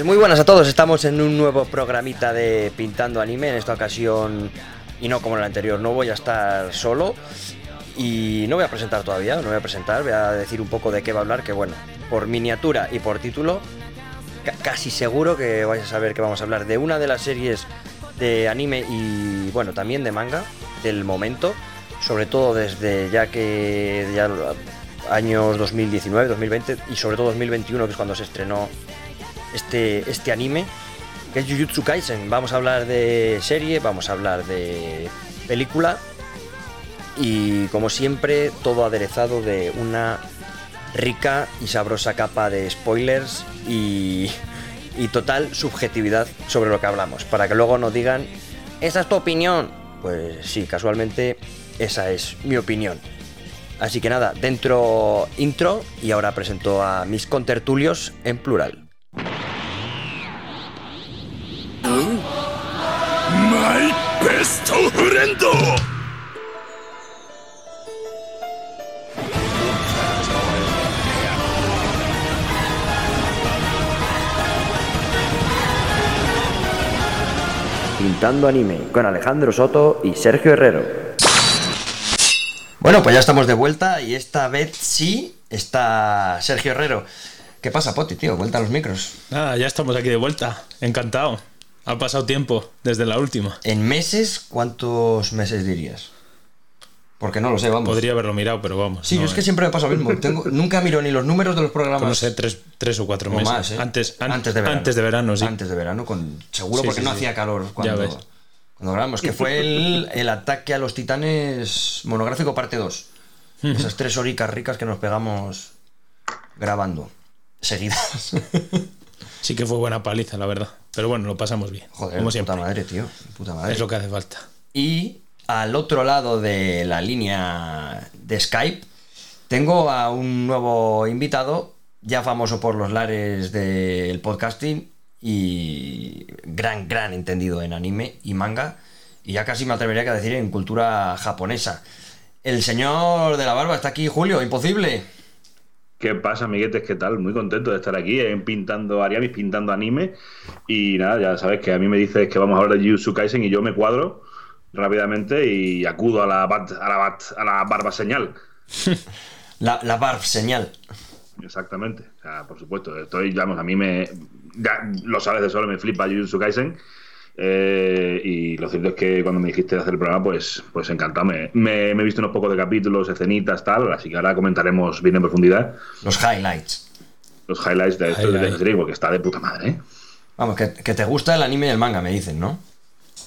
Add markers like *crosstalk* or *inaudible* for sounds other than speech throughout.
Pues muy buenas a todos, estamos en un nuevo programita de Pintando Anime, en esta ocasión, y no como en el anterior, no voy a estar solo y no voy a presentar todavía, no voy a presentar, voy a decir un poco de qué va a hablar, que bueno, por miniatura y por título, ca- casi seguro que vais a saber que vamos a hablar de una de las series de anime y bueno, también de manga del momento, sobre todo desde ya que ya años 2019, 2020 y sobre todo 2021, que es cuando se estrenó este, este anime, que es Jujutsu Kaisen. Vamos a hablar de serie, vamos a hablar de película y como siempre todo aderezado de una rica y sabrosa capa de spoilers y, y total subjetividad sobre lo que hablamos, para que luego nos digan, esa es tu opinión. Pues sí, casualmente esa es mi opinión. Así que nada, dentro intro y ahora presento a mis contertulios en plural. Pintando Anime con Alejandro Soto y Sergio Herrero. Bueno, pues ya estamos de vuelta y esta vez sí está Sergio Herrero. ¿Qué pasa, Poti, tío? Vuelta a los micros. Ah, ya estamos aquí de vuelta. Encantado. Ha pasado tiempo desde la última. En meses, ¿cuántos meses dirías? Porque no lo sé, vamos. Podría haberlo mirado, pero vamos. Sí, no, yo es que eh. siempre me pasa lo mismo. Tengo- *laughs* nunca miro ni los números de los programas. Pues no sé, tres, tres o cuatro o meses. más, ¿eh? antes, an- antes de verano. Antes de verano, sí. Antes de verano, con... seguro Sí, porque sí, no sí. hacía calor cuando, cuando grabamos. Que fue el, el ataque a los titanes monográfico parte 2. Esas tres horicas ricas que nos pegamos grabando. Seguidas. *laughs* Sí que fue buena paliza, la verdad. Pero bueno, lo pasamos bien. Joder, como puta madre, tío. Puta madre. Es lo que hace falta. Y al otro lado de la línea de Skype tengo a un nuevo invitado, ya famoso por los lares del podcasting y gran, gran entendido en anime y manga, y ya casi me atrevería a decir en cultura japonesa. El señor de la barba está aquí, Julio, imposible. ¿Qué pasa, amiguetes? ¿Qué tal? Muy contento de estar aquí en Pintando Ariamis, pintando anime. Y nada, ya sabes que a mí me dices que vamos a hablar de Jujutsu Kaisen y yo me cuadro rápidamente y acudo a la, bat- a la, bat- a la barba señal. *laughs* La, la barb señal. Exactamente. O sea, por supuesto, estoy, vamos, a mí me. Ya lo sabes de solo, me flipa Jujutsu Kaisen. Eh, y lo cierto es que cuando me dijiste de hacer el programa, pues, pues encantado. Me, me- me he visto unos pocos de capítulos, escenitas, tal. Así que ahora comentaremos bien en profundidad Los highlights. los highlights de esto de Highlight. esta serie, porque está de puta madre, ¿eh? Vamos, que, que te gusta el anime y el manga, me dicen, ¿no?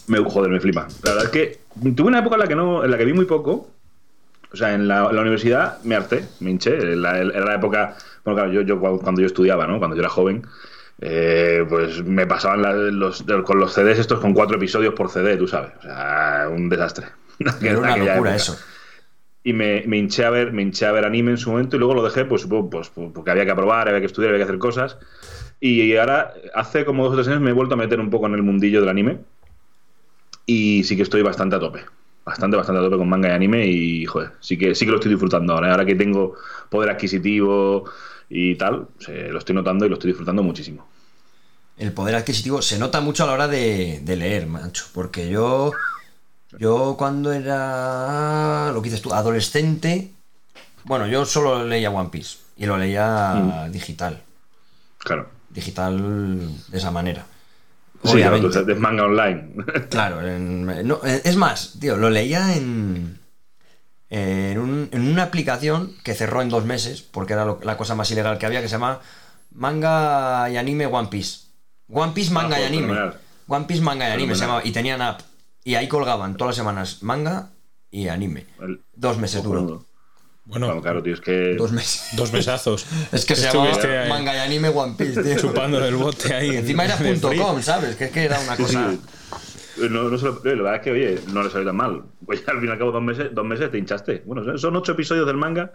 Me, joder, me flipa. La verdad es que tuve una época en la que no, en la que vi muy poco. O sea, en la, en la universidad me harté, me hinché. En la- Era la época, bueno, claro, yo, yo cu- cuando yo estudiaba, ¿no? Cuando yo era joven, eh, pues me pasaban la- los, con los CDs estos con cuatro episodios por CD, tú sabes. O sea, un desastre. *laughs* Era una locura época. eso. Y me, me hinché a ver, me hinché a ver anime en su momento y luego lo dejé, pues supongo, pues, porque había que aprobar, había que estudiar, había que hacer cosas. Y ahora, hace como dos o tres años, me he vuelto a meter un poco en el mundillo del anime. Y sí que estoy bastante a tope. Bastante, bastante a tope con manga y anime. Y, joder, sí que, sí que lo estoy disfrutando ahora. Ahora que tengo poder adquisitivo y tal, se- lo estoy notando y lo estoy disfrutando muchísimo. El poder adquisitivo se nota mucho a la hora de, de leer, macho. Porque yo. Yo cuando era. Lo que dices tú, adolescente. Bueno, yo solo leía One Piece. Y lo leía digital. Claro. Digital de esa manera. Sí, claro, Obviamente. tú- es manga online. Claro, en- no, es más, tío, lo leía en, en, un- en una aplicación que cerró en dos meses, porque era lo- la cosa más ilegal que había, que se llama Manga y Anime One Piece. One Piece, Manga Ah, y joder, Anime. One Piece, Manga y Anime se llamaba, y tenían app. Y ahí colgaban todas las semanas manga y anime. El- Dos meses duró. Bueno, Claro, claro, tío, es que. Dos meses. dos mesazos. *laughs* Es que se llamaba ahí Manga y Anime One Piece, tío. *laughs* chupando del bote ahí. Y encima era. .com, ¿sabes? Que es que era una Sí, cosa... sí. No, no se lo- la verdad es que, oye, no le salió tan mal. Pues al fin y al cabo, dos meses, dos meses te hinchaste. Bueno, son ocho episodios del manga.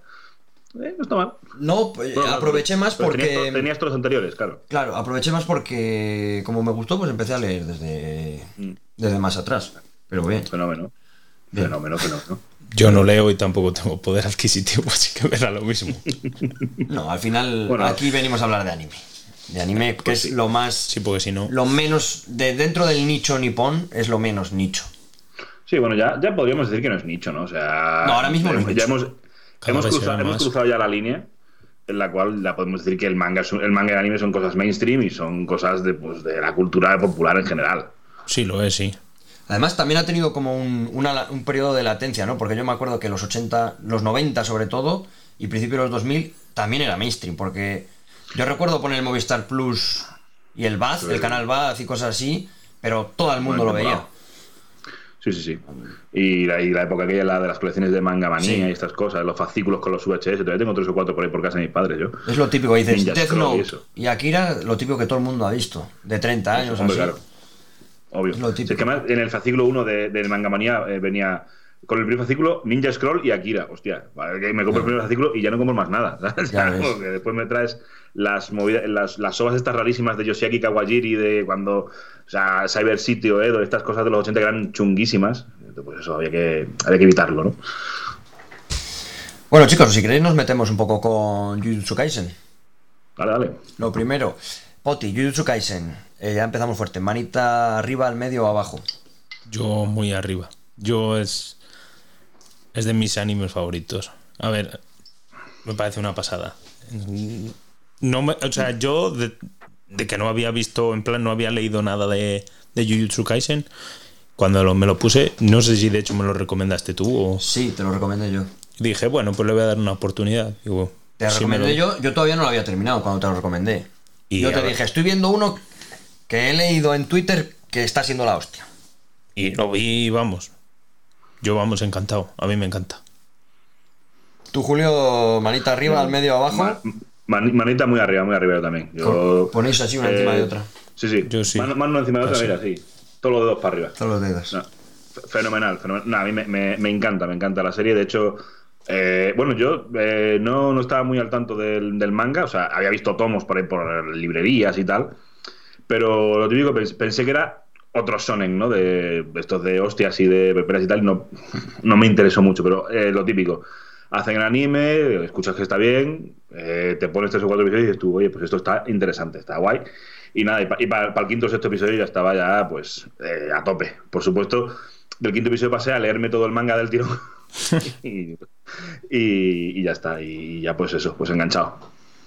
Eh, no está mal. No, pues, Bueno, aproveché más porque... Tenías, tenías todos los anteriores, claro. Claro, aproveché más porque como me gustó, pues empecé a leer desde, Mm. desde más atrás. Pero bien. Fenómeno. Bien. Fenómeno, fenómeno. Yo no leo y tampoco tengo poder adquisitivo, *laughs* así que me da lo mismo. No, al final Bueno. aquí venimos a hablar de anime. De anime, que Pues es sí. lo más. Sí, porque si no. Lo menos. De dentro del nicho nipón es lo menos nicho. Sí, bueno, ya, ya podríamos decir que no es nicho, ¿no? O sea. No, ahora mismo no es ya hemos, hemos, cruzado, hemos cruzado ya la línea en la cual ya podemos decir que el manga, es el manga y el anime son cosas mainstream y son cosas de, pues, de la cultura popular en general. Sí, lo es, sí. Además, también ha tenido como un, una- un periodo de latencia, ¿no? Porque yo me acuerdo que los 80, los 90 sobre todo, y principios de los 2000 también era mainstream, porque yo recuerdo poner el Movistar Plus y el Baz, el canal Baz y cosas así, pero todo el mundo lo veía. Sí, sí, sí. Y la, y la época aquella, la de las colecciones de manga manía Sí. y estas cosas, los fascículos con los VHS, todavía tengo tres o cuatro por ahí por casa de mis padres, yo. Es lo típico, dices Ninja Death Scroll y y Akira, lo típico que todo el mundo ha visto, de 30 años Hombre, así. claro. Obvio. Es lo típico. es que además en el fascículo 1 de, del manga manía eh, venía con el primer fascículo Ninja Scroll y Akira. Hostia, me compro el primer fascículo y ya no compro más nada. *laughs* ¿sabes? Ya después me traes las movidas, las, las ovas estas rarísimas de Yoshiaki Kawajiri, de cuando, o sea, Cyber City o Edo, estas cosas de los 80 que eran chunguísimas. Pues eso, había que, había que evitarlo, ¿no? Bueno, chicos, si queréis nos metemos un poco con Jujutsu Kaisen. Dale, dale. Lo primero, Poti, Jujutsu Kaisen. Eh, ya empezamos fuerte. Manita arriba, al medio o abajo. Yo muy arriba. Yo es. Es de mis animes favoritos. A ver, me parece una pasada. No me- o sea, yo de, de que no había visto, en plan, no había leído nada de, de Jujutsu Kaisen. Cuando lo- me lo puse, no sé si de hecho me lo recomendaste tú o Sí, te lo recomendé yo. dije, bueno, pues le voy a dar una oportunidad. Digo, Te sí me recomendé lo- yo, yo todavía no lo había terminado cuando te lo recomendé. Y yo te ver. dije, estoy viendo uno que he leído en Twitter que está siendo la hostia. Y lo vi, vamos. Yo, vamos, encantado. A mí me encanta. Tú, Julio, manita arriba, al medio, abajo. Ma- man- manita muy arriba, muy arriba yo también. Yo, Ponéis así una encima de otra. Sí, sí. Yo sí. Mano, mano encima de otra, mira, sí. Todos los dedos para arriba. Todos los dedos. No, fenomenal, fenomenal. No, a mí me, me- me encanta, me encanta la serie. De hecho, eh, bueno, yo eh, no, no estaba muy al tanto del, del manga, o sea, había visto tomos por ahí por librerías y tal, pero lo típico pens- pensé que era otro sonen, ¿no? De estos de hostias y de peperas y tal, y no, *laughs* no me interesó mucho, pero eh, lo típico. Hacen el anime, escuchas que está bien, eh, te pones tres o cuatro episodios y dices tú, oye, pues esto está interesante, está guay. Y nada, y, para el quinto o sexto episodio ya estaba ya, pues, eh, a tope. Por supuesto, del quinto episodio pasé a leerme todo el manga del tirón. *laughs* *laughs* y, y- y ya está, y ya pues eso, pues enganchado.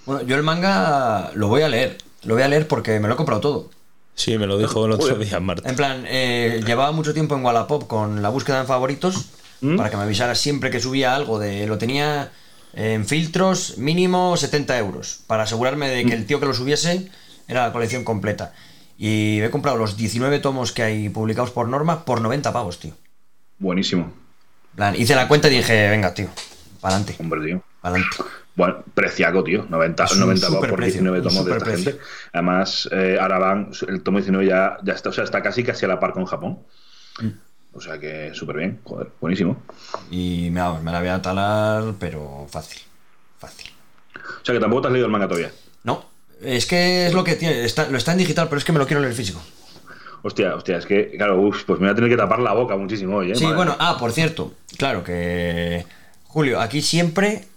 Bueno, yo el manga lo voy a leer. Lo voy a leer porque me lo he comprado todo. Sí, me lo dijo el otro día Marta. En plan, eh, llevaba mucho tiempo en Wallapop con la búsqueda en favoritos ¿Mm? para que me avisara siempre que subía algo de lo tenía en filtros mínimo 70 euros para asegurarme de que el tío que lo subiese era la colección completa. Y he comprado los 19 tomos que hay publicados por norma por 90 pavos, tío. Buenísimo. En plan, hice la cuenta y dije, venga, tío, para adelante, Hombre, tío. para adelante. Bueno, preciaco, tío. 90, Es un 90 pavos por superprecio, 19 un tomos de esta gente. Además, eh, ahora van, el tomo 19 ya, ya está, o sea, está casi casi a la par con Japón. Mm. O sea que súper bien, joder, buenísimo. Y me, la voy a talar, pero fácil, fácil. O sea que tampoco te has leído el manga todavía. No, es que es lo que tiene, está, lo está en digital, pero es que me lo quiero leer físico. Hostia, hostia, es que, claro, uf, pues me voy a tener que tapar la boca muchísimo hoy, ¿eh? Sí, Madre bueno, ah, por cierto, claro que. Julio, aquí siempre.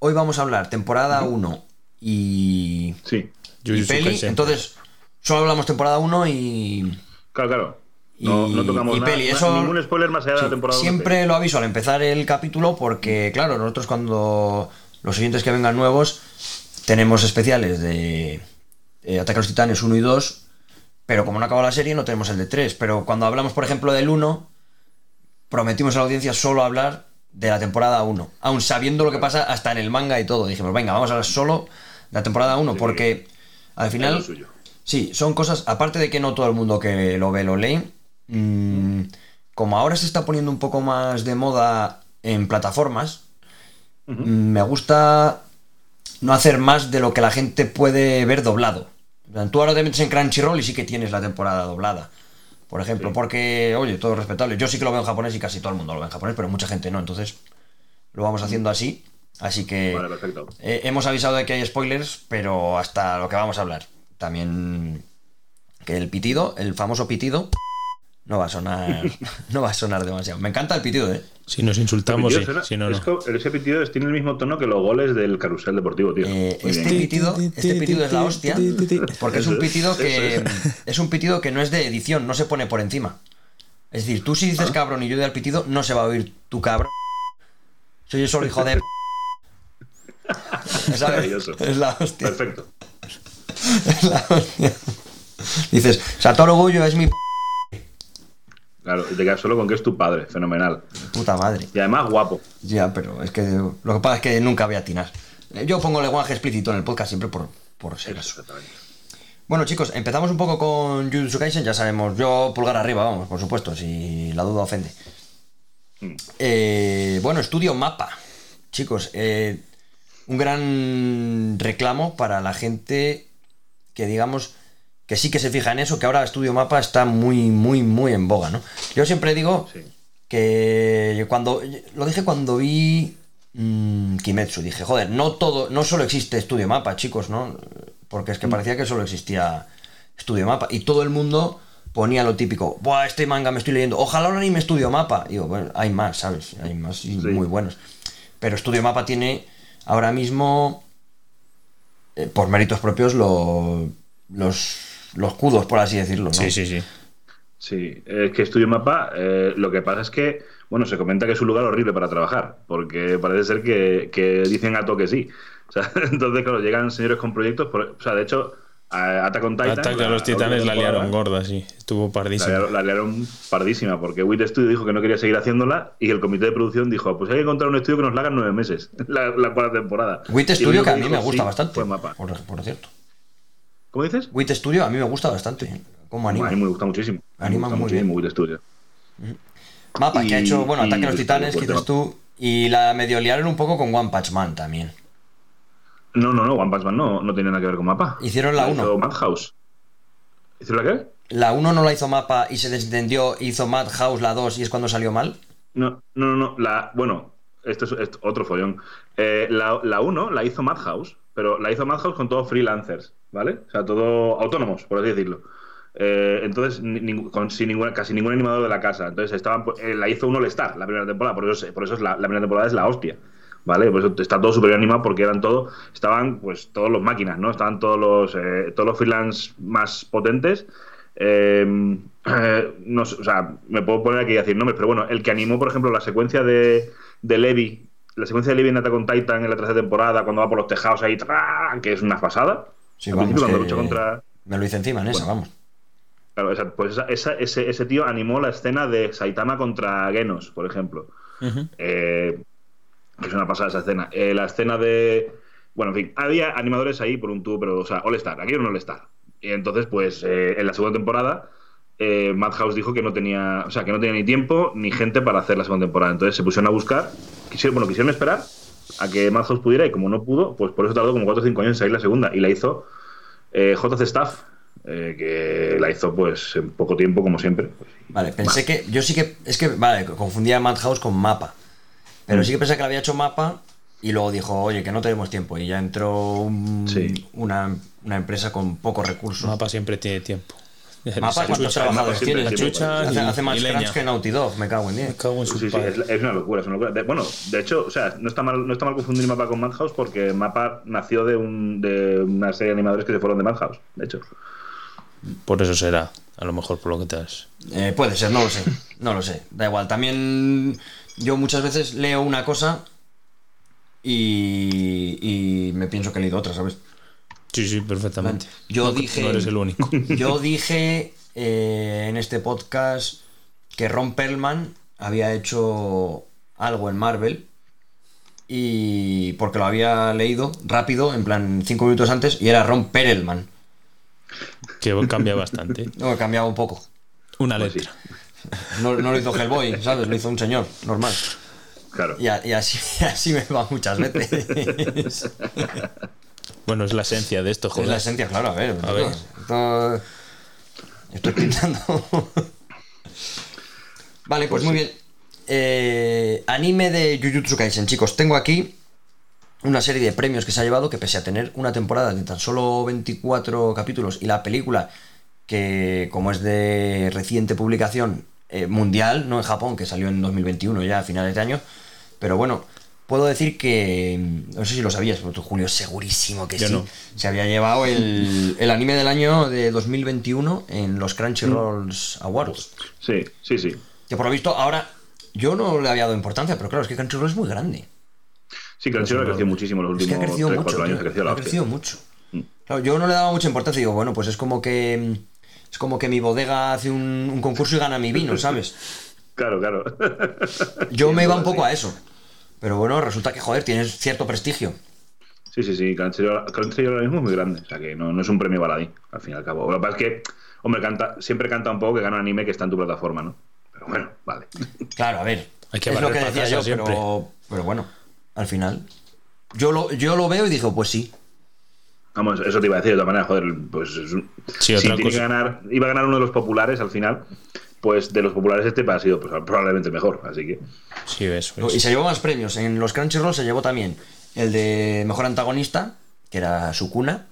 Hoy vamos a hablar temporada 1 y. Sí, y Jujutsu peli. Entonces, solo hablamos temporada 1 y. claro, claro. No, Y- no tocamos y nada, peli, eso- ningún spoiler más allá de la temporada. siempre lo aviso al empezar el capítulo porque, claro, nosotros cuando los siguientes que vengan nuevos tenemos especiales de eh, Ataque a los Titanes 1 y 2, pero como no acaba la serie no tenemos el de 3. Pero cuando hablamos, por ejemplo, del 1, prometimos a la audiencia solo hablar de la temporada 1, aun sabiendo lo que pasa hasta en el manga y todo. Dijimos, venga, vamos a hablar solo de la temporada 1 Sí, porque al final... Sí, son cosas, aparte de que no todo el mundo que lo ve lo lee, mm, como ahora se está poniendo un poco más de moda en plataformas, mm, me gusta no hacer más de lo que la gente puede ver doblado. Tú ahora te metes en Crunchyroll y sí que tienes la temporada doblada. Por ejemplo, Sí. porque, oye, todo es respetable. Yo sí que lo veo en japonés y casi todo el mundo lo ve en japonés, pero mucha gente no. Entonces, lo vamos haciendo así. Así que Vale, perfecto. eh, hemos avisado de que hay spoilers, pero hasta lo que vamos a hablar. También que el pitido, el famoso pitido, no va a sonar *laughs* no va a sonar demasiado. Me encanta el pitido, ¿eh? Si nos insultamos, sí. Pitido suena- Si no, es no. que ese pitido tiene el mismo tono que los goles del carrusel deportivo, tío. Eh, este pitido, este pitido es la hostia, porque es un pitido que es un pitido que no es de edición, no se pone por encima. Es decir, tú si Ah. dices cabrón y yo doy al pitido, no se va a oír tu cabrón. Soy yo solo hijo de. *laughs* ¿Sabes? Es la hostia. Perfecto. *laughs* Es la hostia. Dices, Satoru Goyo es mi p- Claro, y te quedas solo con que es tu padre, fenomenal. puta madre. Y además guapo. Ya, pero es que lo que pasa es que nunca voy a atinar. Eh, Yo pongo lenguaje explícito en el podcast siempre por, por. Exactamente. Bueno, chicos, empezamos un poco con Jujutsu Kaisen. Ya sabemos, yo pulgar arriba, vamos, por supuesto, si la duda ofende. Mm. Eh, bueno, estudio mapa. Chicos, eh, un gran reclamo para la gente que digamos que sí que se fija en eso, que ahora estudio mapa está muy, muy, muy en boga, ¿no? Yo siempre digo Sí. que cuando lo dije cuando vi mm, Kimetsu, dije, joder, no todo, no solo existe Estudio Mapa, chicos, ¿no? Porque es que parecía que solo existía Estudio Mapa y todo el mundo ponía lo típico, Buah, este manga me estoy leyendo, ojalá un anime Estudio Mapa. Y digo, bueno, hay más, ¿sabes? Hay más y Sí. muy buenos. Pero Estudio Mapa tiene ahora mismo, eh, por méritos propios, lo- los, los cudos, por así decirlo, ¿no? Sí, sí, sí. Sí, es que Estudio Mapa, eh, lo que pasa es que, bueno, se comenta que es un lugar horrible para trabajar, porque parece ser que, que dicen a toque sí. O sea, *laughs* entonces, claro, llegan señores con proyectos, por- o sea, de hecho, Attack on Titan... Ataque a los titanes la liaron gorda, sí. Estuvo La liaron, la liaron pardísima, porque Wit Studio dijo que no quería seguir haciéndola y el comité de producción dijo, pues hay que encontrar un estudio que nos la haga en nueve meses, *laughs* la, la cuarta temporada. Wit Studio que a mí dijo me gusta sí bastante. Fue Mapa. Por, por cierto. ¿Cómo dices? Wit Studio a mí me gusta bastante. Como anima. A mí me gusta muchísimo. Anima muy muchísimo bien. Wit Studio. Mapa, que ha hecho, bueno, Ataque a los Titanes, que dices tú. Y la medio liaron un poco con One Punch Man también. No, no, no, One Punch Man no, no tiene nada que ver con Mapa. Hicieron la hizo uno. Madhouse. ¿Hicieron la qué? La 1 no la hizo Mapa y se desentendió, hizo Madhouse la 2 y es cuando salió mal. No, no, no, no. La, bueno, esto es, esto- otro follón. Eh, la, la 1 la hizo Madhouse, pero la hizo Madhouse con todos freelancers, ¿vale? O sea, todo autónomos, por así decirlo. Eh, entonces, con, sin casi ningún animador de la casa. Entonces, estaban, pues, eh, la hizo un All-Star la primera temporada, por eso, es- la, primera temporada es la hostia. ¿Vale? Por eso está todo súper animado porque eran todo, estaban pues todos los máquinas, ¿no? Estaban todos los, eh, todos los freelance más potentes. Eh, eh, o sea, me puedo poner aquí a decir nombres, pero bueno, el que animó, por ejemplo, la secuencia de, de Levi, la secuencia de Levi en Attack on Titan en la tercera temporada, cuando va por los tejados ahí, ¡tra! que es una pasada. Sí, Al vamos, principio, cuando lucha contra. Me lo hice encima en esa, vamos. Claro, esa- pues esa- esa- ese, ese tío animó la escena de Saitama contra Genos, por ejemplo. Eh, que es una pasada esa escena. Eh, la escena de. Bueno, en fin, había animadores ahí por un tubo, pero, o sea, All-Star, aquí era un All-Star. Y entonces, pues, eh, en la segunda temporada, eh, Madhouse dijo que no tenía, o sea, que no tenía ni tiempo ni gente para hacer la segunda temporada. Entonces se pusieron a buscar, quisieron, bueno, quisieron esperar a que Madhouse pudiera y como no pudo, pues por eso tardó como 4 o 5 años en salir la segunda. Y la hizo eh, JC Staff, eh, que la hizo, pues, en poco tiempo, como siempre. Pues, Vale, pensé que. Yo sí que. Es que, vale, confundía Madhouse con Mapa. Mm. Pero sí que pensé que le había hecho Mapa y luego dijo, oye, que no tenemos tiempo. Y ya entró un- Sí. una, una empresa con pocos recursos. Mapa siempre tiene tiempo. Mapa, ¿cuántos trabajadores tiene? tiene Chucha hace, y- hace más y crunch leña. que Naughty Dog, me cago en Me 10. cago en su Sí, sí, es, es una locura, es una locura. De- bueno, de hecho, o sea, no está mal, no está mal confundir Mapa con Madhouse porque Mapa nació de, un, de una serie de animadores que se fueron de Madhouse, de hecho. Por eso será. A lo mejor por lo que te has. Eh, puede ser, no lo sé. No lo sé. Da igual. También yo muchas veces leo una cosa y, y me pienso que he leído otra, ¿sabes? Sí, sí, perfectamente. Yo No- dije. No eres el único. *laughs* Yo dije eh, en este podcast que Ron Perlman había hecho algo en Marvel y porque lo había leído rápido, en plan cinco minutos antes, y era Ron Perelman. Que cambia bastante. *laughs* No, he cambiado un poco. Una Pues sí. letra. No, no lo hizo Hellboy, ¿sabes? Lo hizo un señor, normal. Claro. Y, a- y así, y *laughs* así me va muchas veces. Bueno, es la esencia de esto, Es joder. la esencia, claro, a ver. A ver. esto- Estoy pintando. *laughs* vale, pues, muy bien. Eh, anime de Jujutsu Kaisen, chicos. Tengo aquí una serie de premios que se ha llevado que pese a tener una temporada de tan solo 24 capítulos y la película que como es de reciente publicación eh, mundial, no en Japón, que salió en 2021 ya a finales de año, pero bueno, puedo decir que, no sé si lo sabías, pero tú, Julio, segurísimo que Yo sí, no. se había llevado el, el anime del año de 2021 en los Crunchyrolls Awards. Sí, sí, sí. Que por lo visto ahora yo no le había dado importancia, pero claro, es que Crunchyroll es muy grande. Sí, Crunchyroll ha crecido muchísimo en los Es que ha últimos crecido 3, mucho. 4 años. tío. Ha crecido la Ha hostia. crecido mucho. Mm. Claro, yo no le daba mucha importancia. Digo, bueno, pues es como que. Es como que mi bodega hace un, un concurso y gana mi vino, ¿sabes? *laughs* Claro, claro. Yo Sí, me iba un poco a eso. Pero bueno, resulta que, joder, tienes cierto prestigio. Sí, sí, sí. Crunchyroll ahora mismo es muy grande. O sea que no, no es un premio baladí, al fin y al cabo. Lo que pasa es que, hombre, canta, siempre canta un poco que gana un anime que está en tu plataforma, ¿no? Pero bueno, vale. *laughs* Claro, a ver. Hay que es lo que decía yo, pero, pero bueno, al final. Yo lo, yo lo veo y digo, pues sí. Vamos, eso te iba a decir de otra manera, joder, pues es un- Sí, si tiene que ganar, iba a ganar uno de los populares al final, pues de los populares este ha sido pues, probablemente mejor, así que Sí, eso Y se llevó más premios. En los Crunchyroll se llevó también el de mejor antagonista, que era Sukuna.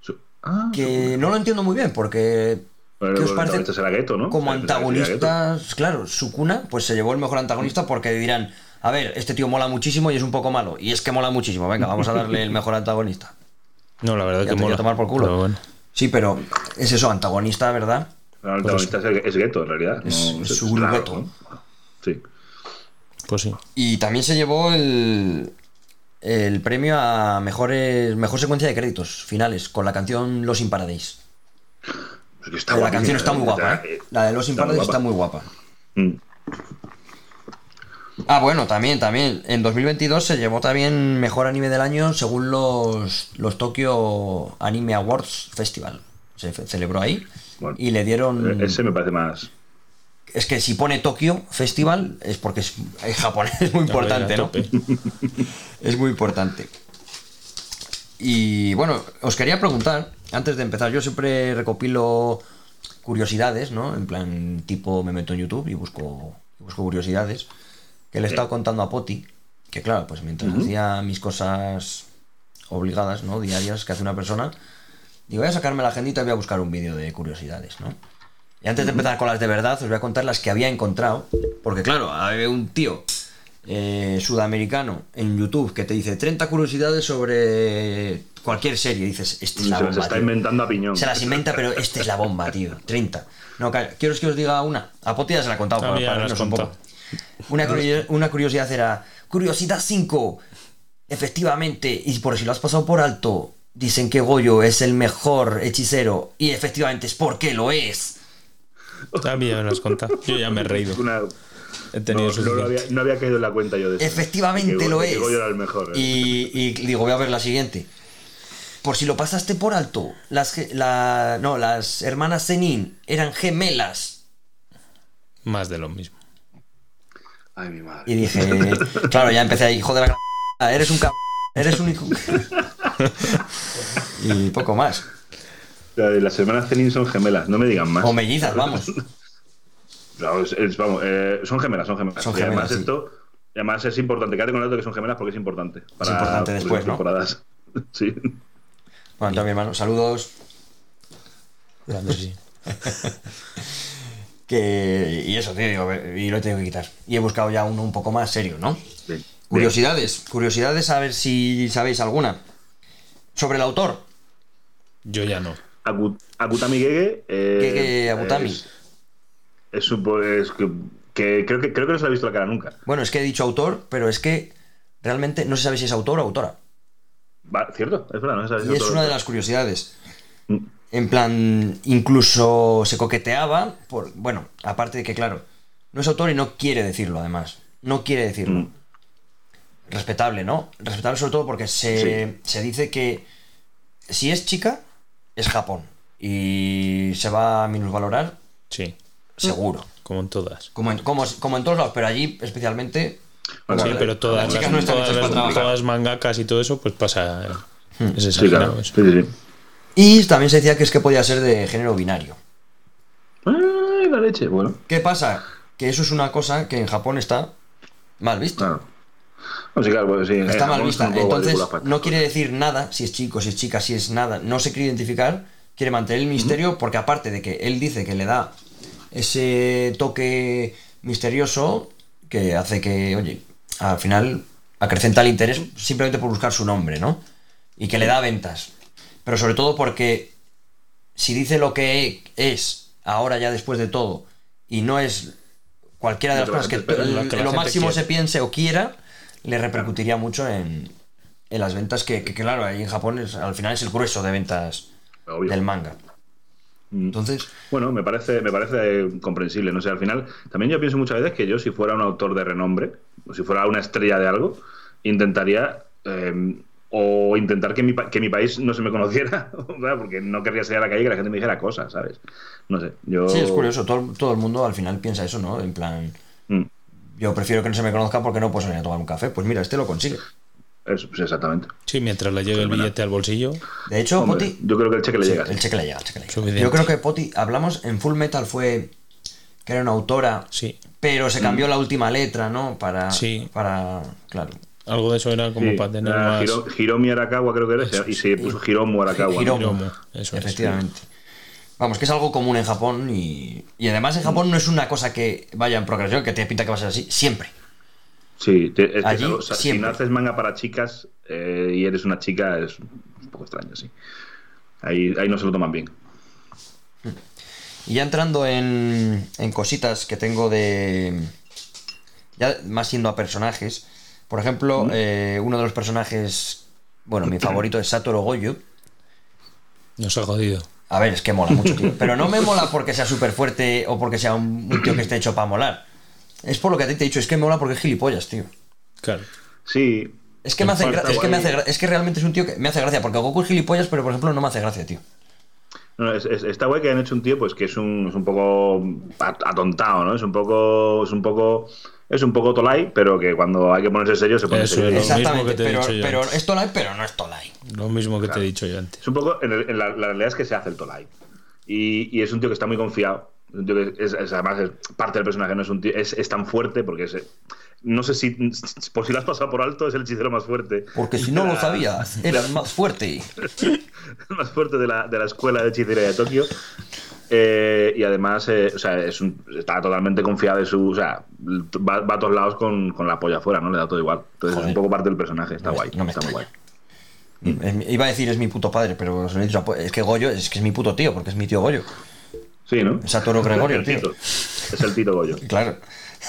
su- ah, Que no lo entiendo muy bien, porque. Pero ¿Qué os el parece? protagonista será Geto, ¿no? Como Geto. antagonistas, claro, Sukuna, pues se llevó el mejor antagonista porque dirán, a ver, este tío mola muchísimo y es un poco malo. Y es que mola muchísimo, venga, vamos a darle el mejor antagonista. No, la verdad Ya que te voy a mola. tomar por culo. Pero bueno. Sí, pero es eso, antagonista, ¿verdad? El antagonista es, es Geto, en realidad. Es- no, es es su raro, Geto. ¿no? Sí. Pues sí. Y también se llevó el, el premio a mejores, mejor secuencia de créditos finales con la canción Los está la guapísima, canción está muy ¿eh? guapa, ¿eh? La de Los In está muy Paradise está guapa. muy guapa. Mm. Ah, bueno, también, también. En 2022 se llevó también mejor anime del año según los, los Tokyo Anime Awards Festival. Se celebró ahí Bueno, y le dieron. Eh, Ese me parece más. Es que si pone Tokyo Festival es porque es, es japonés, *laughs* es muy importante, ¿no? *laughs* Es muy importante. Y bueno, os quería preguntar, antes de empezar, yo siempre recopilo curiosidades, ¿no? En plan, tipo, me meto en YouTube y busco, busco curiosidades. Que le he estado contando a Poti, que claro, pues mientras hacía mis cosas obligadas, ¿no? Diarias que hace una persona, digo, voy a sacarme la agendita y voy a buscar un vídeo de curiosidades, ¿no? Y antes de empezar con las de verdad, os voy a contar las que había encontrado. Porque claro, hay un tío eh, sudamericano en YouTube que te dice 30 curiosidades sobre cualquier serie. Y dices, esta es la Se bomba. las está tío". inventando a piñón. Se las inventa, pero esta es la bomba, tío. 30. No, calla. quiero que os diga una. A Poti ya se la he contado para, para reírnos un poco. Una, una curiosidad era, curiosidad 5. Efectivamente, y por si lo has pasado por alto, dicen que Goyo es el mejor hechicero. Y efectivamente es porque lo es. También me lo has contado. Yo ya me he reído. Una- He no, tenido no lo suficiente. había, no había caído en la cuenta yo de eso. Efectivamente Que- lo que es. Goyo era el mejor. ¿eh? Y, y digo, voy a ver la siguiente. Por si lo pasaste por alto, las, ge- la, no, las hermanas Zenin eran gemelas. Más de lo mismo. Ay, mi madre. Y dije, claro, ya empecé ahí, hijo de la c- eres un c... eres un hijo. *laughs* y poco más. Las hermanas Zenin son gemelas, no me digan más. O mellizas, vamos. No, es- es- vamos, eh, son gemelas, son gemelas. Son Y además gemelas, sí. esto, además es importante. Quédate con el dato que son gemelas porque es importante. Para importante futuras después, ¿no? temporadas. *laughs* Sí. Bueno, entonces, mi hermano, saludos. Sí. *laughs* Que, y eso, tío, digo, y lo he tenido que quitar. Y he buscado ya uno un poco más serio, ¿no? Bien. Curiosidades, curiosidades, a ver si sabéis alguna. Sobre el autor, Yo ya no. Agu- Akutami Gege. eh, Gege Akutami. Es, que, que creo que creo que no se le ha visto la cara nunca. Bueno, es que he dicho autor, pero es que realmente no se sabe si es autor o autora. Va, cierto, es verdad, no se sabe si Y es una de las curiosidades. Mm. En plan, incluso se coqueteaba, por, bueno, aparte de que, claro, no es autor y no quiere decirlo, además. No quiere decirlo. Mm. Respetable, ¿no? Respetable sobre todo porque se, se dice que si es chica, es Japón. Y se va a minusvalorar, Sí. seguro. Como en todas. Como en, como, como en todos lados, pero allí especialmente... Bueno, Sí, pero todas las las, chicas no están todas, hechas para todas mangakas y todo eso, pues pasa. eh, Es Sí, claro. eso. Sí, sí, sí. Y también se decía que es que podía ser de género binario. Ay, la leche, bueno. ¿Qué pasa? Que eso es una cosa que en Japón está mal visto. Claro. Pues sí. Está eh, mal vista. Entonces no quiere decir nada si es chico, si es chica, si es nada. No se quiere identificar quiere mantener el misterio porque aparte de que él dice que le da ese toque misterioso que hace que, oye, al final acrecenta el interés simplemente por buscar su nombre, ¿no? Y que le da ventas. Pero sobre todo porque si dice lo que es ahora ya después de todo y no es cualquiera de las cosas que, lo que máximo quiere. se piense o quiera, le repercutiría mucho en, en las ventas que, que, claro, ahí en Japón es- al final es el grueso de ventas Obvio. del manga. Mm. Entonces, Bueno, me parece, me parece comprensible. No sé, al final, también yo pienso muchas veces que yo, si fuera un autor de renombre, o si fuera una estrella de algo, intentaría. eh, o intentar que mi, que mi país no se me conociera, *laughs* ¿verdad? porque no querría salir a la calle y que la gente me dijera cosas, ¿sabes? No sé, yo... sí, es curioso, todo, todo el mundo al final piensa eso, ¿no? En plan, Mm, yo prefiero que no se me conozca porque no puedo salir a tomar un café. Pues mira, este lo consigue. eso, pues exactamente. Sí, mientras le llegue el billete al bolsillo. De hecho, Hombre, Poti, yo creo que el cheque le Sí, llega. el cheque le llega, el cheque le llega. Yo creo que Poti, hablamos en Full Metal fue que era una autora, Sí. pero se cambió la última letra, ¿no? Para, Sí. para, claro. Algo de eso era como Sí, para tener era más. Hiro- Hiromi Arakawa creo que era, y se puso Hiromu Arakawa. ¿no? Hiromu. Hiromu, eso es. Vamos, que es algo común en Japón y, y además en Japón no es una cosa que vaya en progresión, que te pinta que va a ser así, siempre. Sí, te- es que Allí, o sea, si no haces manga para chicas eh, y eres una chica, es un poco extraño, sí. Ahí, ahí no se lo toman bien. Y ya entrando en, en cositas que tengo de... Ya más yendo a personajes. Por ejemplo, eh, uno de los personajes... Bueno, mi *clears throat* favorito es Satoru Goju. Nos ha jodido. A ver, es que mola mucho, tío. Pero no me mola porque sea súper fuerte o porque sea un, un tío que esté hecho para molar. Es por lo que a ti te he dicho, es que mola porque es gilipollas, tío. Claro. Sí. Es que me hace, es que me guay. hace gra- es que realmente es un tío que me hace gracia, porque Goku es gilipollas, pero por ejemplo no me hace gracia, tío. No, es- es- está guay que han hecho un tío pues que es un, es un poco at- atontado, ¿no? Es un poco. Es un poco. Es un poco Tolai, pero que cuando hay que ponerse serio se pone Eso serio. es. Lo Exactamente, mismo que te he pero, dicho yo pero es Tolai, pero no es Tolai. Lo mismo que te Claro. he dicho yo antes. Es un poco, en, el- en la, la realidad es que se hace el Tolai. Y, y es un tío que está muy confiado. Es un tío que es, es- además es parte del personaje, no es un tío, es, es tan fuerte porque es. No sé si, por si lo has pasado por alto, es el hechicero más fuerte. Porque si no lo sabías, *laughs* eras más fuerte. *laughs* el más fuerte de la, de la escuela de hechicería de Tokio. Eh, y además, eh, o sea, es un- está totalmente confiado de su. O sea, va, va a todos lados con, con la polla afuera, ¿no? Le da todo igual. Entonces Joder. es un poco parte del personaje. Está No me- guay. no me está muy guay. Es mi- Iba a decir es mi puto padre, pero se lo he dicho a Po- es que Goyo es que es mi puto tío, porque es mi tío Goyo. Sí, ¿no? Satoru *laughs* Gregorio, el tío. Tito. Es el Tito Goyo. *laughs* Claro.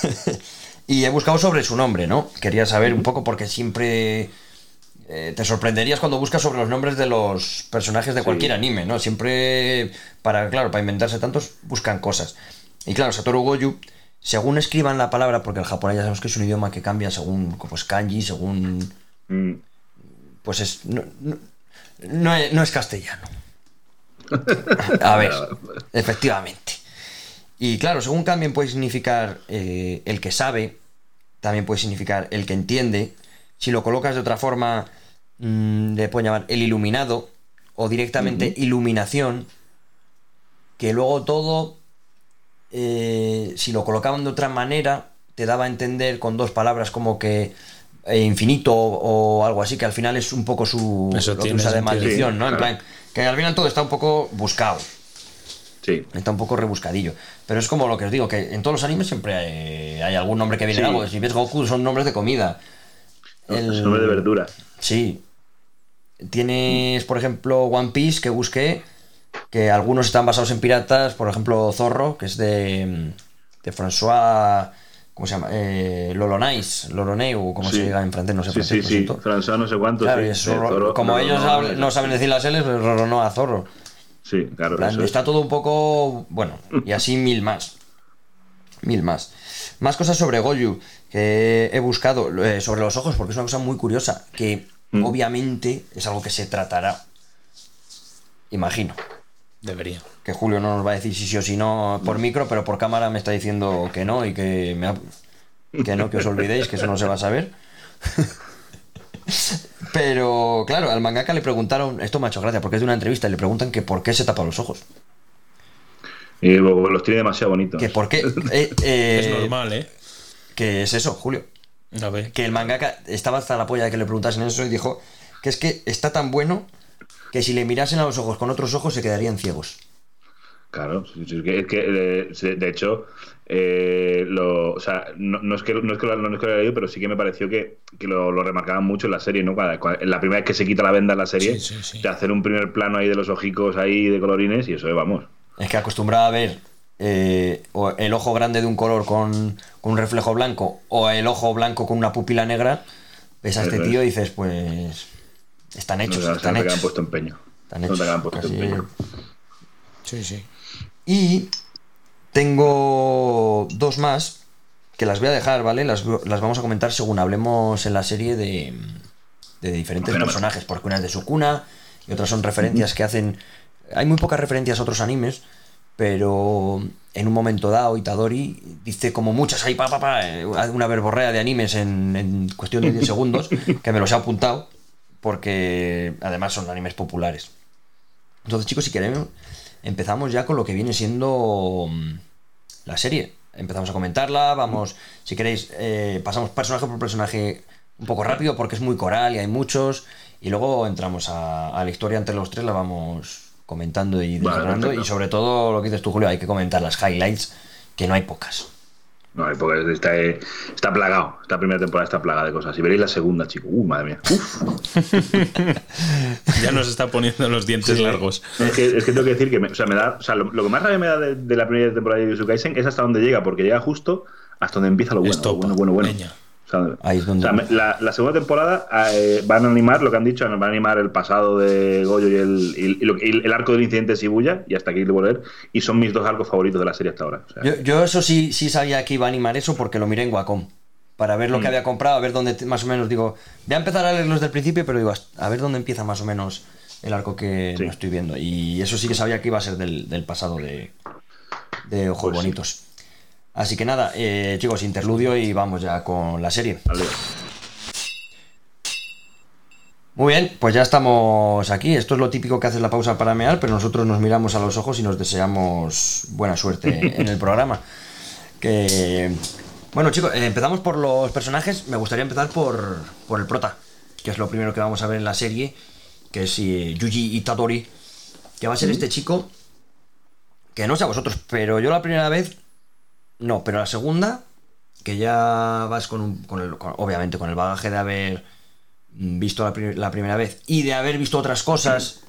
*laughs* y he buscado sobre su nombre, ¿no? Quería saber un poco porque siempre eh, te sorprenderías cuando buscas sobre los nombres de los personajes de Sí. cualquier anime, ¿no? Siempre para, claro, para inventarse tantos buscan cosas. Y claro, Satoru Goju, según escriban la palabra, porque el japonés ya sabemos que es un idioma que cambia según pues kanji, según Mm. pues es no, no- no es, no es castellano. A ver, *laughs* efectivamente. Y claro, según cambien puede significar eh, el que sabe, también puede significar el que entiende. Si lo colocas de otra forma, mm, le pueden llamar el iluminado o directamente iluminación, que luego todo, eh, si lo colocaban de otra manera, te daba a entender con dos palabras como que eh, infinito o, o algo así, que al final es un poco su Eso lo que usa de maldición, Sí, ¿no? En plan, que al final todo está un poco buscado. Sí. Está un poco rebuscadillo. Pero es como lo que os digo, que en todos los animes siempre hay, hay algún nombre que viene de Sí. algo. Si ves Goku, son nombres de comida. El- Es nombre de verdura. Sí. Tienes, por ejemplo, One Piece que busqué, que algunos están basados en piratas, por ejemplo, Zorro, que es de, de François, ¿cómo se llama? Eh, Lolonais, Loloneu, como Sí. se diga en francés, no sé Sí, francés, sí, sí. François no sé cuánto. Claro, sí. Zorro- Zorro- como no, ellos no, no, no saben decir las L's, pues Roronoa a Zorro. Sí, claro. Plan, eso es. está todo un poco. Bueno, y así mil más. Mil más. Más cosas sobre Goyu que he buscado eh, sobre los ojos, porque es una cosa muy curiosa. Que Mm. obviamente es algo que se tratará. Imagino. Debería. Que Julio no nos va a decir si sí o si no por micro, pero por cámara me está diciendo que no y que me ha- que no, que os olvidéis, que eso no se va a saber. *laughs* Pero claro, al mangaka le preguntaron, esto me ha hecho gracia, porque es de una entrevista, y le preguntan que por qué se tapa los ojos. Y luego los tiene demasiado bonitos. Que por qué. *laughs* eh, eh, Es normal, ¿eh? Que es eso, Julio. A ver. Que el mangaka estaba hasta la polla de que le preguntasen eso y dijo que es que está tan bueno que si le mirasen a los ojos con otros ojos se quedarían ciegos. Claro, sí, sí, es que, es que, eh, de hecho, eh, lo, o sea, no, no es que, no, es que lo, no es que lo haya leído, pero sí que me pareció que, que lo, lo remarcaban mucho en la serie, ¿no? Cuando- cuando- en la primera vez que se quita la venda en la serie, Sí, sí, sí. de hacer un primer plano ahí de los ojicos ahí de colorines y eso, eh, vamos. Es que acostumbraba a ver eh, o el ojo grande de un color con, con un reflejo blanco o el ojo blanco con una pupila negra, ves a este tío y dices, pues están No, hechos, se están hechos. han puesto empeño. Están hechos, han puesto casi- empeño. Sí, sí. Y tengo dos más que las voy a dejar, ¿vale? Las, las vamos a comentar según hablemos en la serie de, de diferentes personajes, porque una es de Sukuna y otras son referencias que hacen... Hay muy pocas referencias a otros animes, pero en un momento dado Itadori dice como muchas, hay pa, pa, pa, eh, una verborrea de animes en, en cuestión de 10 *laughs* segundos, que me los he apuntado, porque además son animes populares. Entonces, chicos, si queremos, empezamos ya con lo que viene siendo mm, la serie. Empezamos a comentarla, vamos, si queréis, eh, pasamos personaje por personaje un poco rápido porque es muy coral y hay muchos, y luego entramos a, a la historia entre los tres, la vamos comentando y Vale, desgranando, y sobre todo lo que dices tú, Julio, hay que comentar las highlights, que no hay pocas. No, porque está, eh, está plagado. Esta primera temporada está plagada de cosas. Y veréis la segunda, chicos. Uh, madre mía. Uf. *laughs* Ya nos está poniendo los dientes Sí. largos. Es que, es que tengo que decir que me, o sea, me da, o sea, lo, lo que más rabia me da de, de la primera temporada de Jujutsu Kaisen es hasta donde llega, porque llega justo hasta donde empieza lo bueno. lo bueno, bueno, bueno. leña. Ahí es donde- o sea, me- la, la segunda temporada eh, van a animar lo que han dicho, van a animar el pasado de Goyo y el, y- y lo- y el arco del incidente de Shibuya y hasta aquí de volver. Y son mis dos arcos favoritos de la serie hasta ahora. O sea, Yo, yo eso sí, sí sabía que iba a animar eso porque lo miré en Wacom. Para ver lo que había comprado, a ver dónde más o menos digo. Voy a empezar a leerlos desde el principio, pero digo, a ver dónde empieza más o menos el arco que Sí. no estoy viendo. Y eso sí que sabía que iba a ser del, del pasado de, de Ojos Pues sí. Así que nada, eh, chicos, interludio y vamos ya con la serie. Muy bien, pues ya estamos aquí. Esto es lo típico que hace la pausa para mear, pero nosotros nos miramos a los ojos y nos deseamos buena suerte *laughs* en el programa. Que bueno, chicos, eh, empezamos por los personajes. Me gustaría empezar por, por el prota, que es lo primero que vamos a ver en la serie, que es eh, Yuji Itadori, que va a ser este chico que no sé a vosotros, pero yo la primera vez no, pero la segunda que ya vas con, un, con el, con- obviamente con el bagaje de haber visto la, pri- la primera vez y de haber visto otras cosas,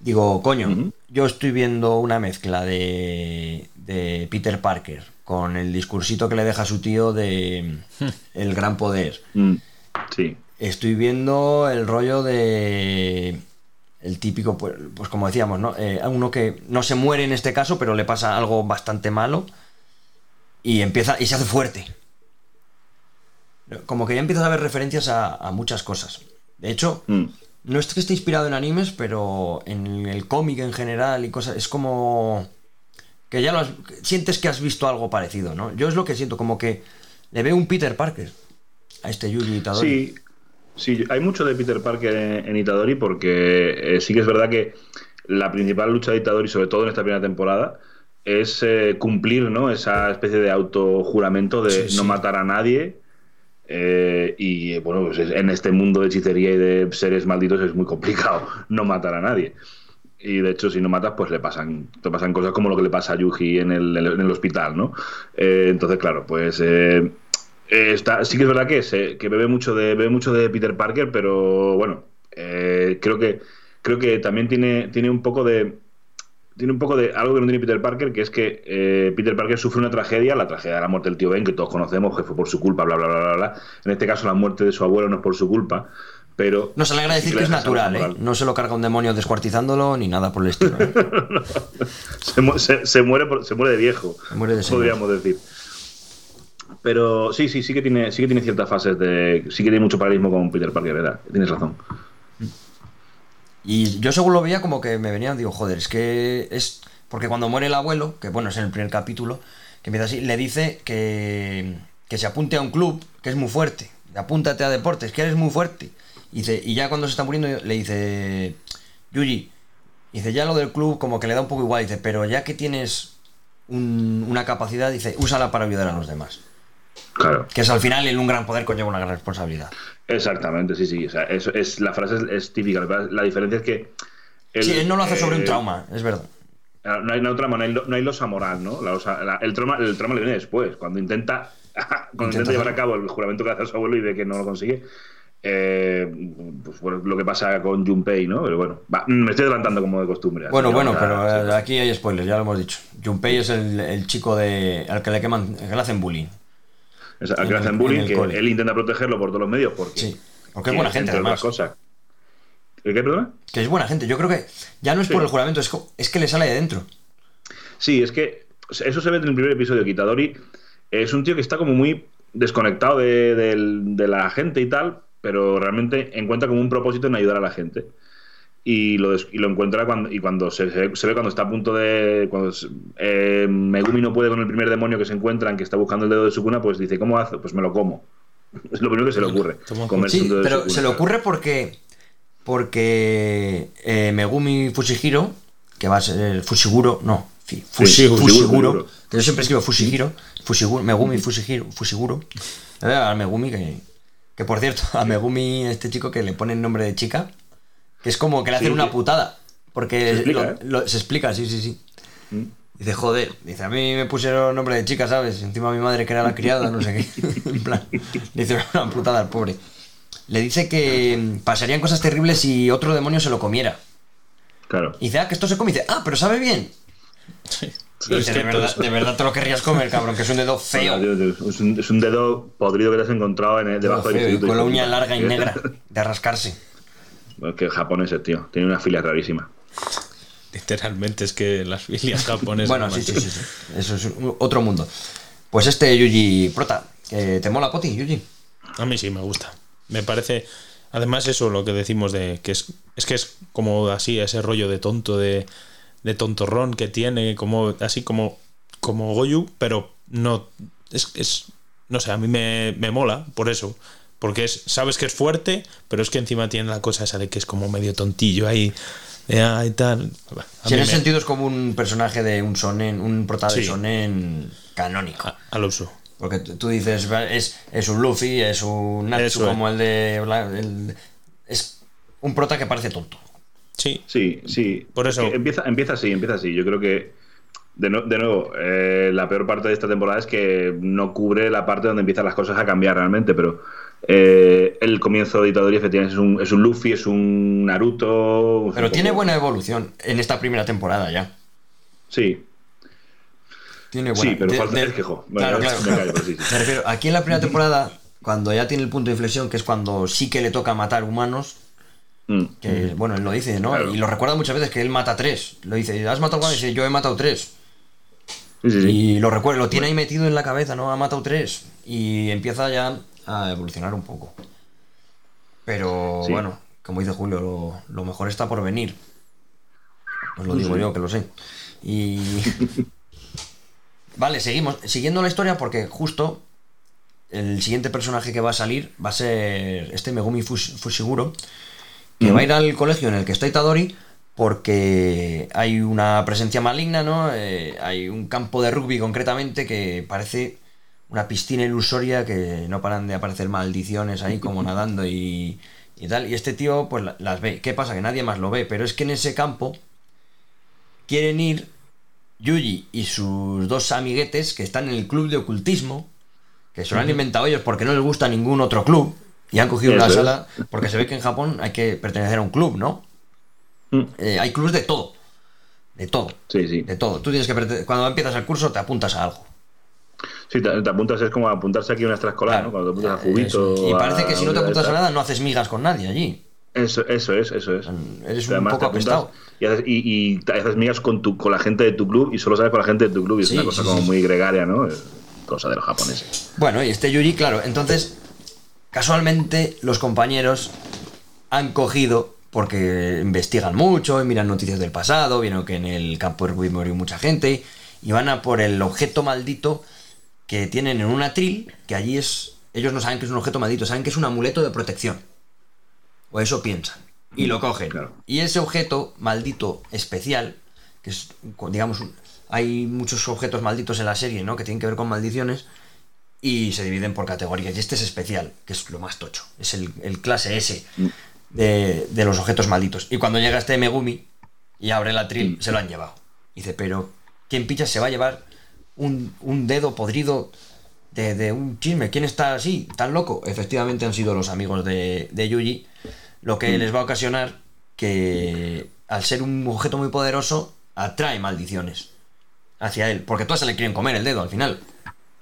digo, coño, yo estoy viendo una mezcla de, de Peter Parker con el discursito que le deja a su tío de *laughs* el gran poder. Mm, sí. Estoy viendo el rollo de el típico, pues, pues como decíamos, ¿no? Eh, uno que no se muere en este caso, pero le pasa algo bastante malo y empieza y se hace fuerte. Como que ya empiezas a ver referencias a, a muchas cosas. De hecho, Mm. no es que esté inspirado en animes, pero en el cómic en general y cosas, es como que ya lo has- sientes que has visto algo parecido, ¿no? Yo es lo que siento, como que le veo un Peter Parker a este Yuji Itadori. Sí, sí, hay mucho de Peter Parker en, en Itadori porque eh, sí que es verdad que la principal lucha de Itadori, sobre todo en esta primera temporada, es eh, cumplir ¿no? esa especie de autojuramento de Sí, no matar a nadie. eh, y eh, bueno, pues es- en este mundo de hechicería y de seres malditos es muy complicado *laughs* no matar a nadie. Y de hecho, si no matas, pues le pasan, te pasan cosas como lo que le pasa a Yuji en el, en el hospital, ¿no? Eh, entonces, claro, pues está, sí que es verdad que, que bebe mucho de bebe mucho de Peter Parker, pero bueno, creo que creo que también tiene, tiene un poco de tiene un poco de algo que no tiene Peter Parker, que es que eh, Peter Parker sufre una tragedia, la tragedia de la muerte del tío Ben, que todos conocemos, que fue por su culpa, bla, bla, bla, bla, bla. En este caso, la muerte de su abuelo no es por su culpa, pero... No se le alegra decir que es natural, ¿eh? No se lo carga un demonio descuartizándolo ni nada por el estilo. ¿eh? *laughs* se, mu- se- se muere por- se muere de viejo, Se muere de señor. podríamos decir. Pero sí, sí, sí que tiene, sí que tiene ciertas fases de. Sí que tiene mucho paralelismo con Peter Parker, ¿verdad? Tienes razón. Y yo según lo veía como que me venía, digo, joder, es que es... Porque cuando muere el abuelo, que bueno, es en el primer capítulo, que empieza así, le dice que, que se apunte a un club, que es muy fuerte. Apúntate a deportes, que eres muy fuerte. Y, dice, y ya cuando se está muriendo le dice, Yuji, dice, ya lo del club como que le da un poco igual, dice, pero ya que tienes un- una capacidad, dice, úsala para ayudar a los demás. Claro. Que es al final en un gran poder conlleva una gran responsabilidad. Exactamente, sí, sí. O sea, eso es, la frase es, es típica. La, diferencia es que el- sí, él no lo hace sobre un eh, trauma, es verdad. No hay, no hay trauma, no hay, no hay losa moral, ¿no? La losa- la- el, trauma, el trauma le viene después, cuando intenta, *laughs* cuando intenta, llevar a cabo el juramento que hace a su abuelo y ve que no lo consigue. Eh, pues bueno, lo que pasa con Junpei, ¿no? Pero bueno, va, me estoy adelantando como de costumbre. Bueno, bueno, pero eh, aquí hay spoilers, ya lo hemos dicho. Junpei es el, el chico de, al que le queman, que le hacen bullying. Que le el- hacen bullying, que cole. él intenta protegerlo por todos los medios porque. Sí, porque es buena gente, además. otras cosas. ¿El qué, perdona? Que es buena gente. Yo creo que ya no es Sí. por el juramento, es, co- es que le sale de dentro. Sí, es que eso se ve en el primer episodio. Kitadori es un tío que está como muy desconectado de, de la gente y tal, pero realmente encuentra como un propósito en ayudar a la gente. Y lo, y lo encuentra cuando, y cuando se, se- se ve cuando está a punto de. Cuando se- eh, Megumi no puede con el primer demonio que se encuentran, que está buscando el dedo de su cuna, pues dice: ¿Cómo hace? Pues me lo como. *laughs* Es lo primero que se le ocurre. Comerse Sí, un dedo de pero Sukuna. se le ocurre porque porque eh, Megumi Fushihiro, que va a ser Fushiguro, no, fi- Fushi- Sí, Fushiguro, Fushiguro, Fushiguro. que yo siempre escribo Fushihiro, Fushiguro, Megumi Fushihiro, Fushiguro. Eh, A Megumi que, que por cierto, a Megumi este chico que le pone el nombre de chica, que es como que le hacen Sí, una putada, porque Se explica, lo- ¿eh? lo- se explica, sí, sí, sí. Mm. Dice, joder, dice, a mí me pusieron nombre de chica, ¿sabes? Encima mi madre que era la criada, no sé qué. *laughs* *laughs* en plan, dice una putada al pobre. Le dice que mm, pasarían cosas terribles si otro demonio se lo comiera. Claro. Y dice, ah, que esto se come. Y dice, ah, pero sabe bien. Y dice, de verdad, de verdad te lo querrías comer, cabrón, que es un dedo *laughs* feo. Es un, es un dedo podrido que te has encontrado en el- debajo del con la uña larga y negra de rascarse. Bueno, que japoneses, tío. Tiene una filia rarísima. Literalmente es que las filias japonesas. Bueno, sí, sí, sí, sí. Eso es otro mundo. Pues este Yuji Prota, ¿te mola Poti, Yuji? A mí sí me gusta. Me parece. Además, eso lo que decimos de que es, es que es como así, ese rollo de tonto, de, de tontorrón que tiene, como así como, como Goyu, pero no. Es, es no sé, a mí me, me mola por eso. Porque es, sabes que es fuerte, pero es que encima tiene la cosa esa de que es como medio tontillo ahí. de, ah, y tal. Si en ese me- sentido es como un personaje de un sonen, un prota de Sí. sonen canónico. a- al uso. Porque tú dices, es, es un Luffy, es un Natsu Eso como el de... El- es un prota que parece tonto. Sí, Sí, sí. Por eso- Que Empieza, empieza así, empieza así. Yo creo que, de, no- de nuevo, eh, la peor parte de esta temporada es que no cubre la parte donde empiezan las cosas a cambiar realmente, pero eh, el comienzo de Itadori efectivamente es un, es un Luffy, es un Naruto. Pero tiene buena evolución en esta primera temporada ya. Sí, Tiene buena. sí, pero de- falta de- el quejo. Bueno, Claro, claro. me callo, pero sí, sí. *laughs* Me refiero, aquí en la primera temporada, cuando ya tiene el punto de inflexión, que es cuando sí que le toca matar humanos, Mm. que bueno, él lo dice, ¿no? Claro. Y lo recuerda muchas veces que él mata tres. Lo dice, ¿has matado cuántos? Y dice, yo he matado tres. Sí. Y lo recuerda, lo tiene ahí metido en la cabeza, ¿no? Ha matado tres. Y empieza ya a evolucionar un poco. Pero Sí. bueno, como dice Julio, lo, lo mejor está por venir. Os lo Sí, digo sí. yo, que lo sé. Y. *laughs* vale, seguimos. Siguiendo la historia, porque justo el siguiente personaje que va a salir va a ser este Megumi Fush- Fushiguro, que va a ir al colegio en el que está Itadori porque hay una presencia maligna, ¿no? Eh, hay un campo de rugby concretamente que parece una piscina ilusoria que no paran de aparecer maldiciones ahí como *laughs* nadando y, y tal. Y este tío pues la- las ve. ¿Qué pasa? Que nadie más lo ve, pero es que en ese campo quieren ir Yuji y sus dos amiguetes que están en el club de ocultismo, que se lo han inventado ellos porque no les gusta ningún otro club y han cogido una es. sala, porque se ve que en Japón hay que pertenecer a un club, ¿no? Mm. Eh, hay clubs de todo, de todo, Sí, sí. de todo. Tú tienes que cuando empiezas el curso te apuntas a algo. Sí, te, te apuntas, es como apuntarse aquí a una extraescolar, ¿no? Cuando te apuntas a Jubito. Eso. Y parece que si no te apuntas a nada no haces migas con nadie allí. Eso, eso es, eso es. Eres un además poco apestado. Y haces, y, haces migas con, tu, con la gente de tu club y solo sabes con la gente de tu club. Y es una cosa sí, como sí. muy gregaria, ¿no? Cosa de los japoneses. Bueno, y este Yuri, claro, entonces, casualmente los compañeros han cogido, porque investigan mucho, y miran noticias del pasado, vieron que en el campo de rugby murió mucha gente, y van a por el objeto maldito que tienen en un atril, que allí es... Ellos no saben que es un objeto maldito, saben que es un amuleto de protección. O eso piensan. Y lo cogen. Claro. Y ese objeto maldito especial, que es, digamos, un- hay muchos objetos malditos en la serie, ¿no? Que tienen que ver con maldiciones y se dividen por categorías. Y este es especial, que es lo más tocho. Es el, el clase S de, de los objetos malditos. Y cuando llega este Megumi, Y abre la tril, Mm. se lo han llevado. Dice, pero ¿quién picha se va a llevar un, un dedo podrido de, de un chisme? ¿Quién está así, tan loco? Efectivamente han sido los amigos de, de Yuji, lo que les va a ocasionar que al ser un objeto muy poderoso, atrae maldiciones hacia él. Porque todas se le quieren comer el dedo al final.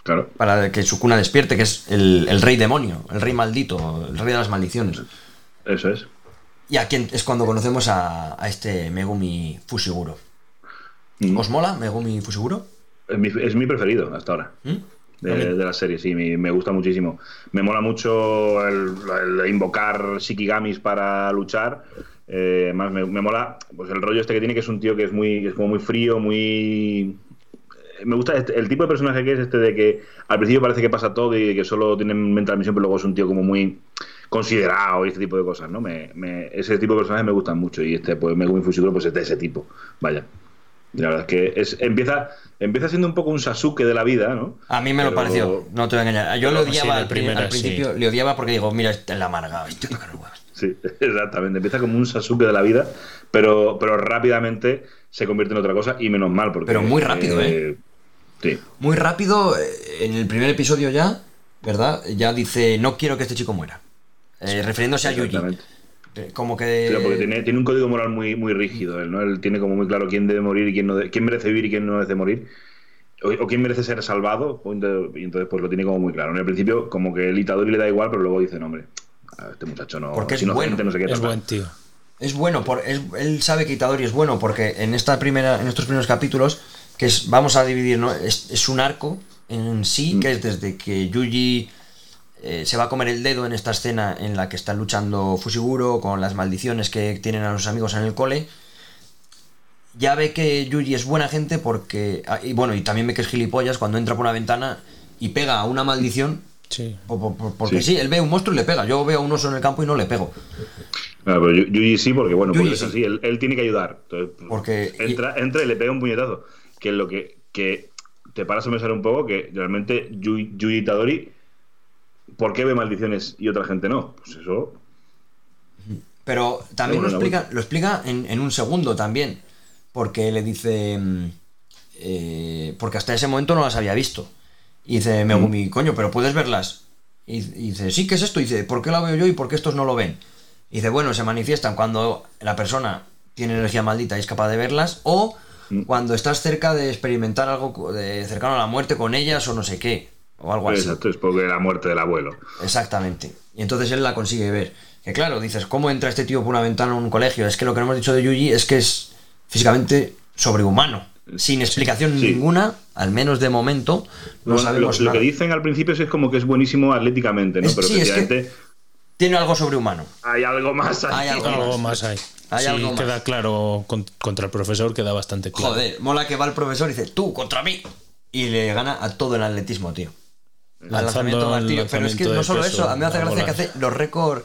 Claro. Para que su cuna despierte, que es el, el rey demonio, el rey maldito, el rey de las maldiciones. Eso es. Y aquí es cuando conocemos a, a este Megumi Fushiguro. Mm. ¿Os mola Megumi Fushiguro? Es mi, es mi preferido hasta ahora. ¿Mm? De, de la serie, sí, me, me gusta muchísimo. Me mola mucho el, el invocar Shikigamis para luchar. Eh, más me, me mola pues el rollo este que tiene, que es un tío que es muy, es como muy frío, muy. eh, Me gusta este- el tipo de personaje que es este de que al principio parece que pasa todo y que solo tiene mental misión, pero luego es un tío como muy considerado y este tipo de cosas, ¿no? Me, me- ese tipo de personajes me gustan mucho y este, pues Megumi Fushiguro, pues es de ese tipo. Vaya. Y la verdad es que es, empieza, empieza siendo un poco un Sasuke de la vida, ¿no? A mí me lo pareció, no te voy a engañar. Yo sí, odiaba al, pri- primera, al principio, sí. le odiaba porque digo, mira, este es la amargado, este toca los huevos. Sí, *laughs* exactamente. Empieza como un Sasuke de la vida, pero, pero rápidamente se convierte en otra cosa y menos mal. Porque, Pero muy rápido, ¿eh? Sí, Muy rápido, eh, en el primer episodio ya, ¿verdad? Ya dice, no quiero que este chico muera. Eh, refiriéndose a Yuji. Eh, Como que... Porque tiene, tiene un código moral muy, muy rígido, él, ¿no? Él tiene como muy claro quién debe morir y quién no de- quién merece vivir y quién no merece morir. O, o quién merece ser salvado, y entonces pues lo tiene como muy claro. En el principio, como que el Itadori le da igual, pero luego dice, no, hombre, a este muchacho no Porque es inocente, bueno. no sé qué. Es tal, tal". buen tío. Es bueno, por, es- él sabe que Itadori es bueno porque en esta primera, en estos primeros capítulos, que es, vamos a dividir, ¿no? Es, es un arco en sí, que es desde que Yuji eh, se va a comer el dedo en esta escena en la que está luchando Fushiguro con las maldiciones que tienen a los amigos en el cole. Ya ve que Yuji es buena gente porque. ah, Y bueno, y también ve que es gilipollas cuando entra por una ventana y pega a una maldición. Sí. po- po- po- Porque Sí. sí, él ve un monstruo y le pega. Yo veo a un oso en el campo y no le pego. Claro, pero Yu- Yuji sí, porque bueno, Yuji porque es sí. así, él, él tiene que ayudar. Entonces, pues, Porque- entra, entra y le pega un puñetazo. Que es lo que, que te paras a pensar un poco que realmente Yu- Yuji Itadori, ¿por qué ve maldiciones y otra gente no? Pues eso. Pero también lo explica, lo explica en, en un segundo también. Porque le dice. mm, eh, porque hasta ese momento no las había visto. Y dice Megumi, coño, pero puedes verlas. Y, y dice, sí, ¿qué es esto? Y dice, ¿por qué la veo yo y por qué estos no lo ven? Y dice, bueno, se manifiestan cuando la persona tiene energía maldita y es capaz de verlas. O Mm. cuando estás cerca de experimentar algo de cercano a la muerte con ellas o no sé qué. O algo así. Exacto, es porque la muerte del abuelo. Exactamente. Y entonces él la consigue ver. Que claro, dices, ¿cómo entra este tío por una ventana a un colegio? Es que lo que no hemos dicho de Yuji es que es físicamente sobrehumano. Sin explicación Sí. ninguna, al menos de momento, no sabemos lo, lo nada. que dicen al principio es como que es buenísimo atléticamente, ¿no? Es- pero sí, es que- efectivamente Tiene algo sobrehumano. hay algo más ahí. Hay algo Algo más. más hay. Hay sí, algo más. queda claro con- contra el profesor, queda bastante claro. Joder, mola que va el profesor y dice, tú contra mí. Y le gana a todo el atletismo, tío. Lanzando lanzamiento el martillo. Pero es que lanzamiento no solo peso, eso, a mí me hace gracia que bola. hace los récords.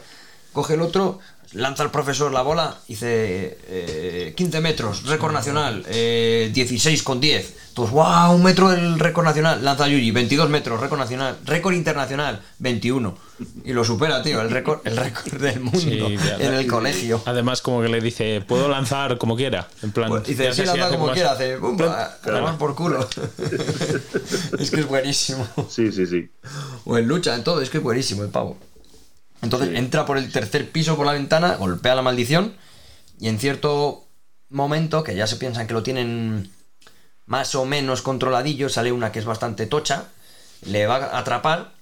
Coge el otro, lanza al profesor la bola, dice eh, 15 metros, récord nacional, eh, 16 con 10. Entonces, wow, un metro del récord nacional, lanza Yuji, 22 metros, récord nacional, récord internacional, 21. Y lo supera, tío, el récord, el récord del mundo Sí, en el colegio. Además, como que le dice, puedo lanzar como quiera. En plan, Pues dice, sí, lanza hace como más- quiera, hace, pum, tomar por culo. *laughs* es que es buenísimo. Sí, sí, sí. O en lucha, en todo, es que es buenísimo el pavo. Entonces Sí. entra por el tercer piso por la ventana, golpea la maldición y en cierto momento, que ya se piensan que lo tienen más o menos controladillo, sale una que es bastante tocha, le va a atrapar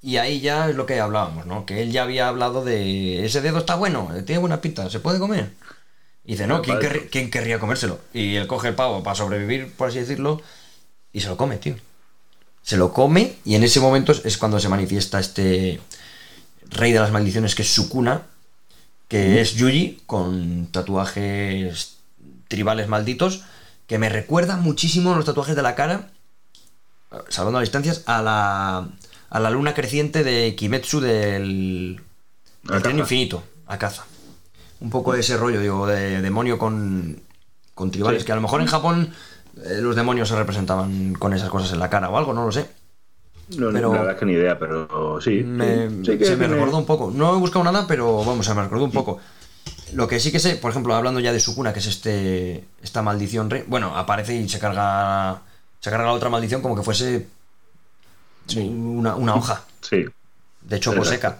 y ahí ya es lo que hablábamos, ¿no? Que él ya había hablado de ese dedo está bueno, tiene buena pinta, ¿se puede comer? Y dice, no, ¿quién, querría comérselo? Y él coge el pavo para sobrevivir, por así decirlo, y se lo come, tío. Se lo come y en ese momento es cuando se manifiesta este rey de las maldiciones que es Sukuna, que es Yuji con tatuajes tribales malditos, que me recuerda muchísimo los tatuajes de la cara, salvando las distancias, a la, a la luna creciente de Kimetsu del, del tren infinito, a caza. Un poco ese rollo, digo, de demonio con, con tribales, Sí. que a lo mejor en Japón eh, los demonios se representaban con esas cosas en la cara o algo, no lo sé. No, Pero- la verdad es que ni idea, pero sí. Me- sí, sí que se me recordó un poco. No he buscado nada, pero vamos, se me recordó un poco. Lo que sí que sé, por ejemplo, hablando ya de Sukuna, que es este esta maldición, re- bueno, aparece y se carga se carga la otra maldición como que fuese una, una hoja Sí. de choco seca.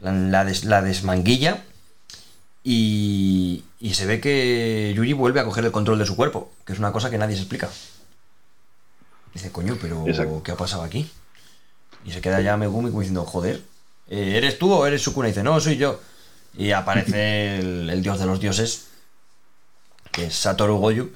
La, la des- la desmanguilla y, y se ve que Yuji vuelve a coger el control de su cuerpo, que es una cosa que nadie se explica. Dice, coño, pero Exacto. ¿qué ha pasado aquí? Y se queda ya Megumi como diciendo, joder, eh, ¿eres tú o eres Sukuna? Y dice, no, soy yo. Y aparece *laughs* el, el dios de los dioses, que es Satoru Goju,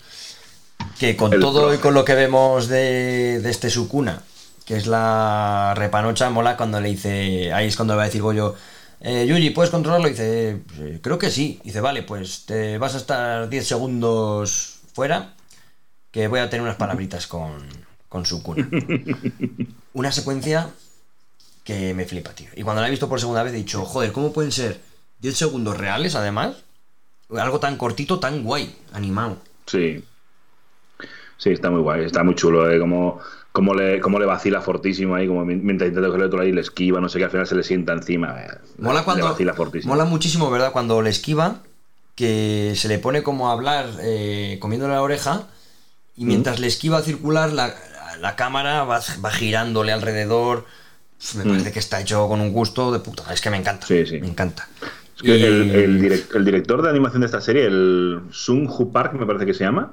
que con El todo y con lo que vemos de, de este Sukuna, que es la repanocha, mola cuando le dice, ahí es cuando le va a decir Goyo, eh, Yuji, ¿puedes controlarlo? Y dice, "Eh, creo que sí. Y dice, vale, pues te vas a estar 10 segundos fuera, que voy a tener unas palabritas con, con Sukuna. *laughs* Una secuencia que me flipa, tío. Y cuando la he visto por segunda vez he dicho, joder, ¿cómo pueden ser 10 segundos reales, además? Algo tan cortito, tan guay, animado. Sí. Sí, está muy guay, está muy chulo, ¿eh? Como, como, le, como le vacila fortísimo ahí, como mi- mientras intenta cogerle otro ahí, le esquiva, no sé qué, al final se le sienta encima. eh. Mola Le cuando. vacila fortísimo. Mola muchísimo, ¿verdad? Cuando le esquiva, que se le pone como a hablar eh, comiéndole la oreja, y mientras le esquiva circular, la, la cámara va, va girándole alrededor. Me parece que está hecho con un gusto de puta. Es que me encanta. Sí, sí. Me encanta. Es que Y- el, el el director de animación de esta serie, el Sung Hu Park, me parece que se llama,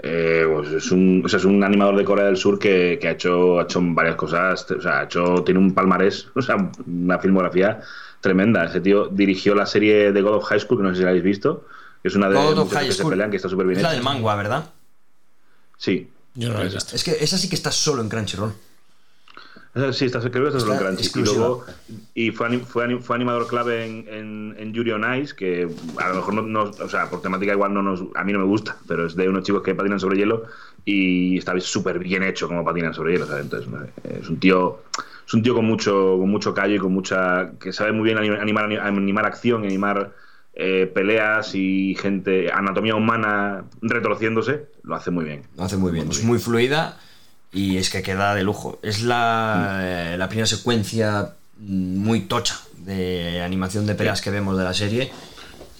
eh, pues es, un, o sea, es un animador de Corea del Sur que, que ha, hecho, ha hecho varias cosas, o sea, ha hecho, tiene un palmarés, *laughs* o sea, una filmografía tremenda. Ese tío dirigió la serie de God of High School, que no sé si la habéis visto, que es una de God of muchachos High que se School. pelean, que está súper bien Es la del manga, ¿verdad? Sí. Yo no lo he visto. Es que esa sí que está solo en Crunchyroll. Sí, está, creo que está solo en Crunchy. Y, luego, y fue, anim- fue, anim- fue animador clave en, en, en Yuri on Ice, que a lo mejor no, no- o sea, por temática igual no nos, a mí no me gusta, pero es de unos chicos que patinan sobre hielo y está súper bien hecho como patinan sobre hielo, ¿sabes? Entonces, es un tío es un tío con mucho con mucho callo y con mucha que sabe muy bien anim- animar animar acción, animar eh, peleas y gente anatomía humana retorciéndose, lo hace muy bien. Lo hace muy bien. Es muy fluida y es que queda de lujo. Es la, eh, la primera secuencia mm, muy tocha de animación de peleas que vemos de la serie.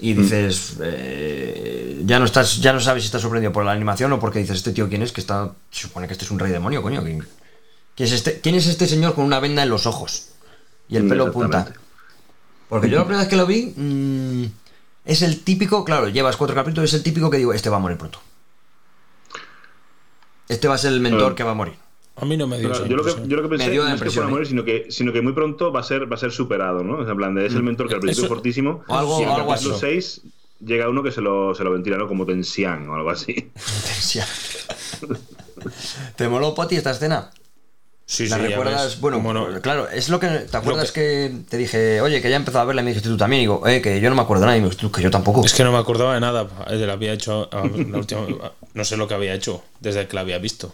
Y dices, eh, ya no estás, ya no sabes si estás sorprendido por la animación o porque dices, este tío quién es, que está. Se supone que este es un rey demonio, coño. ¿Quién, quién es este, quién es este señor con una venda en los ojos? Y el pelo punta. Porque yo la primera vez que lo vi, mm, es el típico, claro, llevas cuatro capítulos, es el típico que digo, este va a morir pronto. Este va a ser el mentor que va a morir. A mí no me dio esa yo, lo que, impresión. yo lo que pensé Me dio la no es que fuera a morir, sino que, sino que muy pronto va a ser, va a ser superado, ¿no? En plan, de- es el mentor que al principio es fortísimo. O algo- y en el algo capítulo así. 6 llega uno que se lo, se lo ventila, ¿no? Como Tensian o algo así. *laughs* Tensión. ¿Te moló, Poti, esta escena? Sí, ¿La sí, recuerdas? Bueno, no. pues, claro, es lo que. ¿Te acuerdas que- que... te dije, oye, que ya he empezado a verla y me dijiste tú también? Y digo, eh, que yo no me acuerdo nada. Y me dijiste tú, que yo tampoco. Es que no me acordaba de nada. eh, La había hecho. la última- *laughs* no sé lo que había hecho desde que la había visto.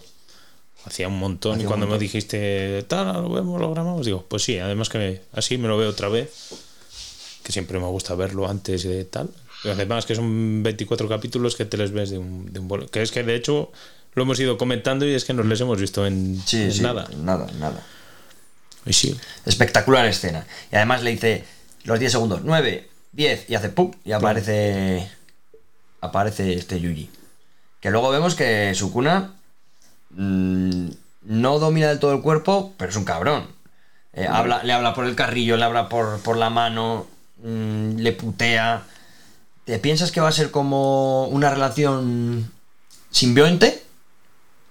Hacía un montón. Hacía y cuando montón. me dijiste, tal, lo vemos, lo grabamos, digo, pues sí, además que me- así me lo veo otra vez. Que siempre me gusta verlo antes y de tal. Además que son 24 capítulos que te les ves de un, de un Que es que de hecho lo hemos ido comentando y es que nos les hemos visto en, Sí, en sí. nada. Nada, nada. Y sí. Espectacular escena. Y además le dice los 10 segundos, 9, 10, y hace pum, y aparece. Aparece este Yuji. Que luego vemos que Sukuna mm, no domina del todo el cuerpo, pero es un cabrón. Eh, habla, le habla por el carrillo, le habla por, por la mano, mm, le putea. ¿Te piensas que va a ser como una relación simbionte?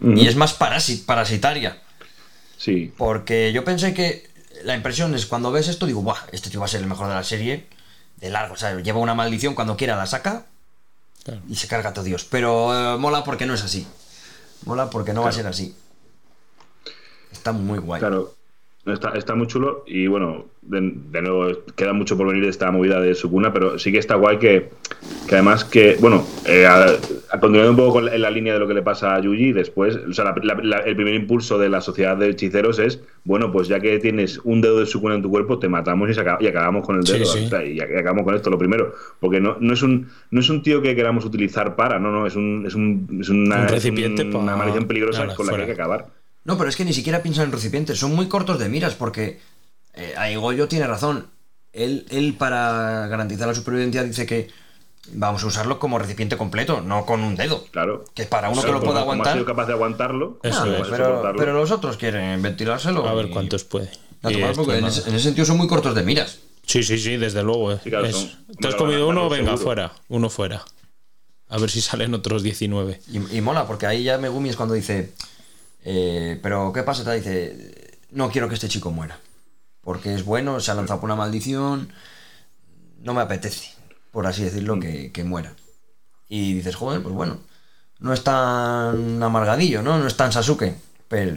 Y es más parasi- parasitaria. Sí. Porque yo pensé que la impresión es cuando ves esto, digo, Buah, este tío va a ser el mejor de la serie. De largo, o sea, lleva una maldición, cuando quiera la saca Claro. y se carga a todo Dios. Pero eh, mola porque no es así. Mola porque no va a ser así. Está muy guay. Claro, está, está muy chulo y bueno, de, de nuevo, queda mucho por venir de esta movida de Sukuna, pero sí que está guay que, que además que, bueno, eh, a- a- continuando un poco con la- en la línea de lo que le pasa a Yuji, después, o sea, la- la- la- el primer impulso de la sociedad de hechiceros es, bueno, pues ya que tienes un dedo de Sukuna en tu cuerpo, te matamos y, se acaba- y acabamos con el dedo, sí. o sea, y ac- acabamos con esto, lo primero, porque no, no, es, un, no es un tío que queramos utilizar para, no, no, es, un, es, un, es una, Un es recipiente una maldición peligrosa Nada, con la que hay que acabar. No, pero es que ni siquiera piensan en recipientes. Son muy cortos de miras porque eh, ahí Goyo tiene razón. Él, él, para garantizar la supervivencia, dice que vamos a usarlo como recipiente completo, no con un dedo. Claro. Que para uno Claro, que lo pueda como aguantar. ha sido capaz de aguantarlo. Eso Ah, es. pero, los otros quieren ventilárselo. A ver y- cuántos puede. a Y tomar esto porque en, ese, en ese sentido son muy cortos de miras. Sí, sí, sí, desde luego. eh. Sí, claro, Es- son- Te has comido uno, venga, seguro. fuera. Uno fuera. A ver si salen otros 19. Y, y mola, porque ahí ya Megumi es cuando dice. eh, pero ¿qué pasa? Te dice. No quiero que este chico muera. Porque es bueno, se ha lanzado por una maldición. No me apetece, por así decirlo, que, que muera. Y dices, joder, pues bueno. No es tan amargadillo, ¿no? No es tan Sasuke. Pero,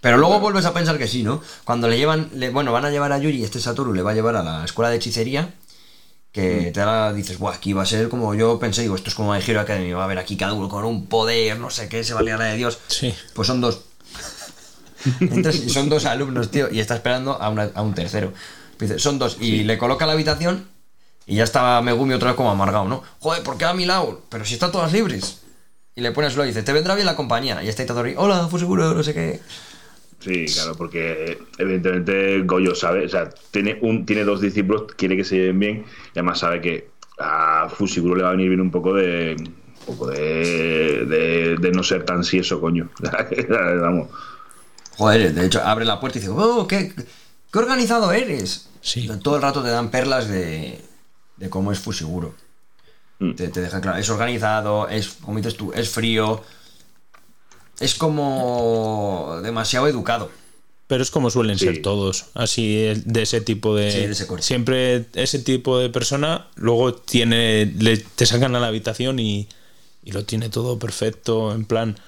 pero luego vuelves a pensar que sí, ¿no? Cuando le llevan. le- bueno, van a llevar a Yuri, este Satoru le va a llevar a la escuela de hechicería. Que te da, dices, guau, aquí va a ser como yo pensé, digo, esto es como My Hero Academy, va a haber aquí cada uno con un poder, no sé qué, se va a liar la de Dios. Sí. Pues son dos. Entras y *laughs* son dos alumnos, tío, y está esperando a, una- a un tercero. Dice, son dos. Y le coloca la habitación y ya estaba Megumi otra vez como amargado, ¿no? Joder, ¿por qué a mi lado? Pero si están todas libres. Y le pones lo y dice, te vendrá bien la compañía. Y está Itadori, hola, fue seguro, no sé qué. Sí, claro, porque eh, evidentemente Goyo sabe, o sea, tiene, un, tiene dos discípulos, quiere que se lleven bien, y además sabe que a Fusiguro le va a venir bien un poco de. Un poco de, de, de no ser tan sieso, coño. *laughs* Vamos. Joder, de hecho, abre la puerta y dice, oh, qué, qué organizado eres. Sí. Todo el rato te dan perlas de, de cómo es Fusiguro. Mm. Te, te deja claro, es organizado, es, como dices tú, es frío. Es como demasiado educado. Pero es como suelen Sí. ser todos. Así de ese tipo de. Sí, de ese corte. siempre ese tipo de persona luego tiene. le- te sacan a la habitación y, y lo tiene todo perfecto. En plan.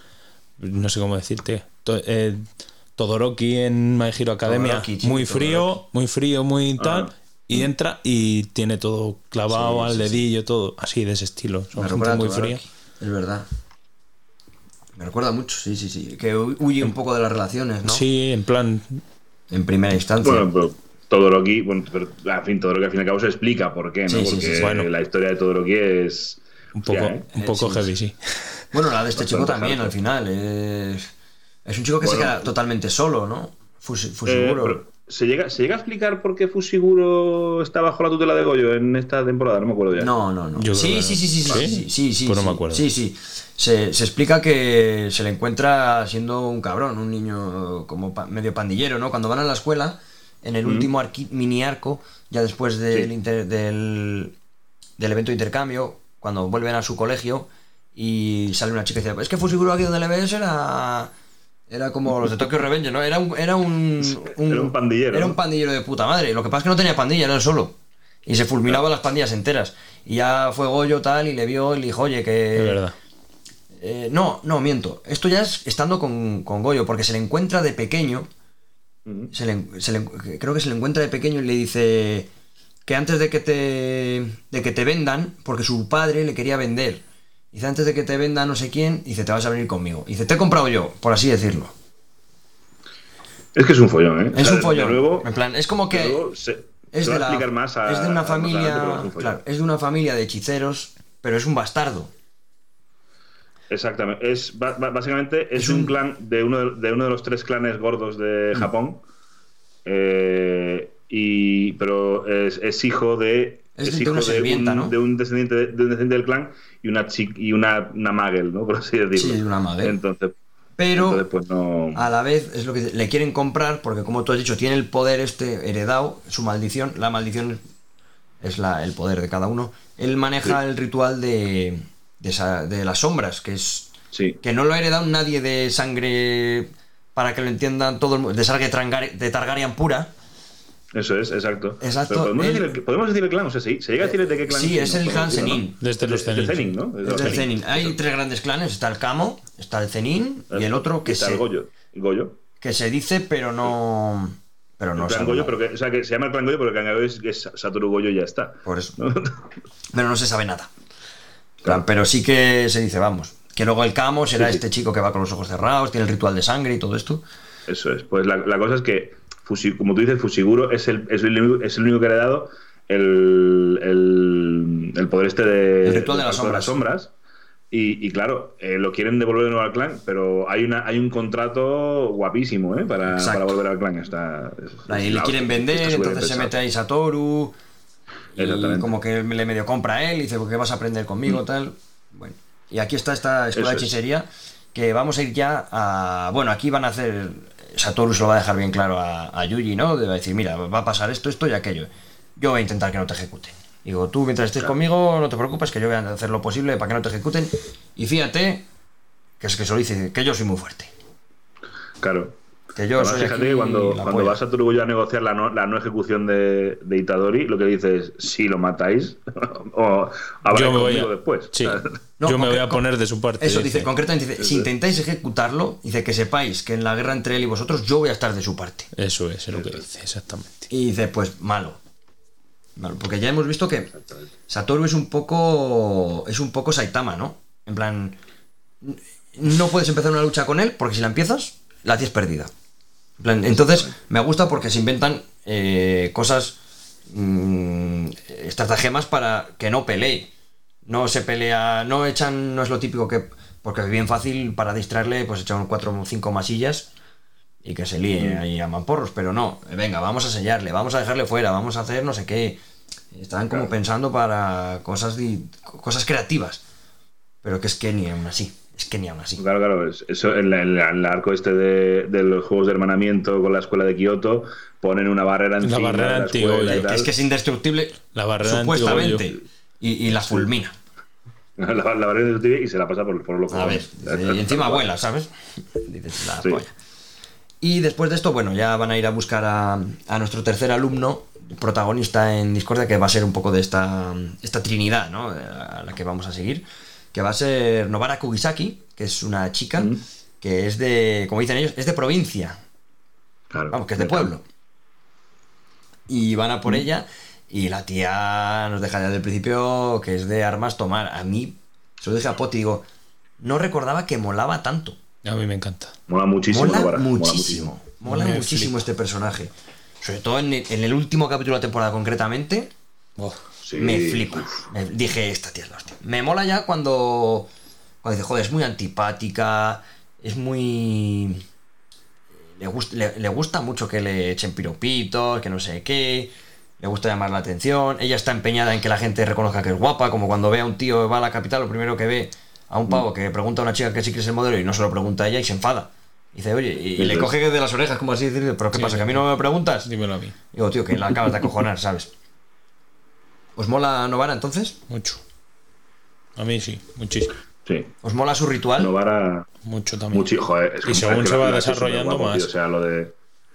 No sé cómo decirte. to- eh, Todoroki en My Hero Academia. Todoroki, muy Todoroki. frío, muy frío, muy tal. Ah. Y entra y tiene todo clavado Sí, al sí, sí. dedillo, todo. Así de ese estilo. Son Me gente muy fría. Es verdad. Me recuerda mucho, sí, sí, sí. Que hu- huye un poco de las relaciones, ¿no? Sí, en plan. En primera instancia. Bueno, pero Todoroki, bueno, pero, en fin, Todoroki al fin y al cabo se explica por qué, ¿no? Sí, sí, sí, Porque sí. Bueno. la historia de Todoroki es. Un poco, ¿eh? un poco sí, heavy, sí. Bueno, la de este chico también, al final. Es, es un chico que se queda totalmente solo, ¿no? Fusi- Eh, Fusiguro. pero, ¿se, llega, ¿Se llega a explicar por qué Fusiguro está bajo la tutela de Goyo en esta temporada? No me acuerdo ya. No, no, no. Yo sí, creo sí, no. sí, sí, sí, ¿Sí? sí, sí, sí, Pues no me acuerdo. Sí, sí. Se, se explica que se le encuentra siendo un cabrón, un niño como pa- medio pandillero, ¿no? Cuando van a la escuela, en el último arqui- mini arco, ya después del, Sí. inter- del, del evento de intercambio, cuando vuelven a su colegio y sale una chica y dice, es que Fusiguro aquí donde le ves era... Era como los de Tokyo Revenge, ¿no? Era un, era un, Era un pandillero, Era un pandillero de puta madre. Lo que pasa es que no tenía pandilla, era él solo. Y se fulminaba las pandillas enteras. Y ya fue Goyo tal y le vio y le dijo, oye, que... Es verdad. Eh, no, no, miento. Esto ya es estando con, con Goyo, porque se le encuentra de pequeño. Ujú. se le- se le- creo que se le encuentra de pequeño y le dice que antes de que te de que te vendan, porque su padre le quería vender. Dice, antes de que te venda no sé quién, dice, te vas a venir conmigo. Dice, te he comprado yo, por así decirlo. Es que es un follón, ¿eh? Es O sea, un follón. Nuevo, en plan, es como que se, es se de, va a la, explicar más a- es de una adelante, familia, es claro, de una familia de hechiceros, pero es un bastardo. Exactamente. Es, básicamente es, Es un, un- clan de uno de, de uno de los tres clanes gordos de Japón. Eh, y, pero es, es hijo de. Es de hijo una sirvienta, un, ¿no? de un descendiente de, de un descendiente del clan y una chi- y una, una Magel, ¿no? *laughs* Por así decirlo. Sí, una Magel. Entonces, Pero entonces, pues no. a la vez es lo que le quieren comprar porque como tú has dicho tiene el poder este heredado su maldición la maldición es la, el poder de cada uno él maneja Sí. el ritual de, de, esa- de las sombras que es Sí. que no lo ha heredado nadie de sangre para que lo entiendan todo el mundo de sangre de Targaryen pura Eso es, exacto. Exacto, Pero ¿podemos, decir el, podemos decir el clan, o sea, sí, se llega a decir de qué clan sí es el ¿no? clan Zenin ¿no? Desde los Zenin. ¿no? Es de es los del Zenin. Zenin hay tres grandes clanes está el Kamo está el Zenin y el otro que Está se, el Goyo. el Goyo. que se dice pero no pero no el clan sabe Goyo, nada. pero que, o sea, que se llama el clan Goyo, pero el clan Goyo es, es Satoru Goyo y ya está. por eso pero no se sabe nada. Claro, pero sí que se dice, vamos, que luego el Camo será Sí, sí. este chico que va con los ojos cerrados, tiene el ritual de sangre y todo esto. Eso es. Pues la, la cosa es que, Fusi- como tú dices, Fusiguro es el, es el, único, es el único que le ha dado el, el, el poder este de, El ritual de las palco sombras. Y, y claro, eh, lo quieren devolver de nuevo al clan, pero hay una hay un contrato guapísimo ¿eh? para, volver al clan. Está, es- Ahí es le quieren vender, está entonces se mete ahí Satoru. Y como que le medio compra a él y dice, ¿qué vas a aprender conmigo? Tal. Bueno, y aquí está esta escuela Mm. Eso de es. hechicería que vamos a ir ya a... Bueno, aquí van a hacer... Satoru se lo va a dejar bien claro a, a Yuji, ¿no? De decir, mira, va a pasar esto, esto y aquello. Yo voy a intentar que no te ejecuten. Digo, tú mientras estés conmigo, no te preocupes, que yo voy a hacer lo posible para que no te ejecuten. Y fíjate, que es que se lo dice, que yo soy muy fuerte. Claro. Que yo Además, soy fíjate que cuando, cuando vas a Turugullo a negociar la no, la no ejecución de, de Itadori, lo que dices es si lo matáis *laughs* o habrá Yo me voy conmigo a, después. sí. *laughs* No, yo me voy a poner de su parte. Eso dice, concretamente dice, si intentáis ejecutarlo, dice que sepáis que en la guerra entre él y vosotros yo voy a estar de su parte. Eso es lo que dice, exactamente. Y dice, pues malo. Malo, porque ya hemos visto que Satoru es un poco. es un poco Saitama, ¿no? En plan. No puedes empezar una lucha con él, porque si la empiezas, la tienes perdida. Entonces, me gusta porque se inventan eh, cosas. mm, estratagemas para que no pelee. No se pelea. No echan. No es lo típico que. Porque es bien fácil para distraerle, pues echan cuatro o cinco masillas y que se líe ahí a mamporros, pero no, venga, vamos a sellarle, vamos a dejarle fuera, vamos a hacer no sé qué. Están como pensando para cosas cosas creativas. Pero que es que ni aún así, es que ni aún así. Claro, claro, es- eso en, la- en la- en el arco este de, de los juegos de hermanamiento con la escuela de Kioto ponen una barrera encima barrera de la antigollo. escuela y Que tal. es que es indestructible La barrera supuestamente y, y la fulmina. *laughs* la, la barrera indestructible y se la pasa por, por los A ver, y encima vuela, ¿sabes? Dices, la Sí. polla. Y después de esto, bueno, ya van a ir a buscar a, a nuestro tercer alumno, protagonista en Discordia, que va a ser un poco de esta, esta trinidad, ¿no? A la que vamos a seguir. Que va a ser Novara Kugisaki, que es una chica Mm. que es de, como dicen ellos, es de provincia. Claro. Vamos, que es de pueblo. Y van a por ella. Y la tía nos deja ya desde el principio que es de armas tomar. A mí, se lo dije a Poti, digo, no recordaba que molaba tanto. A mí me encanta. Mola muchísimo. Mola muchísimo. Mola muchísimo flipa. este personaje. Sobre todo en el, en el último capítulo de la temporada concretamente. Oh, Sí, me flipa. Me- dije, esta tía es la hostia. Me mola ya cuando. Cuando dice, joder, es muy antipática. Es muy. Le, gust- le, le gusta mucho que le echen piropitos, que no sé qué. Le gusta llamar la atención. Ella está empeñada en que la gente reconozca que es guapa. Como cuando ve a un tío va a la capital, lo primero que ve a un pavo que pregunta a una chica que sí que es el modelo y no se lo pregunta a ella y se enfada. Dice, oye, y, y le coge de las orejas, como así ¿pero qué Sí, pasa? ¿Que a mí no me preguntas? dímelo a mí. Digo, tío, que la acabas de acojonar, *laughs* ¿sabes? ¿Os mola Novara entonces? Mucho. A mí sí, muchísimo. Sí. ¿Os mola su ritual? Novara. Mucho también. Mucho, joder, es Y según se va desarrollando tío. más. O sea, lo de,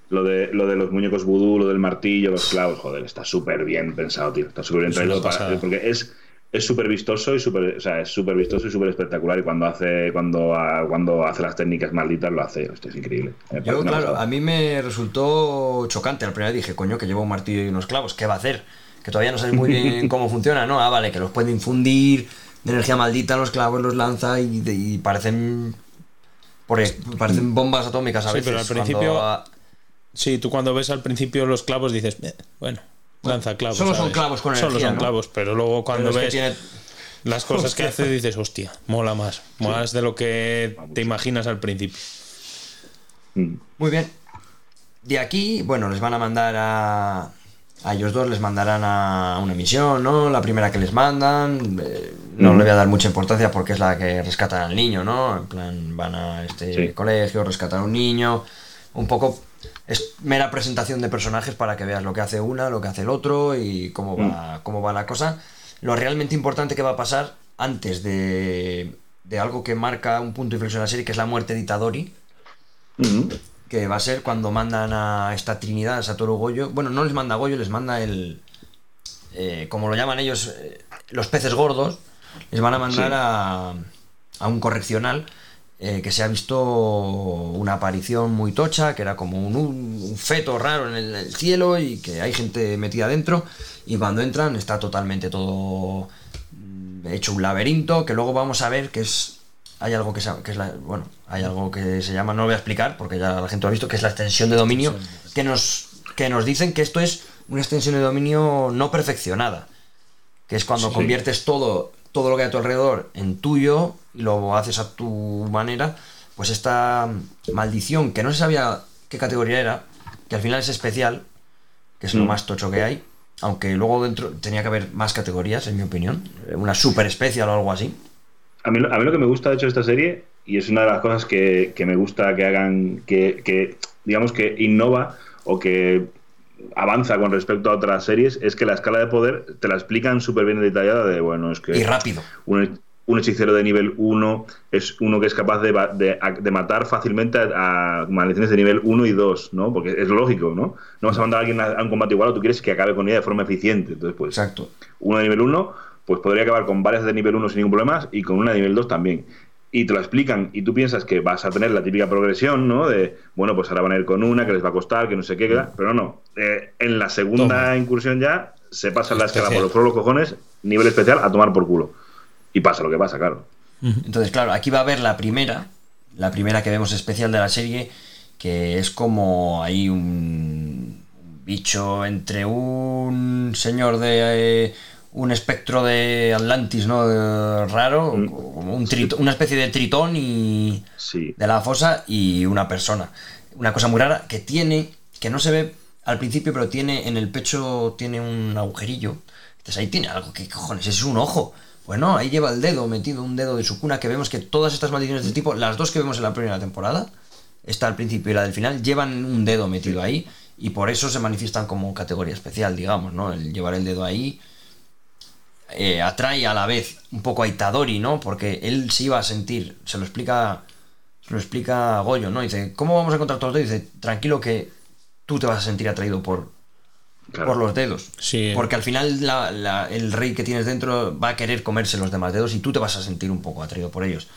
lo de lo de los muñecos vudú, lo del martillo, los clavos, joder, está súper bien pensado, tío. Está súper bien una para- porque es es súper vistoso y súper, o sea, es súper vistoso y súper espectacular y cuando hace cuando ah, cuando hace las técnicas malditas lo hace, hostia, es increíble. Yo, claro, pasada. a mí me resultó chocante. Al primer dije, coño, que lleva un martillo y unos clavos, ¿qué va a hacer? Que todavía no sabes muy bien *laughs* cómo funciona, ¿no? Ah, vale, que los puede infundir de energía maldita, los clavos los lanza y, de- y parecen. Porque parecen bombas atómicas a Sí, veces. pero al principio- a- Sí, tú cuando ves al principio los clavos dices, "Eh, bueno, lanza clavos. Solo son clavos con Solo energía, son ¿no? clavos, pero luego cuando pero ves que tiene- las cosas que *laughs* hace dices, hostia, mola más. Más de lo que te imaginas al principio. Mm. Muy bien. De aquí, bueno, les van a mandar a. A ellos dos les mandarán a una misión, ¿no? La primera que les mandan. eh, no le voy a dar mucha importancia porque es la que rescatan al niño, ¿no? En plan, van a este Sí. colegio, rescatan a un niño. Un poco. Es mera presentación de personajes para que veas lo que hace una, lo que hace el otro y cómo va, cómo va la cosa. Lo realmente importante que va a pasar antes de, de algo que marca un punto de inflexión en la serie, que es la muerte de Itadori Mm. Que va a ser cuando mandan a esta Trinidad, a Satoru Goyo. Bueno, no les manda Goyo, les manda el. eh, como lo llaman ellos, eh, los peces gordos. Les van a mandar Sí. a, a un correccional eh, que se ha visto una aparición muy tocha, que era como un, un feto raro en el, el cielo y que hay gente metida dentro. Y cuando entran está totalmente todo mm, hecho un laberinto, que luego vamos a ver que es hay algo que, es la, bueno, hay algo que se llama, no lo voy a explicar porque ya la gente lo ha visto, que es la extensión de dominio, que nos, que nos dicen que esto es una extensión de dominio no perfeccionada, que es cuando Sí. conviertes todo, todo lo que hay a tu alrededor en tuyo y lo haces a tu manera, pues esta maldición que no se sabía qué categoría era, que al final es especial, que es lo Mm. más tocho que hay, Aunque luego dentro tenía que haber más categorías, en mi opinión. Una super especial o algo así. A mí, lo- a mí lo que me gusta, de hecho, de esta serie, y es una de las cosas que, que me gusta que hagan, que, que, digamos que innova o que avanza con respecto a otras series, es que la escala de poder te la explican súper bien detallada de, bueno, es que Y rápido. un, un hechicero de nivel 1 es uno que es capaz de, de- de matar fácilmente a, a maldiciones de nivel 1 y 2, ¿no? Porque es lógico, ¿no? No vas a mandar a alguien a, a un combate igual o tú quieres que acabe con ella de forma eficiente. Entonces, pues, Exacto. uno de nivel 1, pues podría acabar con varias de nivel 1 sin ningún problema y con una de nivel 2 también. Y te lo explican y tú piensas que vas a tener la típica progresión, ¿no? De, bueno, pues ahora van a ir con una que les va a costar, que no sé qué, que- pero no. Eh, en la segunda Toma. incursión ya se pasa la escala por los forros los cojones, nivel especial a tomar por culo. Y pasa lo que pasa, claro. Entonces, claro, aquí va a haber la primera, la primera que vemos especial de la serie, que es como ahí un, bicho entre un señor de un espectro de Atlantis, ¿no? Eh, raro, Mm. como un trito- una especie de tritón y Sí. de la fosa y una persona. Una cosa muy rara que tiene, que no se ve al principio, pero tiene en el pecho tiene un agujerillo. Entonces ahí tiene algo, ¿qué cojones? Es un ojo. Bueno, ahí lleva el dedo metido, un dedo de su cuna, que vemos que todas estas maldiciones de este tipo, las dos que vemos en la primera temporada, esta al principio y la del final, llevan un dedo metido ahí y por eso se manifiestan como categoría especial, digamos, ¿no? El llevar el dedo ahí eh, atrae a la vez un poco a Itadori, ¿no? Porque él se iba a sentir, se lo explica, se lo explica Goyo, ¿no? Dice, ¿cómo vamos a encontrar todos los dedos? Dice, tranquilo que tú te vas a sentir atraído por, Claro. por los dedos. Sí. Porque al final la- la- el rey que tienes dentro va a querer comerse los demás dedos y tú te vas a sentir un poco atraído por ellos.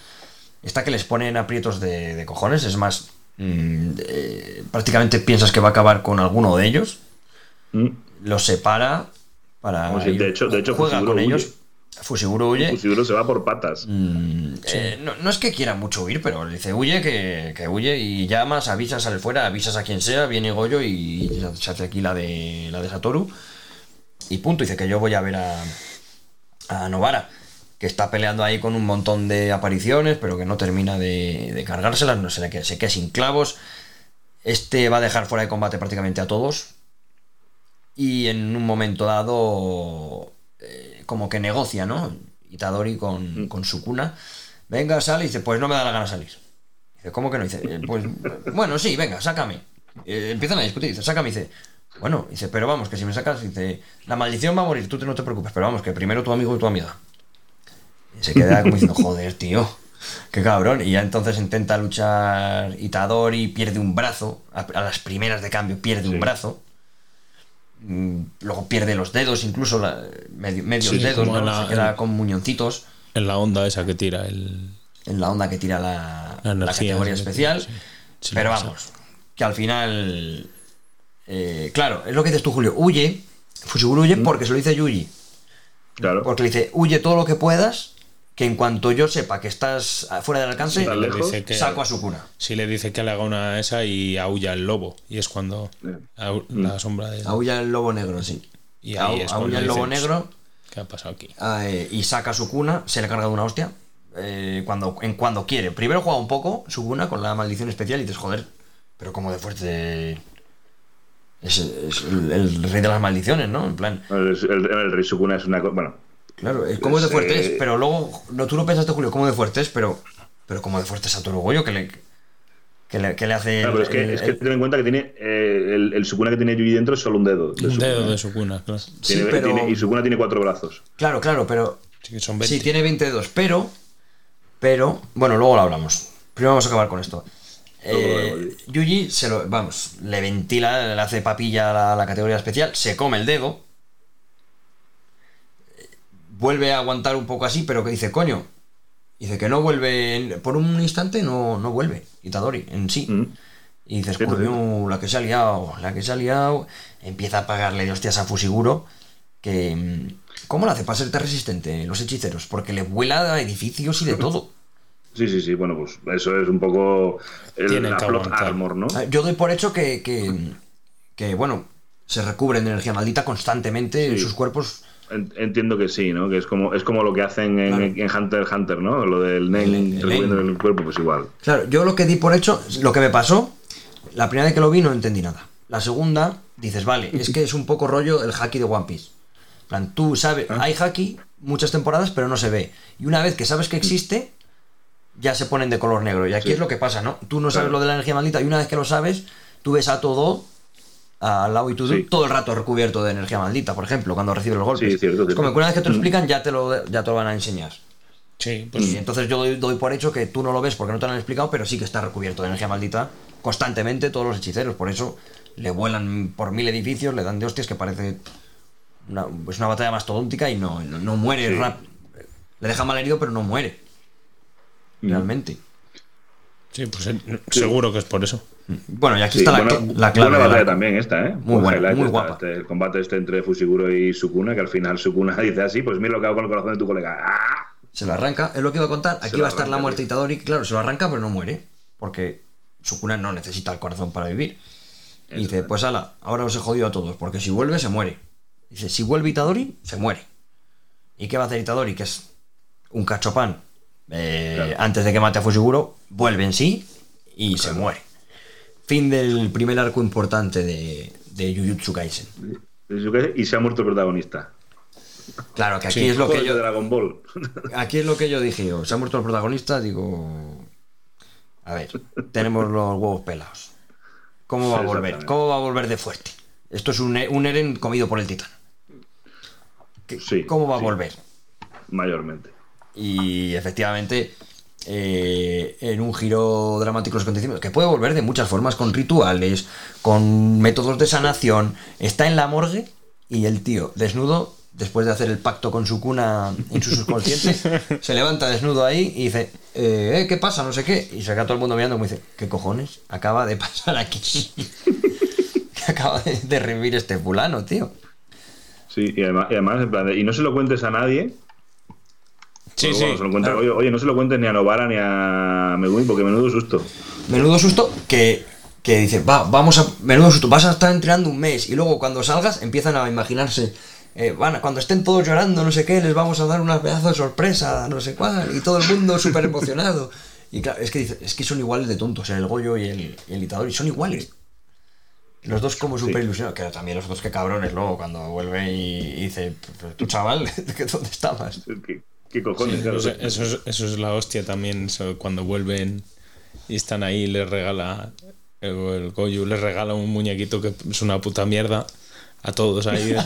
Está que les ponen aprietos de, de cojones, es más, mm, eh, prácticamente piensas que va a acabar con alguno de ellos, Mm. los separa para... Como si- de hecho- de hecho, juega con huye. ellos. Fushiguro huye. Fushiguro se va por patas. Mm, eh, no, no es que quiera mucho huir, pero le dice huye, que, que huye y llamas, avisas, sale fuera, avisas a quien sea, viene Goyo y se hace aquí la de la de Satoru. Y punto, dice que yo voy a ver a, a Novara, que está peleando ahí con un montón de apariciones, pero que no termina de, de cargárselas, no le queda, se queda sin clavos. Este va a dejar fuera de combate prácticamente a todos. Y en un momento dado, eh, como que negocia, ¿no? Itadori con, con Sukuna. Venga, sale y dice, pues no me da la gana salir. Dice, ¿cómo que no? Dice, "Eh, pues *laughs* bueno, sí, venga, sácame. Eh, empiezan a discutir, dice, sácame, dice, bueno, dice, pero vamos, que si me sacas, dice, la maldición va a morir, tú te- no te preocupes, pero vamos, que primero tu amigo y tu amiga. Y se queda como diciendo, joder, tío, qué cabrón. Y ya entonces intenta luchar Itadori, pierde un brazo, a, a las primeras de cambio pierde un brazo. Mm, Luego pierde los dedos, incluso la- medio, medios Sí, dedos, ¿no? la- se queda con muñoncitos En la onda esa que tira el. en la onda que tira la, La la energía categoría especial. tira, sí. Sí, pero vamos, que al final. eh, claro, es lo que dices tú, Julio. Huye. Fushiguro huye porque se lo dice Yuji. Claro. Porque le dice, huye todo lo que puedas, que en cuanto yo sepa que estás fuera del alcance, Está Le lejos. dice que- saco a su cuna. Sí le dice que le haga una esa y aulla el lobo. Y es cuando. Au- La sombra de. Aulla el lobo negro, sí. Y ahí es aulla el lobo negro ¿Qué ha pasado aquí? eh, y saca su cuna, se le carga de una hostia. eh, cuando, en cuando quiere. Primero juega un poco su cuna con la maldición especial y dices, joder, pero como de fuerte. Es, es el, el rey de las maldiciones, ¿no? En plan, El, el, el Rey Sukuna es una cosa. Bueno, claro, es como de Pues, fuerte eh, es, pero luego, no, tú lo pensaste, Julio, como de fuerte es, pero, pero como de fuerte es Goyo que le, que le, que le hace. claro, pero es que, el- es que ten en cuenta que tiene eh, el, el Sukuna que tiene Yuji dentro es solo un dedo. de Un Sukuna. dedo de su cuna, claro. Sí, Tiene- pero- tiene- y Sukuna tiene cuatro brazos. Claro, claro, pero Sí, que son 20. Sí, tiene 20 dedos, pero. Pero. Bueno, luego lo hablamos. Primero vamos a acabar con esto. Eh, Yuji se lo. Vamos, le ventila, le hace papilla a la, la categoría especial, se come el dedo. Vuelve a aguantar un poco así, pero que dice, coño. Dice que no vuelve. en- Por un instante no, no vuelve. Itadori en sí. Mm. Y dices, coño, la que se ha liado, la que se ha liado. Empieza a pagarle de hostias a Fusiguro. Que. mm, ¿Cómo lo hace para ser tan resistente los hechiceros? Porque le vuela a edificios y de todo. *laughs* Sí, sí, sí. Bueno, pues eso es un poco el, Tienen la plot armor, ¿no? Ah, Yo doy por hecho que. que, que, bueno, se recubren de energía maldita constantemente en sus cuerpos. En- Entiendo que sí, ¿no? Que es como, es como lo que hacen en, Claro. en Hunter x Hunter, ¿no? Lo del el recubriendo el cuerpo, pues igual. Claro, yo lo que di por hecho, lo que me pasó, la primera vez que lo vi no entendí nada. la segunda, dices, vale, *laughs* es que es un poco rollo el haki de One Piece. En plan, tú sabes, Ah. hay haki muchas temporadas, pero no se ve. Y una vez que sabes que existe, ya se ponen de color negro. Y aquí Sí. es lo que pasa, ¿no? Tú no sabes Claro. lo de la energía maldita y una vez que lo sabes, tú ves a todo, a Lao y Tudu, Sí. todo el rato recubierto de energía maldita, por ejemplo, cuando recibe los golpes. Sí, cierto, Es como que una vez que te lo explican, ya te lo, ya te lo van a enseñar. Sí, pues Y entonces yo doy, doy por hecho que tú no lo ves porque no te lo han explicado, pero sí que está recubierto de energía maldita constantemente todos los hechiceros. Por eso le vuelan por mil edificios, le dan de hostias que parece una, pues una batalla mastodóntica y no, no, no muere Sí. rap- Le deja mal herido, pero no muere. Mm. Sí, pues eh, seguro que es por eso. Bueno, y aquí Sí, está la, buena, la clave. buena batalla también esta, ¿eh? Muy Buen buena, muy esta, guapa. este- el combate este entre Fushiguro y Sukuna, que al final Sukuna *laughs* dice así, pues mira lo que hago con el corazón de tu colega. ¡Ah! Se lo arranca, es lo que iba a contar. Aquí va a estar la muerte de. Itadori. Claro, se lo arranca, pero no muere. Porque Sukuna no necesita el corazón para vivir. Y dice, pues ala, ahora os he jodido a todos, porque si vuelve, se muere. Dice, si vuelve Itadori, se muere. ¿Y qué va a hacer Itadori? Que es un cachopán. Eh, Claro. Antes de que mate a Fushiguro, vuelve en sí y se muere. Fin del primer arco importante de, de Jujutsu Kaisen. Y se ha muerto el protagonista. Claro, que aquí Sí. es lo que yo... Dragon Ball. *laughs* Aquí es lo que yo dije, yo, se ha muerto el protagonista, digo... A ver, tenemos los huevos pelados. ¿Cómo va a volver? ¿Cómo va a volver de fuerte? Esto es un, un Eren comido por el titán. ¿Qué- Sí, ¿Cómo va a sí. volver? Mayormente. Y efectivamente, eh, en un giro dramático los acontecimientos, que puede volver de muchas formas, con rituales, con métodos de sanación, está en la morgue y el tío, desnudo, después de hacer el pacto con su cuna en su subconsciente, *laughs* se levanta desnudo ahí y dice, eh, eh, ¿qué pasa? No sé qué. Y se queda todo el mundo mirando como dice, ¿qué cojones acaba de pasar aquí? ¿Qué *laughs* acaba de, de revivir este fulano, tío? Sí, y además, y además, en plan de- y no se lo cuentes a nadie. Sí, Porque, sí. bueno, se lo cuenta- claro. oye, oye, no se lo cuentes ni a Novara ni a Megumi porque menudo susto. Menudo susto que, que dice, va, vamos a. Menudo susto, vas a estar entrenando un mes y luego cuando salgas empiezan a imaginarse. eh, van a- cuando estén todos llorando, no sé qué, les vamos a dar una pedazo de sorpresa, no sé cuál, y todo el mundo *laughs* súper emocionado. Y claro, es que, dice, es que son iguales de tontos, el Goyo y el, y el Itadori, son iguales. Los dos como súper ilusionados, que también los dos que cabrones luego cuando vuelve y, y dice, "Pero tú chaval, *laughs* ¿que ¿dónde estabas? ¿Qué, qué cojones? claro. O sea, eso, es, eso es la hostia también, eso, cuando vuelven y están ahí, les regala, el, el Goyu les regala un muñequito que es una puta mierda a todos ahí.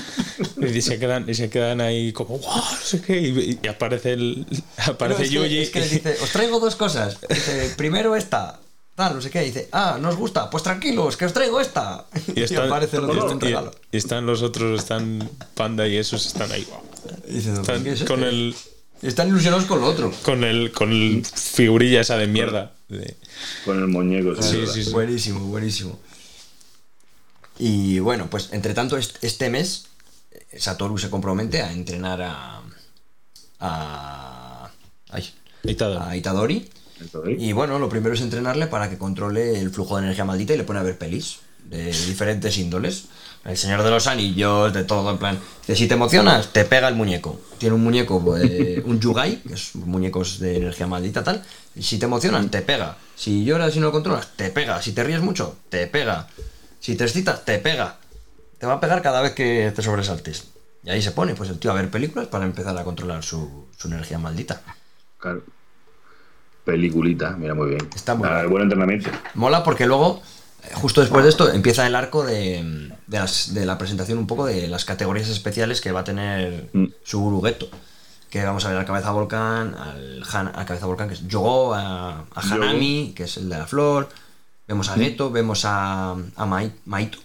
*laughs* y, se quedan, y se quedan ahí como, wow, no sé qué, y, y aparece, el, aparece No, es que- Yuji. es que les dice, os traigo dos cosas. Dice, primero esta, tal, no sé qué. Dice, ah, ¿no os gusta? Pues tranquilos, que os traigo esta. *laughs* y, Y, están, aparece un regalo. y están los otros, están Panda y esos están ahí. Dice, Están ¿qué es con el Están ilusionados con lo otro. con el con el figurilla esa de mierda. de- Con el muñeco. Sí, verdad. sí, sí. Buenísimo, buenísimo. Y bueno, pues entre tanto, est- este mes, eh, Satoru se compromete a entrenar a. a. ay, Itadori. a Itadori. Y bueno, lo primero es entrenarle para que controle el flujo de energía maldita y le pone a ver pelis de diferentes índoles. El Señor de los Anillos, de todo, en plan. Que si te emocionas, te pega el muñeco. Tiene un muñeco, eh, *laughs* un Yugai, que es muñecos de energía maldita tal. Y si te emocionas, te pega. Si lloras y no lo controlas, te pega. Si te ríes mucho, te pega. Si te excitas, te pega. Te va a pegar cada vez que te sobresaltes. Y ahí se pone, pues el tío a ver películas para empezar a controlar su, su energía maldita. claro. Peliculita, mira muy bien. Está muy Ah, bien. buen entrenamiento. Mola porque luego, justo después de esto, empieza el arco de, de, las- de la presentación un poco de las categorías especiales que va a tener Mm. su Gurugueto. Que vamos a ver al Cabeza Volcán, al, Han- al Cabeza Volcán, que es Yogo, a. Hanami, que es el de la flor. Vemos a Geto, vemos a, a Mai- Maito.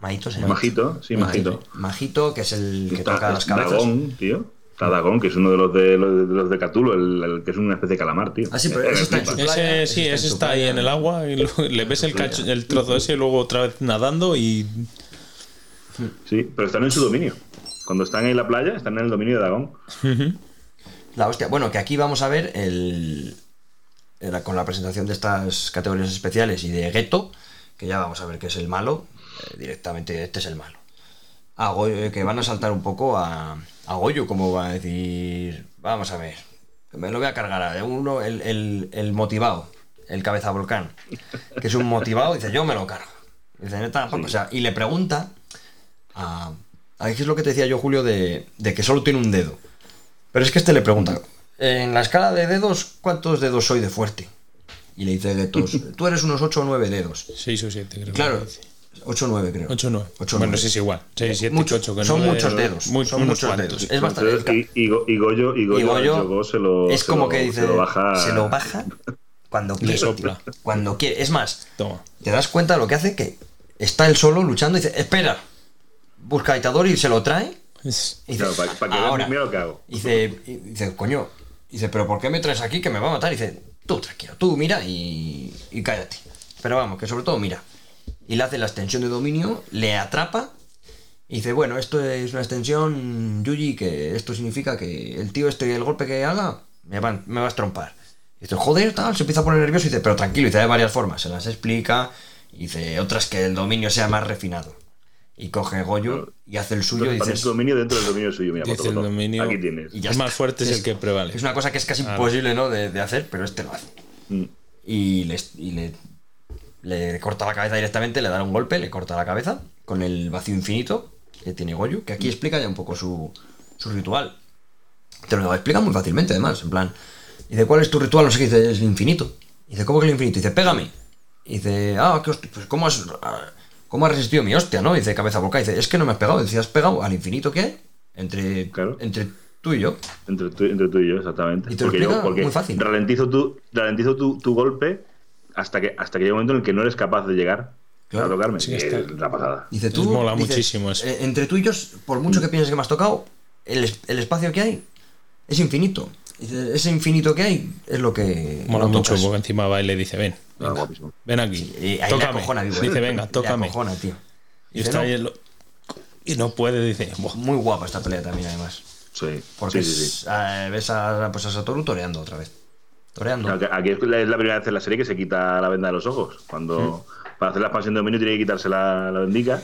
Maito se llama. Majito, sí, Majito. Majito, que es el que Está- toca las cabezas. Tío. Está Dagón, que es uno de los de los de, los de el, el que es una especie de calamar, tío. Ah, sí, pero ese está en su playa, Ese sí, está ahí en el agua y le ves el, cacho- el trozo ese y luego otra vez nadando y Sí, pero están en su dominio. Cuando están en la playa, están en el dominio de Dagón. La hostia. Bueno, que aquí vamos a ver el. era con la presentación de estas categorías especiales y de Geto, que ya vamos a ver que es el malo. eh, directamente, este es el malo. A Goyo- que van a saltar un poco a, a Goyo, como va a decir. Vamos a ver. Me lo voy a cargar a uno, el, el, el motivado, el cabeza volcán. Que es un motivado, dice, yo me lo cargo. Dice, neta. O sea, y le pregunta a. a qué es lo que te decía yo, Julio, de, de que solo tiene un dedo. Pero es que este le pregunta, en la escala de dedos, ¿cuántos dedos soy de fuerte? Y le dice Getos, *laughs* tú eres unos 8 o 9 dedos. 6 o 7, creo. Claro, 8 o 9 creo. 8 o 9. Ocho o bueno, nueve. sí, es igual. 6, 7, Mucho- 8, que son muchos dedos, muy- son muchos cuantos. dedos. Es bastante. Entonces, y, y, y Goyo, y Goyo, Y Goyo se lo, es se como lo- que dice, se lo baja. se lo baja *laughs* cuando quiere. sopla. Cuando quiere. Es más, Toma. te das cuenta de lo que hace que está él solo luchando y dice, espera, busca a Itadori y se lo trae. Y dice, Claro, para, para que ahora. vean, lo que hago. Y dice, y dice, coño, y dice, pero ¿por qué me traes aquí que me va a matar? Y dice, tú tranquilo, tú mira y, y cállate. Pero vamos, que sobre todo mira. Y le hace la extensión de dominio, le atrapa y dice, bueno, esto es una extensión, Yuji, que esto significa que el tío este, el golpe que haga, me va, me va a estrompar. Y dice, joder, tal, se empieza a poner nervioso y dice, pero tranquilo, y dice, de varias formas, se las explica, y dice, otras que el dominio sea más refinado. Y coge Goyo y hace el suyo y Entonces, dice, tu dominio dentro del dominio suyo. Mira, Dice el dominio. Aquí tienes. Y ya el está. más fuerte es, el que prevale. Es una cosa que es casi Ah. imposible, ¿no? De, de hacer, pero este lo hace. Mm. Y, le, y le, le corta la cabeza directamente, le da un golpe, le corta la cabeza con el vacío infinito que tiene Goyu, que aquí explica ya un poco su, su ritual. Te lo explica muy fácilmente, además, en plan. Dice, ¿cuál es tu ritual? No sé qué dice, es el infinito. Dice, ¿cómo que el infinito? Dice, pégame. Dice, ah, qué hostia, pues ¿cómo has, ¿cómo has resistido mi hostia, no? Dice, cabeza boca. Dice, es que no me has pegado. Dice, has pegado al infinito que hay entre, Claro. entre tú y yo. Entre tú, entre tú y yo, exactamente. Y te lo porque explica yo, porque muy fácil. ralentizo, tu, ralentizo tu, tu golpe hasta que, hasta que llega un momento en el que no eres capaz de llegar Claro. a tocarme. Sí, está. es la pasada. Dice tú. mola dice, muchísimo eso. "Eh, entre tú y yo, por mucho que pienses que me has tocado, el, el espacio que hay es infinito. Dice, ese infinito que hay es lo que. Mola lo mucho tocas". porque encima va y le dice, ven, Ah, venga, ven aquí, le tócame. acojona, vivo, ¿eh? Dice, venga, tócame. acojona, tío. Y Dice, está "No". ahí el- Y no puede, dice, "Buah". Muy guapa esta pelea también, además. Sí, Porque sí, sí, sí. es- eh, ves a, pues a Satoru toreando otra vez. Toreando. Aquí es la, es la primera vez en la serie que se quita la venda de los ojos. Cuando para hacer la expansión de dominio tiene que quitarse la, la vendica.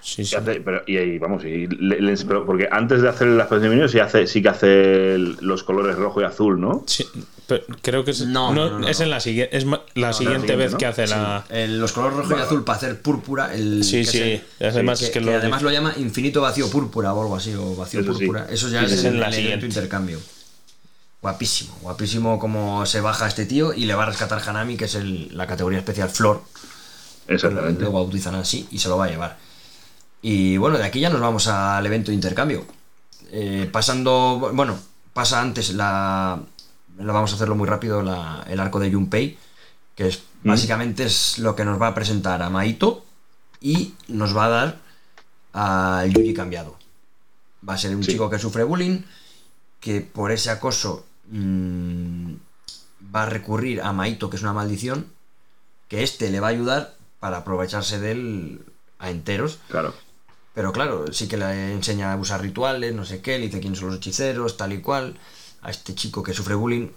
Sí, Y sí. hace- pero, y ahí, vamos, y le- le- pero porque antes de hacer la expansión de dominio sí, hace, sí que hace el- los colores rojo y azul, ¿no? Sí, pero creo que es, No, no, no, no, es no. en la siguiente, es la siguiente vez ¿no? que hace la. Eh, los colores rojo y azul para hacer púrpura. El, Sí, que sí. es el- Además que, es que, que lo además lo llama infinito vacío púrpura o algo así, o vacío Eso sí. púrpura. Eso ya Sí, es, es en el, la el siguiente. intercambio. Guapísimo, guapísimo como se baja este tío y le va a rescatar Hanami, que es el- la categoría especial Flor. Exactamente. Lo bautizan así y se lo va a llevar. Y bueno, de aquí ya nos vamos al evento de intercambio. Eh, pasando, bueno, pasa antes la, la vamos a hacerlo muy rápido, la- el arco de Junpei, que es Mm. básicamente es lo que nos va a presentar a Maito y nos va a dar al Yuji cambiado. Va a ser un Sí. chico que sufre bullying, que por ese acoso mm, va a recurrir a Maito, que es una maldición, que este le va a ayudar para aprovecharse de él a enteros. Claro. Pero claro, sí que le enseña a usar rituales, no sé qué, le dice quiénes son los hechiceros, tal y cual. A este chico que sufre bullying.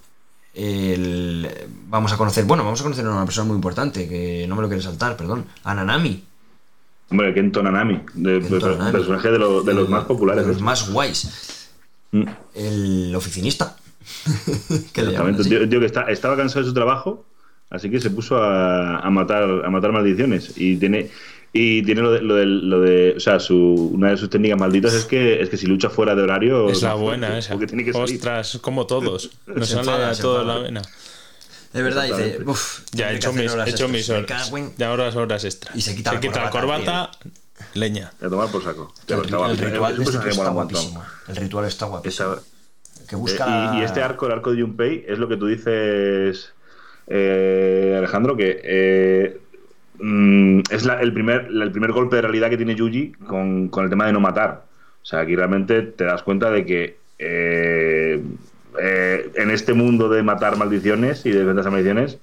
el- vamos a conocer, bueno, vamos a conocer a una persona muy importante, que no me lo quiere saltar, perdón. A Nanami. Hombre, Kento Nanami, de, Kento de- Nanami. personaje de, lo- de los más populares. De los de hecho. más guays. Mm. El oficinista. *laughs* Exactamente. Un tío, tío que está- estaba cansado de su trabajo, así que se puso a, a matar a matar maldiciones. Y tiene y tiene lo de, lo de, lo de- o sea, su, una de sus técnicas malditas es que es que si lucha fuera de horario Es la no, buena esa. porque tiene que salir. Ostras, como todos. *laughs* Nos Se sale a se toda enfada. la vena. De verdad, dice, uff, Ya he hecho mis, he hecho mis horas. Ya horas, horas extra. Y se quita la la corbata, corbata, leña. A tomar por saco. El, el ritual es este personaje tío que está guapísimo. El ritual está guapísimo. Esa- Que busca. y, y este arco, el arco de Junpei, es lo que tú dices, eh, Alejandro, que eh, mm, es la- el, primer, el primer golpe de realidad que tiene Yuji con, con el tema de no matar. O sea, aquí realmente te das cuenta de que eh, en este mundo de matar maldiciones y de esas maldiciones,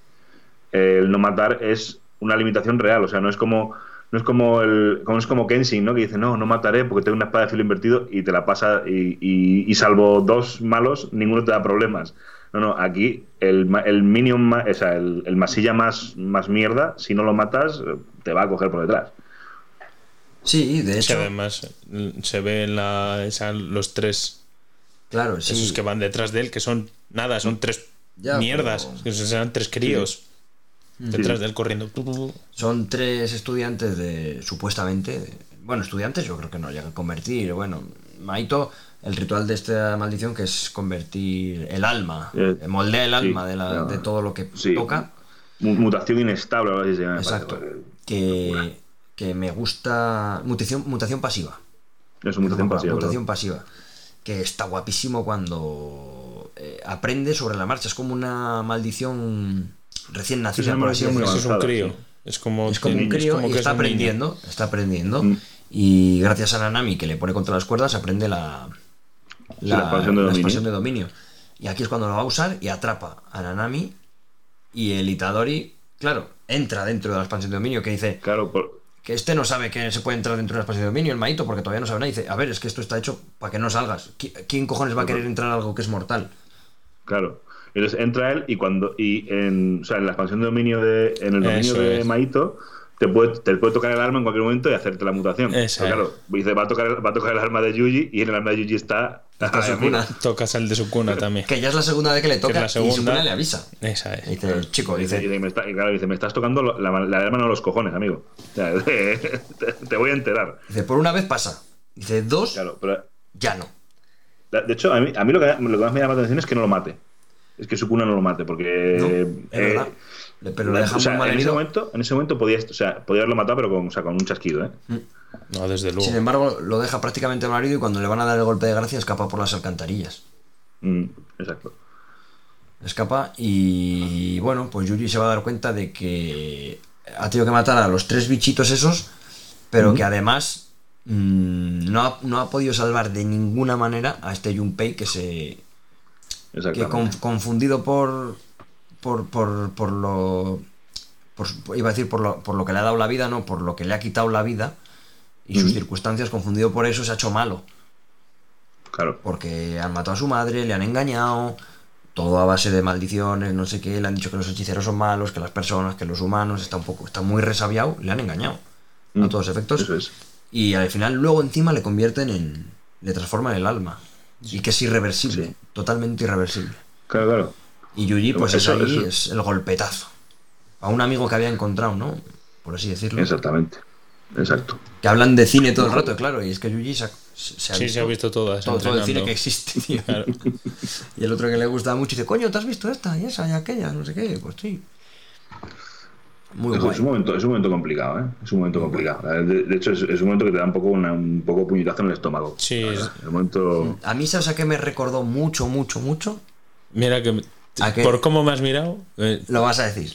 el no matar es una limitación real. O sea, no es como. No es como el, como es como Kenshin, ¿no? Que dice, no, no mataré porque tengo una espada de filo invertido y te la pasa y, y- y salvo dos malos, ninguno te da problemas. No, no, aquí el, el minion, o sea, el, el masilla más, más mierda, si no lo matas, te va a coger por detrás. Sí, de Que hecho. además se ve en la, esa- los tres, Claro, sí. esos que van detrás de él, que son nada, son tres Ya, mierdas, pero- que serán tres críos. Detrás de él corriendo. Son tres estudiantes de, supuestamente, de- bueno, estudiantes yo creo que no llegan a convertir, bueno, Maito, el ritual de esta maldición que es convertir el alma, Eh, moldea el sí, alma de, la- claro. de todo lo que Sí. toca, Mu- Mutación inestable, algo así se llama. me exacto, que, que me gusta, mutación, mutación pasiva, Es una mutación pasiva. mutación ¿verdad? pasiva, que está guapísimo cuando eh, aprende sobre la marcha, es como una maldición recién nacida, por así decirlo. es un crío. Es como, Es como un es crío como y que está es un niño. aprendiendo, está aprendiendo. Mm. Y gracias a Nanami que le pone contra las cuerdas, aprende la, la expansión de la dominio. expansión de dominio. Y aquí es cuando lo va a usar y atrapa a Nanami y el Itadori, claro, entra dentro de la expansión de dominio que dice Claro, por- que este no sabe que se puede entrar dentro de la expansión de dominio, el Maito, porque todavía no sabe nada. Y dice, a ver, es que esto está hecho para que no salgas. ¿Qui- ¿Quién cojones va a querer entrar a algo que es mortal? claro. Entonces entra él y cuando y en, o sea, en la expansión de dominio de en el dominio Eso de es. Maito te puede, te puede tocar el arma en cualquier momento y hacerte la mutación. Eso Pero es. claro, dice, va a tocar el, va a tocar el arma de Yuji y en el arma de Yuji está, arriba. cuna. Tocas el de su cuna también. Que ya es la segunda vez que le Que toca la y su segunda. cuna le avisa. Esa Y es. dice, el chico, dice, dice, y me está- y claro, dice, me estás tocando la, la, la arma no los cojones, amigo. O sea, *laughs* te, te voy a enterar. dice, por una vez pasa. Dice, dos, Claro, pero ya no. de hecho, a mí, a mí lo, que, lo que más me llama la atención es que no lo mate. Es que su cuna no lo mate, porque. No, eh, es verdad. Pero lo deja o sea, muy mal en ese herido. momento, en ese momento podía, o sea, podía haberlo matado, pero con, o sea, con un chasquido, ¿eh? No, desde luego. Sin embargo, lo deja prácticamente mal herido y cuando le van a dar el golpe de gracia escapa por las alcantarillas. Mm, exacto. Escapa y bueno, pues Yuri se va a dar cuenta de que ha tenido que matar a los tres bichitos esos, pero que además mm, no, ha, no ha podido salvar de ninguna manera a este Junpei que se, que con- confundido por por, por, por lo por, iba a decir por lo, por lo que le ha dado la vida no por lo que le ha quitado la vida y sus circunstancias confundido por eso se ha hecho malo. Claro. porque han matado a su madre le han engañado todo a base de maldiciones no sé qué le han dicho que los hechiceros son malos que las personas que los humanos está un poco está muy resabiado le han engañado a Mm, todos efectos. Eso es. y al final luego encima le convierten en le transforman el alma y que es irreversible Sí. totalmente irreversible Claro, claro. y Yuji, pues Eso- es ahí, eso- es el golpetazo. A un amigo que había encontrado, ¿no? Por así decirlo. Exactamente. Exacto. Que hablan de cine todo el rato, claro, y es que Yuji se ha, se ha Sí, se ha visto todas. todo, todo el cine que existe, tío. Claro. *laughs* Y el otro que le gusta mucho dice, coño, ¿te has visto esta y esa y aquella? No sé qué, pues sí. Muy Es, es un momento, es un momento complicado, ¿eh? Es un momento complicado. De, de hecho, es, es un momento que te da un poco, una- un poco puñetazo en el estómago. Sí. El momento. A mí, ¿sabes a qué me recordó mucho, mucho, mucho? Mira que. ¿A? Por cómo me has mirado, eh, Lo vas a decir.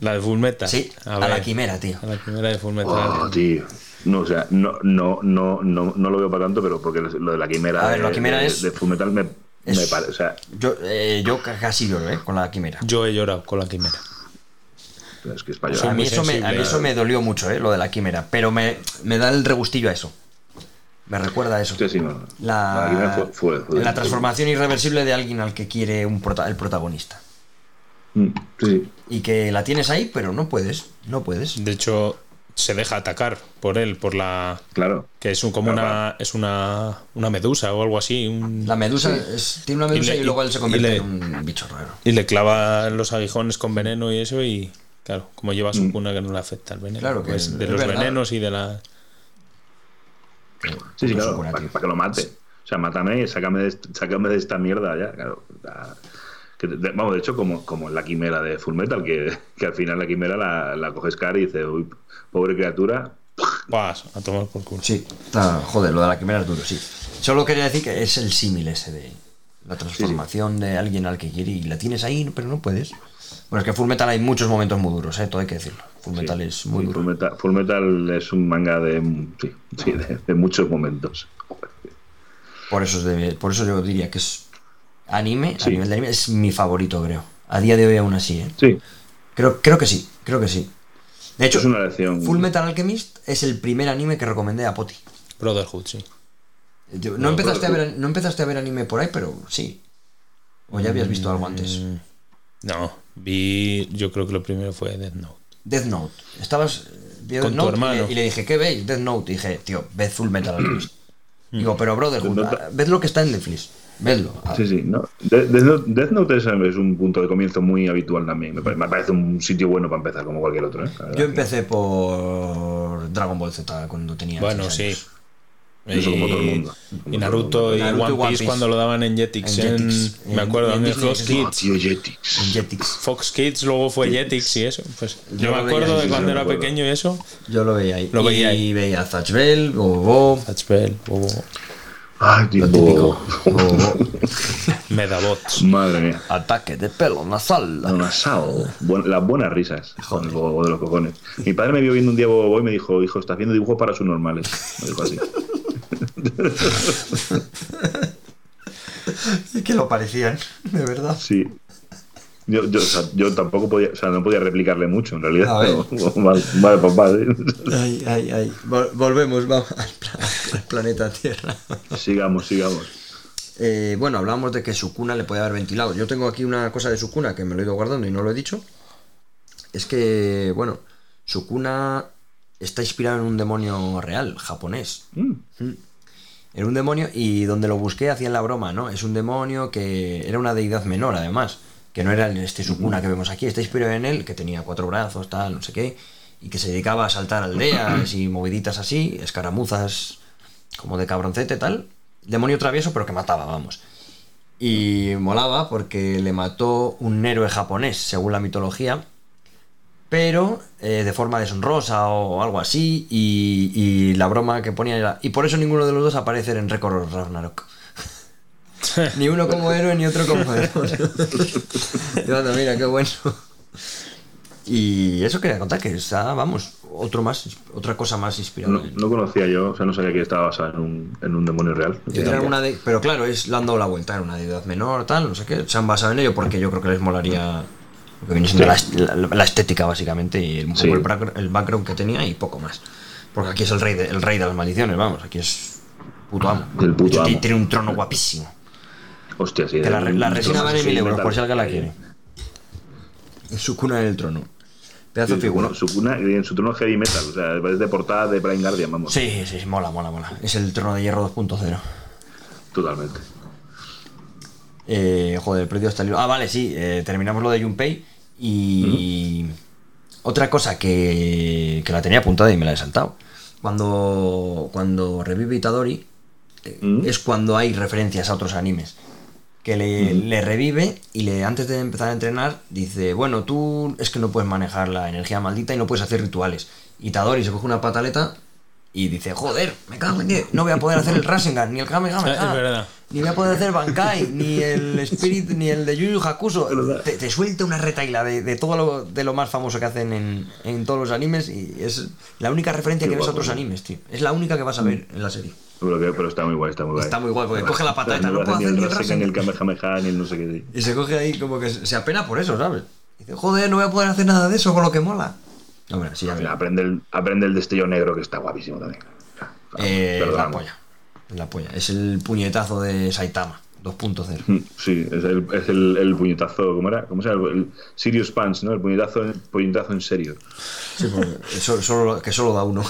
la de Fullmetal. Sí, a, ver, la quimera, tío. A la quimera de Fullmetal. Oh, tío. No, o sea, no, no, no, no, no lo veo para tanto, pero porque lo de la quimera, A ver, la de- quimera de, es- de Fullmetal me, es- me parece. O sea, Yo, eh, yo ca- casi lloro, ¿eh? Con la quimera. Yo he llorado con la quimera. Es que a mí, eso me, a mí sensible. eso me dolió mucho, ¿eh? Lo de la quimera. Pero me, me da el regustillo a eso. Me recuerda a eso. Sí, sí, no. La, quimera fue, fue- fue- la transformación irreversible de alguien al que quiere un prota- el protagonista. Mm, Sí. Y que la tienes ahí, pero no puedes. No puedes. De hecho, se deja atacar por él, por la. claro. que es un, como Claro, una. es una. una medusa o algo así. un- La medusa es- tiene una medusa y, luego él se convierte le- en un bicho raro. Y le clava los aguijones con veneno y eso, y claro, como lleva su cuna que no le afecta el veneno. Claro que pues, es- de es los verdad. venenos y de la. Sí, sí, Puto claro. Para, que lo mate. O sea, mátame y sácame de, est- sácame de esta mierda ya. Claro. La- que de- vamos, de hecho, como, como en la quimera de Fullmetal, que, que al final la quimera la, la coge Scar y dice, uy, pobre criatura. Pas, a tomar por culo. Sí, está, joder, lo de la quimera es duro, sí. Solo quería decir que es el símil ese de la transformación de alguien al que quiere y la tienes ahí, pero no puedes. Bueno, es que Full Metal hay muchos momentos muy duros, ¿eh? todo hay que decirlo. Full Metal es muy duro. Fullmetal, Fullmetal es un manga de, sí, sí, de, de muchos momentos. Por eso, es de- por eso yo diría que es anime, a nivel de anime, es mi favorito, creo. A día de hoy aún así, ¿eh? Sí, Creo, creo que sí, creo que sí. De hecho, es una lección. Full Metal Alchemist es el primer anime que recomendé a Poti. Brotherhood, sí. Yo- No, No, empezaste a ver, no empezaste a ver anime por ahí, pero sí. O ya habías visto algo antes. Mm, No, vi. Yo creo que lo primero fue Death Note. Death Note. Estabas eh, viendo Con Death tu Note y le- hermano. Y, le, dije, ¿qué veis? Death Note. Y dije, tío, ved Full Metal Alchemist. *clears throat* Digo, pero ah, ved lo que está en Netflix. Vedlo. Sí, sí, no. De- Death Note, Death Note es, es un punto de comienzo muy habitual también. Me pare- me parece un sitio bueno para empezar, como cualquier otro. ¿eh? Yo empecé por Dragon Ball Z cuando tenía. Bueno, sí. Eso como todo el Y- mundo. Como Y el Naruto mundo. y Naruto One One Piece Piece. cuando lo daban en Jetix. En en- Jetix. me acuerdo, en en, Fox Kids. tío, Jetix. En Jetix. Fox Kids, luego fue Jetix y eso. Pues Yo yo me acuerdo ahí, de sí, cuando era acuerdo. pequeño y eso. Yo lo veía ahí. Lo veía y ahí. veía a Zatch Bell, Bobo. Touch Bell, Bobo, Ay, tipo. típico. Bobo. *laughs* Medabots. Madre mía. Ataque de pelo nasal. Una sal. Buen- las buenas risas. Joder. Bobo de los cojones. Mi padre me vio viendo un día Bobo y me dijo, hijo, estás viendo dibujos para sus normales. Me dijo así. *laughs* Es que lo parecían, de verdad. Sí. Yo, yo, o sea, yo tampoco podía, o sea, no podía replicarle mucho en realidad. Pero- *laughs* vale, vale, papá. ¿sí? Ay, ay, ay. Vol- volvemos, vamos al, pla- al planeta Tierra. Sigamos, sigamos. Eh, bueno, hablábamos de que su cuna le puede haber ventilado. Yo tengo aquí una cosa de su cuna que me lo he ido guardando y no lo he dicho. Es que, bueno, su cuna está inspirado en un demonio real, japonés. Mm. Era un demonio y donde lo busqué hacían la broma, ¿no? Es un demonio que era una deidad menor, además. Que no era este Sukuna que vemos aquí. Está inspirado en él, que tenía cuatro brazos, tal, no sé qué. Y que se dedicaba a saltar aldeas y moviditas así, escaramuzas como de cabroncete, tal. Demonio travieso, pero que mataba, vamos. Y molaba porque le mató un héroe japonés, según la mitología, pero eh, de forma deshonrosa o algo así. Y, y la broma que ponía era. Y por eso ninguno de los dos aparece en Record Ragnarok. *laughs* ni uno como héroe ni otro como demonio. *laughs* Y anda, mira, qué bueno. Y eso quería contar, que está, vamos, otro más, otra cosa más inspirada. No, no conocía yo, o sea, no sabía que estaba basada en un, en un demonio real. Era una de- pero claro, es, le han dado la vuelta, era una deidad menor, tal, no sé qué. Se han basado en ello porque yo creo que les molaría lo que viene siendo la, est- la- la estética, básicamente, y Sí. el, el background que tenía y poco más. Porque aquí es el rey de, el rey de las maldiciones, vamos, aquí es puto amo. El puto hecho, amo. Tiene un trono guapísimo. Hostia, sí. Que la, la resina vale mil euros, por si alguien la quiere. En su cuna en el trono. Pedazo de figura. bueno, su cuna, y en su trono heavy metal, o sea, es de portada de Blind Guardian, vamos. Sí, sí, sí, mola, mola, mola. Es el trono de hierro 2.0. Totalmente. Eh, joder, el precio está el... Ah, vale, sí, eh, terminamos lo de Junpei. Y otra cosa que, que la tenía apuntada y me la he saltado. Cuando, cuando revive Itadori, es cuando hay referencias a otros animes. Que le, le revive y le antes de empezar a entrenar dice, bueno, tú es que no puedes manejar la energía maldita y no puedes hacer rituales. Itadori se coge una pataleta y dice, joder, me cago en 10, no voy a poder hacer el Rasengan, ni el Kamehameha, Es verdad. ni voy a poder hacer Bankai, *laughs* ni el Spirit, ni el de Yu Yu Hakusho. Te, te suelta una retaila de, de todo lo, de lo más famoso que hacen en, en todos los animes y es la única referencia que ves a otros animes, tío. Es la única que vas a ver en la serie. Pero, que- pero está muy guay, está muy guay. Está muy guay, porque coge la patata, no no puedo puede hacer ni ni el Rasengan, ni el. Kamehameha, ni el no sé qué. Y se coge ahí como que se se apena por eso, ¿sabes? Y dice, joder, no voy a poder hacer nada de eso con lo que mola. Hombre, sí. Aprende el, aprende el destello negro que está guapísimo también. Eh, la polla. La polla. Es el puñetazo de Saitama 2.0. Mm, Sí, es el, es el, el puñetazo, ¿cómo era? ¿Cómo se llama? El Serious Punch, ¿no? El puñetazo, el puñetazo en serio. Sí, porque eso- solo, que solo da uno.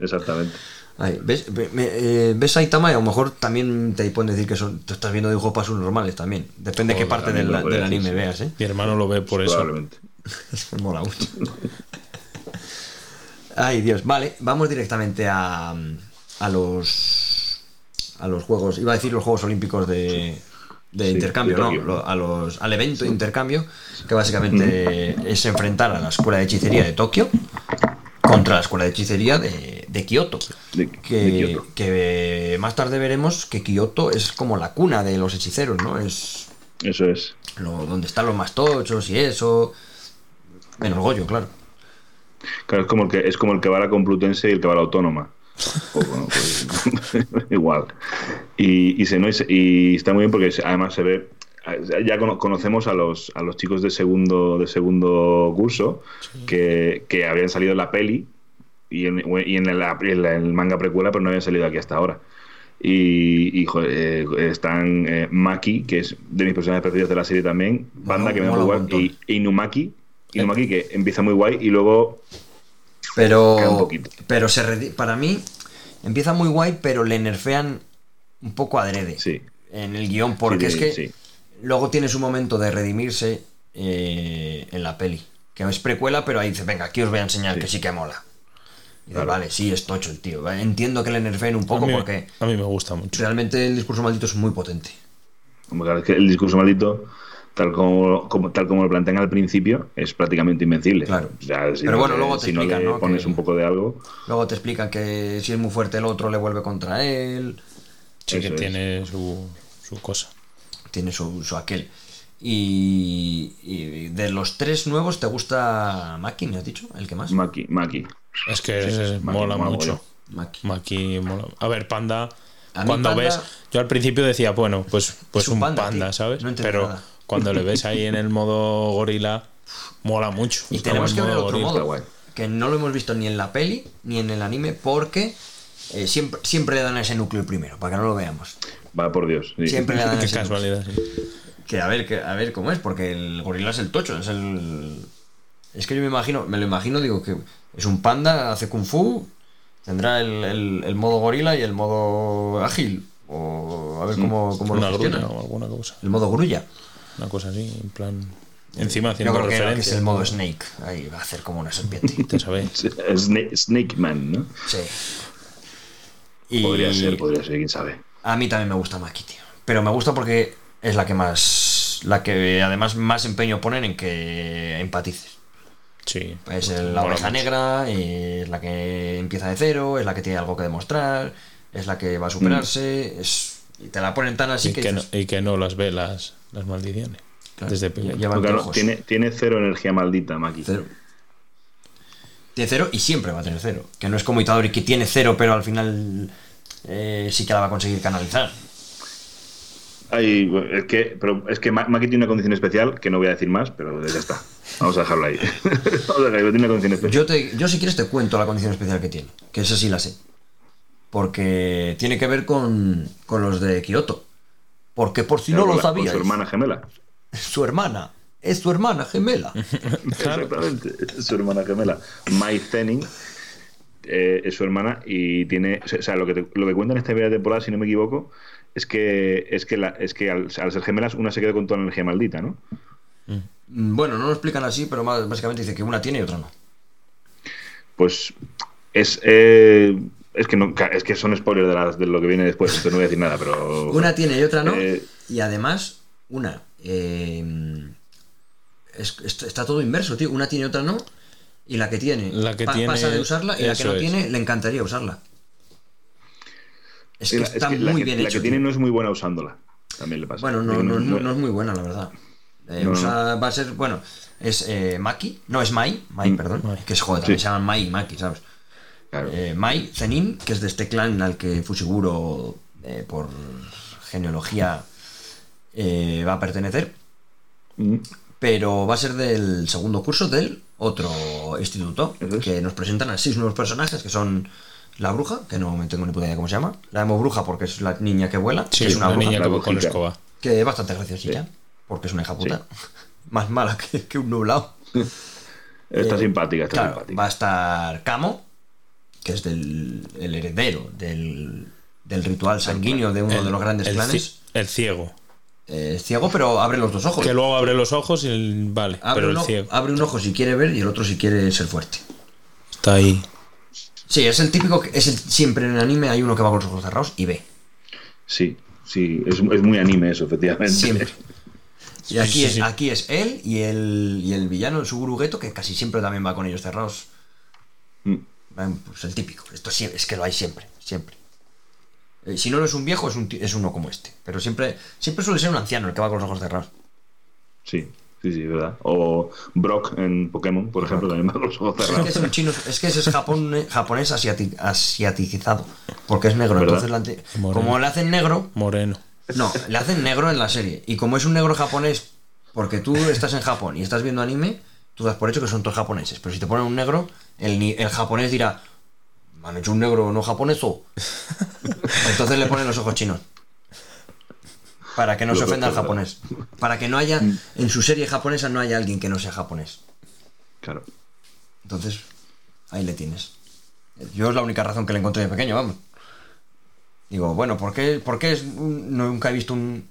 Exactamente. Ahí, ¿ves, Ve- me- eh, ves Saitama y a lo mejor también te pueden decir que son, te estás viendo dibujos para normales también. Depende de qué parte del, anime veas, ¿eh? Mi hermano lo ve por eso. Probablemente. *laughs* Eso mola mucho. Ay, Dios. Vale, vamos directamente a, a los a los juegos. Iba a decir los Juegos Olímpicos de, de Sí, intercambio, de ¿no? A los, al evento de intercambio, que básicamente es enfrentar a la escuela de hechicería de Tokio contra la escuela de hechicería de, de Kioto. De- que, que más tarde veremos que Kioto es como la cuna de los hechiceros, ¿no? Es Eso es. lo, donde están los más tochos y eso. Menos Goyo, claro. Claro, es como el que, es como el que va a la Complutense y el que va a la Autónoma. O, bueno, pues, *laughs* igual. Y, y, se, no, y, se- y está muy bien porque además se ve. Ya cono- conocemos a los, a los chicos de segundo, de segundo curso que, que habían salido en la peli y en, y en, la- en la- en el manga precuela, pero no habían salido aquí hasta ahora. Y, y, joder, eh, están eh, Maki, que es de mis personajes preferidos de la serie también, Banda, que me guay, montón. y Inumaki, Inumaki, que empieza muy guay y luego Pero, un poquito. pero se para mí empieza muy guay, pero le nerfean un poco adrede. Sí. en el guion, porque Sí, es que sí. luego tiene su momento de redimirse eh, en la peli. Que es precuela, pero ahí dice, venga, aquí os voy a enseñar Sí. que sí que mola. Y dice, vale, sí, es tocho el tío. Entiendo que le nerfeen un poco a, mí, porque a mí me gusta mucho. realmente el discurso maldito es muy potente. Como claro, es que el discurso maldito, tal como, como- tal como lo plantean al principio, es prácticamente invencible. Claro. O sea, si Pero no bueno, luego te si no explican, le ¿no? pones que- un poco de algo, Luego te explican que si es muy fuerte el otro le vuelve contra él. Sí que Eso tiene su, su cosa. Tiene su, su aquel. Y, y de los tres nuevos, ¿te gusta Maki, me has dicho? ¿El que más? Maki, Maki. Es que Sí, Maki, mola mola mucho. Maki. Maki mola. A ver, Panda. A Cuando Panda- ves. Yo al principio decía, bueno, pues, pues Es un un panda. ¿sabes? No entiendo Pero nada. Cuando le ves ahí en el modo gorila, mola mucho. Y tenemos en que ver el otro gorila. modo, que no lo hemos visto ni en la peli ni en el anime, porque eh, siempre, siempre le dan a ese núcleo primero, para que no lo veamos. Va por Dios. sí. Siempre le dan a *laughs* Qué ese núcleo. casualidad, sí. Que a ver, que, a ver cómo es, porque el gorila es el tocho, es el. Es que yo me imagino, me lo imagino, digo que es un panda, hace kung fu, tendrá el, el- el modo gorila y el modo ágil. O a ver cómo, cómo lo Una gestiona. grulla o alguna cosa. El modo grulla. Una cosa así, en plan. Encima Yo haciendo creo que, que es el modo Snake. Ahí va a hacer como una serpiente. *laughs* Te sabéis. Snake, Snake Man, ¿no? Sí. Y Podría ser, podría ser, quién sabe. A mí también me gusta Maki, tío. Pero me gusta porque es la que más. La que además más empeño ponen en que empatices. Sí. Es el- la oveja negra, es la que empieza de cero, es la que tiene algo que demostrar, es la que va a superarse, es, y te la ponen tan así Y que, que, no, y que no las ve las, las maldiciones. claro, Desde Claro, tiene, tiene cero energía maldita, Maki. cero. Tiene cero y siempre va a tener cero. Que no es como Itadori que tiene cero, pero al final eh, sí que la va a conseguir canalizar. Ay, es que, pero es que Ma- Maki tiene una condición especial que no voy a decir más, pero ya está. Vamos a dejarlo ahí. *laughs* Vamos a dejarlo ahí, tiene una condición especial. Yo, te, yo si quieres te cuento la condición especial que tiene, que esa sí la sé. Porque tiene que ver con, con los de Kioto. Porque por si no lo sabíais, Su hermana gemela. *laughs* su hermana es su hermana gemela. *laughs* Exactamente. Es su hermana gemela. Mai Zenning eh, es su hermana y tiene. O sea, lo que, te- lo que cuenta en esta primera temporada, si no me equivoco, es que, es que, la- es que al, al ser gemelas, una se queda con toda la energía maldita, ¿no? Mm, Bueno, no lo explican así, pero más- básicamente dice que una tiene y otra no. Pues es. eh, es que, no, es que son spoilers de, las- de lo que viene después, entonces no voy a decir nada, pero. *laughs* Una tiene y otra no. Eh, y además, una. eh, es- est- está todo inverso, tío. Una tiene y otra no. Y la que tiene, La que pa- tiene- pasa de usarla y la que no es. tiene le encantaría usarla. Es que la- es está que la muy que- bien La hecho. que tiene no es muy buena usándola. También le pasa. Bueno, no, Digo, no, es muy, no es muy buena, la verdad. Eh, No, usa- Va a ser, bueno, es eh, Maki, no es Mai, Mai, Mm, perdón, Mai. que es joder, también se llaman Mai y Maki, ¿sabes? Claro. Eh, Mai Zenin, que es de este clan al que Fushiguro, eh, por genealogía, eh, va a pertenecer, Mm. pero va a ser del segundo curso del otro instituto, es. que nos presentan a seis nuevos personajes, que son la bruja, que no me tengo ni puta idea cómo se llama, la llamo bruja porque es la niña que vuela, Sí, que es una una bruja, niña que va con escoba. que es bastante graciosilla, porque es una hija puta, *laughs* más mala que, que un nublado. Está Eh, simpática, está Claro, simpática. va a estar Camo, que es del, el heredero del, del ritual sanguíneo de uno de los grandes el, clanes. ci- el ciego. Eh, ciego, pero abre los dos ojos. Que luego abre los ojos y el, vale, Abre pero un, el ojo, ciego abre un ojo si quiere ver y el otro si quiere ser fuerte. está ahí. Sí, es el típico, que- es el, siempre en el anime hay uno que va con los ojos cerrados y ve. Sí, sí, es, es muy anime eso, efectivamente. Siempre. Y aquí, sí, es, sí. aquí es él y el, y el villano, el Suguru Geto, que casi siempre también va con ellos cerrados. Pues el típico. Esto sí- es que lo hay siempre, siempre. Eh, si no no es un viejo, es, un, es uno como este. Pero siempre, siempre suele ser un anciano el que va con los ojos cerrados. Sí, sí, sí, verdad. O Brock en Pokémon, por ejemplo, también va con los ojos Es que cerrados. es un chino, es que ese es Japón, eh, japonés asiati- asiaticizado. Porque es negro. ¿Verdad? Entonces, la como le hacen negro, Moreno. No, le hacen negro en la serie. Y como es un negro japonés, porque tú estás en Japón y estás viendo anime, tú das por hecho que son todos japoneses. Pero si te ponen un negro, el, el japonés dirá, ¿me han hecho un negro no japonés o? *laughs* Entonces le ponen los ojos chinos. Para que no se ofenda al japonés. Para que no haya, en su serie japonesa no haya alguien que no sea japonés. Claro. Entonces, ahí le tienes. Yo es la única razón que le encontré de pequeño, vamos. Digo, bueno, ¿por qué, por qué es un- nunca he visto un,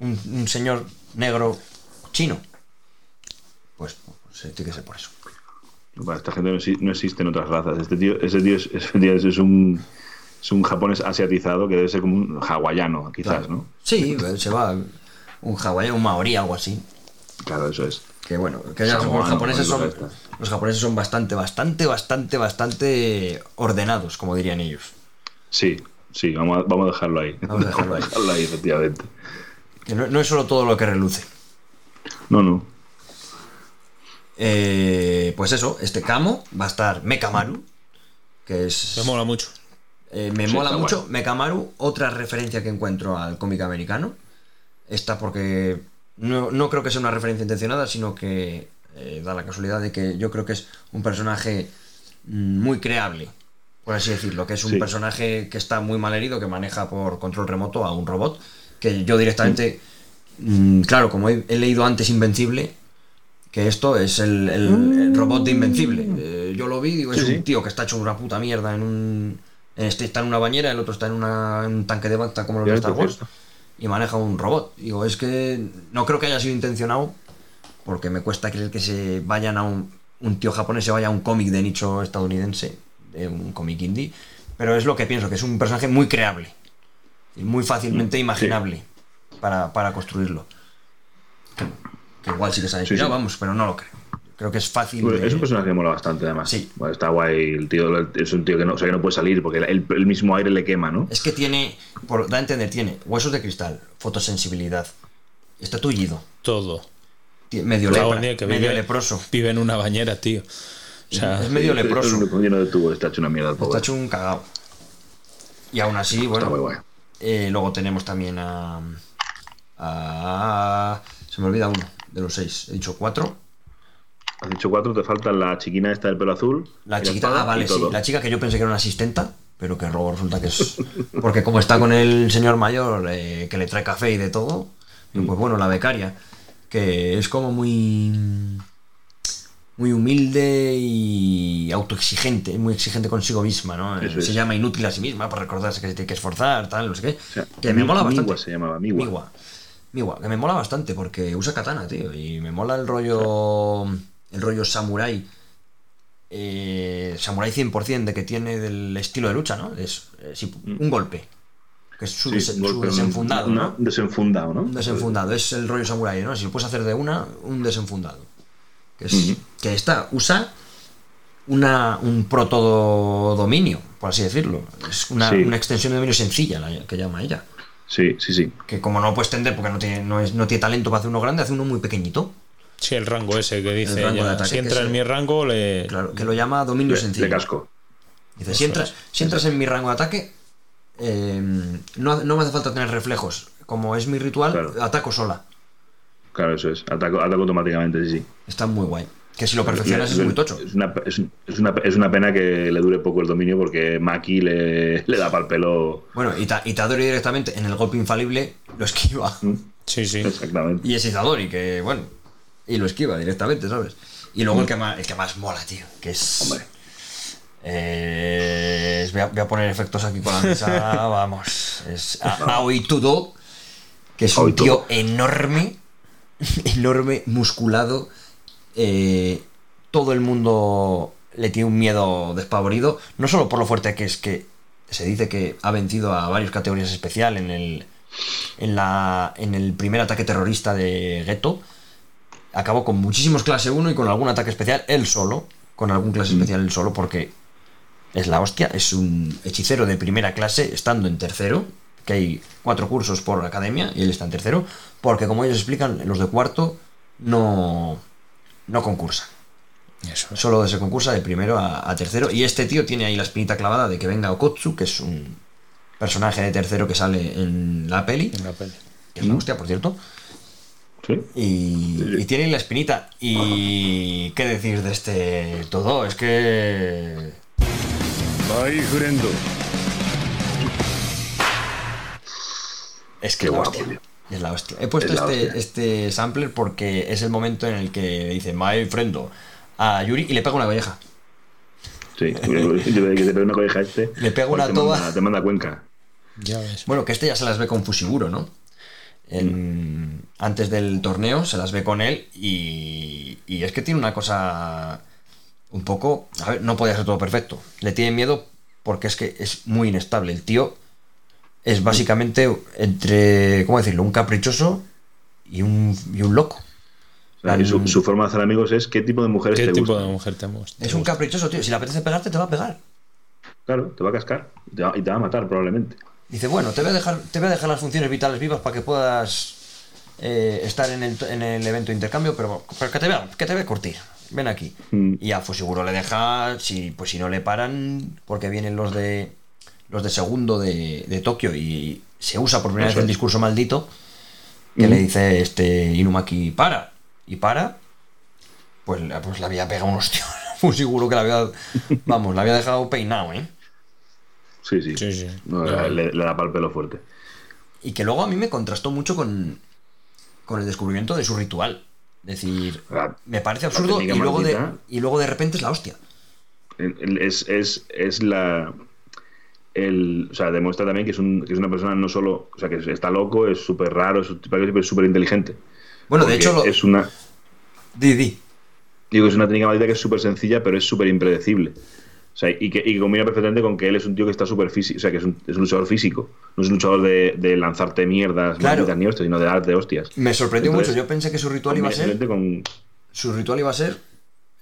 un, un señor negro chino? Pues, tiene que ser por eso. Bueno, esta gente no, no existe en otras razas. Este tío, ese tío, es, ese tío es un, es un japonés asiatizado que debe ser como un hawaiano, quizás, ¿no? Sí, se va un hawaiano, un maorí, algo así. Claro, eso es. Que bueno, que ya los Samoano, japoneses son los japoneses son bastante, bastante, bastante, bastante ordenados, como dirían ellos. Sí, sí, vamos a, vamos a dejarlo ahí. Vamos a dejarlo ahí. *laughs* dejarlo ahí, efectivamente. No es solo todo lo que reluce. No, no. Eh, pues eso, este Kamo va a estar Mekamaru, que es Me mola mucho. Eh, me Sí, mola mucho. Mekamaru, otra referencia que encuentro al cómic americano. Esta porque no, no creo que sea una referencia intencionada, sino que eh, da la casualidad de que yo creo que es un personaje mm, muy creable, por así decirlo, que es un Sí. personaje que está muy mal herido, que maneja por control remoto a un robot, que yo directamente, mm, claro, como he, he leído antes Invencible, que esto es el, el- el robot de Invencible. Eh, yo lo vi, digo, es Sí, un sí. tío que está hecho una puta mierda en un... Este está en una bañera, el otro está en, una- en un tanque de bacta como los de Star Wars y maneja un robot. Digo, es que no creo que haya sido intencionado porque me cuesta creer que se vayan a un, un tío japonés se vaya a un cómic de nicho estadounidense, de un cómic indie, pero es lo que pienso, que es un personaje muy creable y muy fácilmente Mm, sí. imaginable para, para construirlo. Que, igual sí que se ha Sí, inspirado, sí. vamos, pero no lo creo. Creo que es fácil. Bueno, de- es un personaje que mola bastante, además. Sí. Bueno, está guay. El tío es un tío que no, o sea, que no puede salir porque el, el mismo aire le quema, ¿no? Es que tiene, por, da a entender, tiene huesos de cristal, fotosensibilidad, está tullido, Todo. medio, lepra, medio leproso. Vive en una bañera, tío. O sea, Es medio Es leproso. un lleno de tubos, está hecho una mierda el Está pobre. hecho un cagao. Y aún así, Está muy bueno. guay. eh, luego tenemos también a, a- Se me olvida uno de los seis. He dicho cuatro. Has dicho cuatro, te falta la chiquina esta del pelo azul. La chiquita. Ah, vale, sí. todo. La chica que yo pensé que era una asistenta. Pero que luego resulta que es. Porque como está con el señor mayor eh, que le trae café y de todo. pues bueno, la becaria. Que es como muy. Muy humilde y autoexigente, muy exigente consigo misma, ¿no? Eso se es. llama inútil a sí misma para recordarse que se tiene que esforzar, tal, no sé qué. O sea, que me mola bastante. Miwa se llamaba, Miwa. Miwa. Miwa, que me mola bastante porque usa katana, tío. Y me mola el rollo. El rollo samurai. Eh, samurai 100% de que tiene del estilo de lucha, ¿no? Es, sí, un golpe. Que es su, Mm. Sí, des- desenfundado, una- ¿no? un desenfundado, ¿no? Un desenfundado. Es el rollo samurai, ¿no? Si lo puedes hacer de una, un desenfundado. Que, es, que esta usa una, un proto-dominio, por así decirlo. Es una, Sí. una extensión de dominio sencilla, la que llama ella Sí, sí, sí. que como no lo puedes tender porque no tiene, no, es, no tiene talento para hacer uno grande, hace uno muy pequeñito. sí, el rango ese que dice ella, ataque Si entra en mi rango, le. Claro, que lo llama dominio sencillo. de casco. Dice, si entras, es. si entras en mi rango de ataque, eh, no, no me hace falta tener reflejos. Como es mi ritual, Claro. ataco sola. Claro, eso es. Ataco, ataco automáticamente, sí, sí. Está muy guay. Que si lo perfeccionas es Le- muy tocho. Es una, es, es una, es una pena que le dure poco el dominio porque Maki le, le da para el pelo. Bueno, Ita- Itadori directamente en el golpe infalible lo esquiva. Sí, sí. Exactamente. Y es Itadori, que bueno. Y lo esquiva directamente, ¿sabes? Y luego el que más, el que más mola, tío. Que es. Hombre. Eh, es- voy, a, voy a poner efectos aquí con la *laughs* mesa. vamos. Es a- Aoi Tudo, que es un tío enorme, *laughs* enorme, musculado. Eh, todo el mundo le tiene un miedo despavorido. No solo por lo fuerte que es que se dice que ha vencido a varias categorías especial en el, en, la, en el primer ataque terrorista de Ghetto. Acabó con muchísimos clase 1 y con algún ataque especial él solo. Con algún clase especial él solo porque es la hostia. Es un hechicero de primera clase estando en tercero. Que hay cuatro cursos por academia y él está en tercero. Porque como ellos explican, los de cuarto no, no concursa Eso. Solo se concursa de primero a, tercero. Y este tío tiene ahí la espinita clavada de que venga Okotsu, que es un personaje de tercero que sale en la peli. En la peli. Que es una hostia, por cierto. ¿Sí? Y, y, tiene la espinita. Y qué decir de este todo, es que. Bye, friendo. Es que hostia. Es la hostia. He puesto Es este, hostia. este sampler porque es el momento en el que dice My friendo a Yuri y le pega una colleja. Sí. que te pega una colleja este. Le pega una te toba. Manda, te manda a Cuenca. Ya ves. Bueno, que este ya se las ve con Fusiguro, ¿no? En- Antes del torneo se las ve con él y, y es que tiene una cosa un poco... A ver, no podía ser todo perfecto. Le tiene miedo porque es que es muy inestable. El tío es básicamente entre, ¿cómo decirlo? Un caprichoso y un, y un loco. O sea, y su, su forma de hacer amigos es qué tipo de mujeres ¿Qué te tipo de mujer te gusta? Es un caprichoso, tío. Si le apetece pegarte, te va a pegar. Claro, te va a cascar y te va, y te va a matar probablemente. Dice, bueno, te voy a dejar, te voy a dejar las funciones vitales vivas para que puedas eh, estar en el, en el evento de intercambio, pero, pero que te vea, que te vea curtir. Ven aquí. Mm. Y ya, pues seguro le deja, si, pues si no le paran, porque vienen los de los de segundo de, de Tokio y se usa por primera vez el discurso maldito que Mm. le dice este Inumaki, para. Y para, pues, le- pues le había pegado un hostia. *laughs* Pues seguro que le había, *laughs* vamos, le había dejado peinado, ¿eh? Sí, sí. Sí, sí. No, le, le da para el pelo fuerte. Y que luego a mí me contrastó mucho con, con el descubrimiento de su ritual. Es decir, La- me parece la absurdo y luego, de, y luego de repente es la hostia. Es, es, es la. El, o sea, demuestra también que es, un- que es una persona no solo. O sea, que está loco, es súper raro, es súper inteligente. Bueno, de hecho, lo, Es una. di, di. Digo, es una técnica maldita que es súper sencilla, pero es súper impredecible. O sea, y que, y que combina perfectamente con que él es un tío que está súper físico, o sea, que es un, es un luchador físico. No es un luchador de, de lanzarte mierdas, Claro. malditas ni hostias, sino de darte hostias. Me sorprendió Entonces, mucho. Yo pensé que su ritual iba a ser. Con. Su ritual iba a ser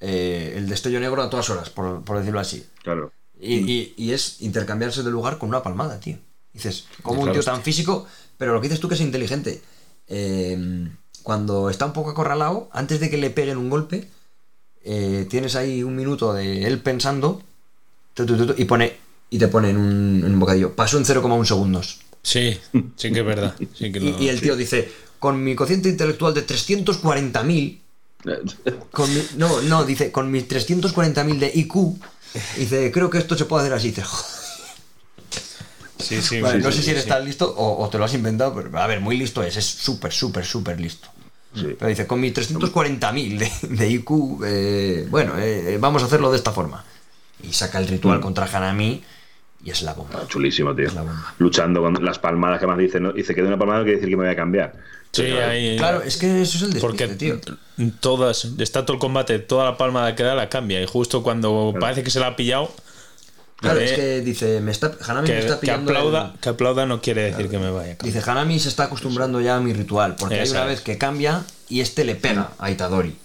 eh, el destello negro a todas horas, por, por decirlo así. Claro. Y, y- y es intercambiarse de lugar con una palmada, tío. Dices, como un tío tan físico, pero lo que dices tú que es inteligente. eh, cuando está un poco acorralado, antes de que le peguen un golpe, eh, tienes ahí un minuto de él pensando tu, tu, tu, tu, y pone y te pone en un, en un bocadillo. Pasó en 0,1 segundos. Sí, sí que es verdad. Sí que Y, lo- y el tío dice, con mi cociente intelectual de 340.000, *laughs* con mi- no, no, dice, con mis 340.000 de IQ, dice, creo que esto se puede hacer así. Dice, "Joder". Sí, sí, Vale, sí, no sí, sé si eres sí. tan listo o, o te lo has inventado, pero a ver, muy listo es, es súper, súper, súper listo. Sí. Pero dice, con mis 340.000 de, de IQ, eh, bueno, eh, vamos a hacerlo de esta forma. Y saca el ritual Mm. contra Hanami y es la bomba. Ah, chulísimo, tío. Es la bomba. Luchando con las palmadas que más dice. ¿no? Dice que de una palmada no quiere decir que me voy a cambiar. Sí, Claro. ahí- Claro, es que eso es el Porque despiste, tío. todas, está todo el combate, toda la palma que da la cambia. Y justo cuando parece que se la ha pillado, Claro, es que dice, me está, Hanami me que, está que pillando. aplauda, el- que aplauda no quiere decir que me vaya. Dice, Hanami se está acostumbrando ya a mi ritual, porque hay una es. vez que cambia y este le pega a Itadori.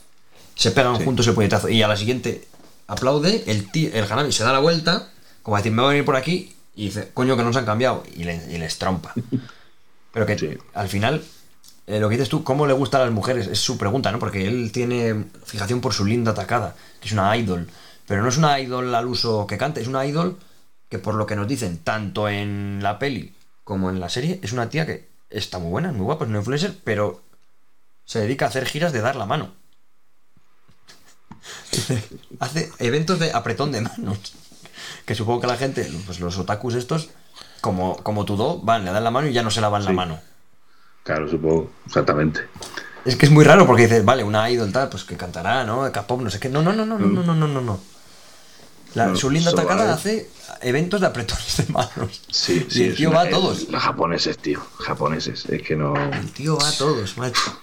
Se pegan juntos el puñetazo. Y a la siguiente aplaude, el, ti- el Hanami se da la vuelta, como decir, me voy a venir por aquí, y dice, coño, que no se han cambiado, y, le, y les trompa. *laughs* Pero que Sí. al final, eh, lo que dices tú, ¿cómo le gusta a las mujeres? Es su pregunta, ¿no? Porque él tiene fijación por su linda atacada, que es una idol. Pero no es una idol al uso que cante, es una idol que por lo que nos dicen, tanto en la peli como en la serie, es una tía que está muy buena, muy guapa, es una influencer, pero se dedica a hacer giras de dar la mano. *laughs* Hace eventos de apretón de manos. Que supongo que la gente, pues los otakus estos, como, como Tudo, van, le dan la mano y ya no se lavan la mano. Claro, supongo. Exactamente. Es que es muy raro porque dices, vale, una idol tal, pues que cantará, ¿no? K-pop, no sé qué. No, no, no, no, no, no, no, no, no, no. La- No, su linda atacada hay- hace eventos de apretones de manos. Sí, y sí. el es tío una- va a todos. Los japoneses, tío. Japoneses. Es que no. El tío va a todos, macho.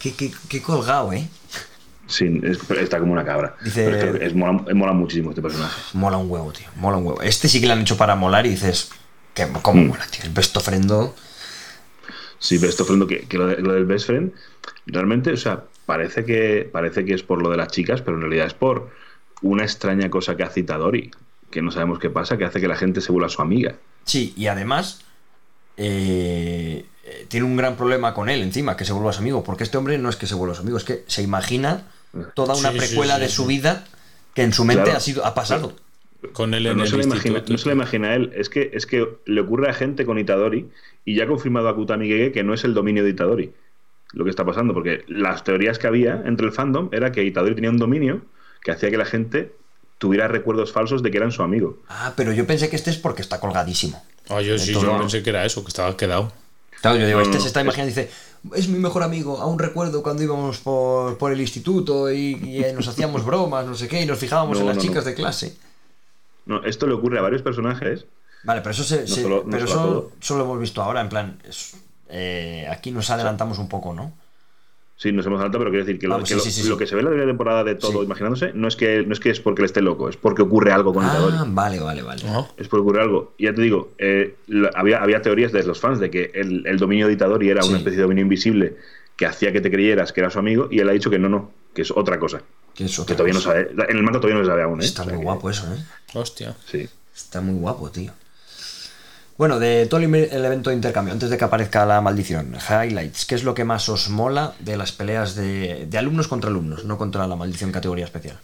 Qué, qué, qué colgado, ¿eh? Sí, es- está como una cabra. Dice- Pero es, que es- mola, mola muchísimo este personaje. *sighs* Mola un huevo, tío. Mola un huevo. Este sí que le han hecho para molar y dices, que, ¿cómo Mm. mola, tío? El best ofrendo. Sí, pero esto Friend, que, que lo, de- lo del best friend, realmente, o sea, parece que, parece que es por lo de las chicas, pero en realidad es por una extraña cosa que hace Itadori, que no sabemos qué pasa, que hace que la gente se vuelva su amiga. Sí, y además eh, tiene un gran problema con él encima, que se vuelva su amigo, porque este hombre no es que se vuelva su amigo, es que se imagina toda una Sí, precuela sí, de sí. su vida que en su mente Claro. ha sido ha pasado. Con él en no el se, le imagina, no se le imagina a él, es que, es que le ocurre a gente con Itadori y ya ha confirmado a Kutami Gege que no es el dominio de Itadori lo que está pasando, porque las teorías que había entre el fandom era que Itadori tenía un dominio que hacía que la gente tuviera recuerdos falsos de que eran su amigo. Ah, pero yo pensé que este es porque está colgadísimo. Ah, yo sí, Entonces, yo no. pensé que era eso, que estaba quedado. Claro, yo digo, este se está es- imaginando dice, es mi mejor amigo, aún recuerdo cuando íbamos por, por el instituto y, y, eh, nos hacíamos *laughs* bromas, no sé qué, y nos fijábamos No, en las no, chicas no. de clase. No, esto le ocurre a varios personajes Vale, pero eso, se, solo- pero solo eso hemos visto ahora, en plan. es- eh, aquí nos adelantamos un poco, ¿no? Sí, nos hemos adelantado, pero quiero decir que, lo, Vamos, que sí, lo- sí, sí, lo sí. que se ve en la primera temporada de todo Sí. imaginándose no es que no es que es porque él esté loco, es porque ocurre algo con Itadori. Ah, vale, vale, vale. ¿no? Es porque ocurre algo. Y ya te digo, eh, la- había, había teorías de los fans de que el, el dominio de Itadori era Sí. una especie de dominio invisible que hacía que te creyeras que era su amigo y él ha dicho que no, no, que es otra cosa. Que, es Que otra todavía no sabe. En el manga todavía no se sabe aún, ¿eh? Está O sea muy que- guapo eso, ¿eh? Hostia. Sí. Está muy guapo, tío. Bueno, de todo el evento de intercambio, antes de que aparezca la maldición, highlights, ¿qué es lo que más os mola de las peleas de, alumnos contra alumnos, no contra la maldición categoría especial?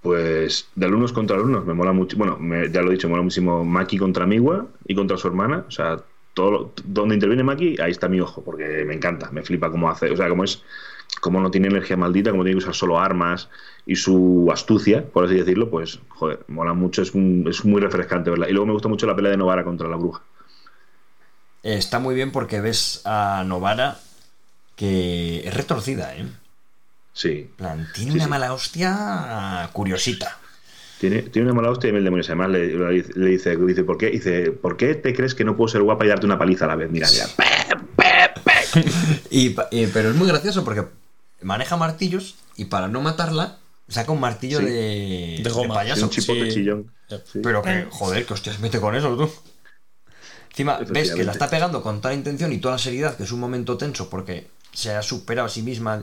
Pues de alumnos contra alumnos me mola mucho. Bueno, ya lo he dicho, me mola muchísimo Maki contra Miwa y contra su hermana. O sea, todo lo- donde interviene Maki, ahí está mi ojo, porque me encanta, me flipa cómo hace. O sea, cómo es, cómo no tiene energía maldita, cómo tiene que usar solo armas y su astucia, por así decirlo, pues, joder, mola mucho, es, un- es muy refrescante verla. Y luego me gusta mucho la pelea de Novara contra la bruja. Eh, Está muy bien porque ves a Novara que es retorcida, ¿eh? Sí. plan, tiene Sí, una sí. mala hostia curiosita. Tiene, tiene una mala hostia y mil demonios. Además, le, le dice, le dice, ¿por qué? Dice, ¿por qué te crees que no puedo ser guapa y darte una paliza a la vez? Mira, mira. *laughs* Y, y- pero es muy gracioso porque maneja martillos y para no matarla saca un martillo Sí. de, De goma. payaso. Es un chipote Sí. Sí. Pero que, joder, que hostias mete con eso tú. Encima, ves que la está pegando con toda la intención y toda la seriedad, que es un momento tenso porque se ha superado a sí misma,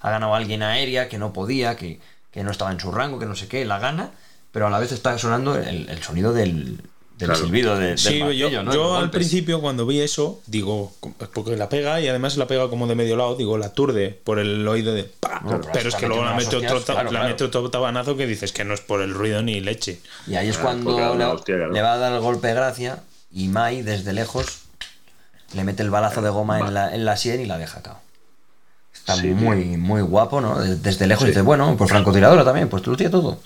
ha ganado a alguien aérea que no podía, que, que no estaba en su rango, que no sé qué, la gana, pero a la vez está sonando el, el sonido del, del Claro. silbido de, del Sí, yo, yo al principio cuando vi eso, digo, porque la pega y además la pega como de medio lado, digo, la turde por el oído de ¡pa! No, pero pero es que luego la mete otro, claro, la claro. mete otro tabanazo que dices que no es por el ruido ni leche. Y ahí es Ah, cuando le, hostia, claro. le va a dar el golpe de gracia y Mai, desde lejos, le mete el balazo de goma en la, en la sien y la deja cao. Está Sí, muy, muy guapo, ¿no? De- Desde lejos Sí. dice, bueno, pues francotiradora también, pues tú lo tienes todo.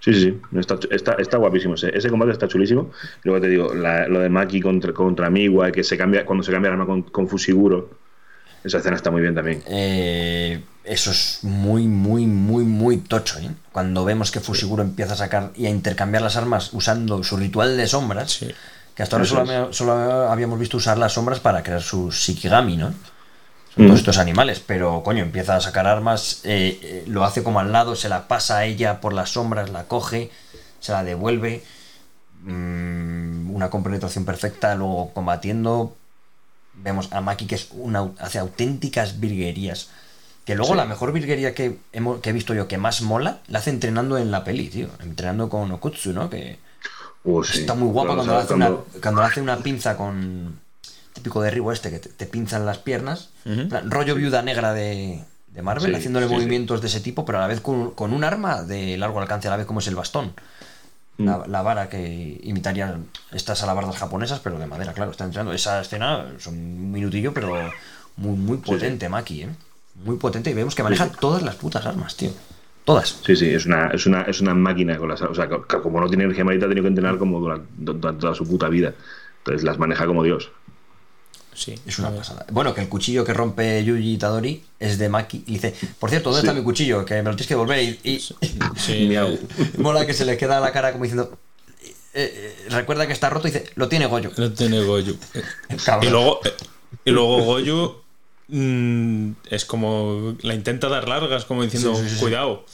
Sí, sí, sí. Está, está, está guapísimo. Ese, ese combate está chulísimo. Luego te digo, la- lo de Maki contra, contra Miwa, que se cambia, cuando se cambia el arma con, con Fusiguro. Esa escena está muy bien también. Eh, eso es muy, muy, muy, muy tocho, ¿eh? Cuando vemos que Fusiguro empieza a sacar y a intercambiar las armas usando su ritual de sombras, Sí. que hasta ahora solo, solo habíamos visto usar las sombras para crear su Shikigami, ¿no? Mm. todos estos animales, pero coño, empieza a sacar armas, eh, eh, lo hace como al lado, se la pasa a ella por las sombras, la coge, se la devuelve, mm, una compenetración perfecta, luego combatiendo, vemos a Maki que es una, hace auténticas virguerías, que luego Sí. la mejor virguería que, hemos, que he visto yo que más mola, la hace entrenando en la peli, tío, entrenando con Okutsu, ¿no? Que sí. está muy guapa cuando, hace una, cuando hace una pinza con típico derribo este que te, te pinzan las piernas plan, rollo viuda negra de, de Marvel Sí, haciéndole sí, movimientos de ese tipo pero a la vez con, con un arma de largo alcance a la vez como es el bastón Mm. la, la vara que imitaría estas alabardas japonesas pero de madera claro está entrando esa escena son un minutillo pero muy muy potente Maki ¿eh? muy potente y vemos que maneja todas las putas armas tío todas Sí, sí, es una, es una, es una máquina con las. O sea, co- co- como no tiene energía maldita, ha tenido que entrenar como durante, durante toda su puta vida. Entonces las maneja como Dios. Sí. Es una pasada. Bueno, que el cuchillo que rompe Yuji Itadori es de Maki. Y dice, por cierto, ¿dónde Sí. está mi cuchillo? Que me lo tienes que devolver. Y, y- Sí, *laughs* mola que se le queda la cara como diciendo, eh, eh, recuerda que está roto y dice, lo tiene Goyo. No tiene Goyu. *laughs* Cabrón. Y luego, eh, y luego Goyu mm, es como la intenta dar largas, como diciendo, Sí, sí, sí, sí. cuidado.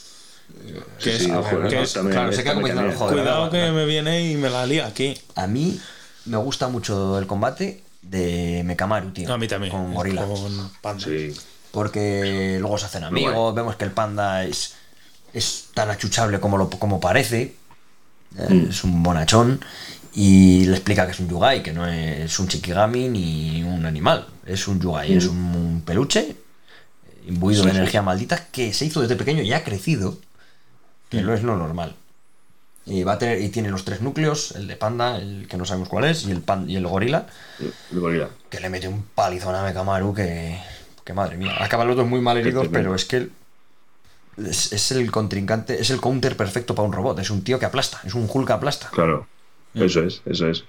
Que Sí, es, joder, que no, es- también- claro, se queda como diciendo, joder, cuidado que me viene y me la lía aquí. A mí me gusta mucho el combate de Mekamaru, tío. A mí también. Con Gorila. Con Panda. Sí. Porque luego se hacen amigos, vemos que el panda es, es tan achuchable como, lo, como parece. Eh, Es un bonachón. Y le explica que es un yugai, que no es un chikigami ni un animal. Es un yugai, es un, un peluche imbuido Sí, de sí. energía maldita que se hizo desde pequeño y ha crecido, que no es lo normal. Y va a tener, y tiene los tres núcleos, el de panda, el que no sabemos cuál es, y el pan, y el gorila, El gorila. que le mete un palizón a Mekamaru que, que madre mía. Acaban los dos muy mal heridos, pero es que es, es el contrincante, es el counter perfecto para un robot. Es un tío que aplasta, es un Hulk que aplasta. Claro. Eso es, eso es.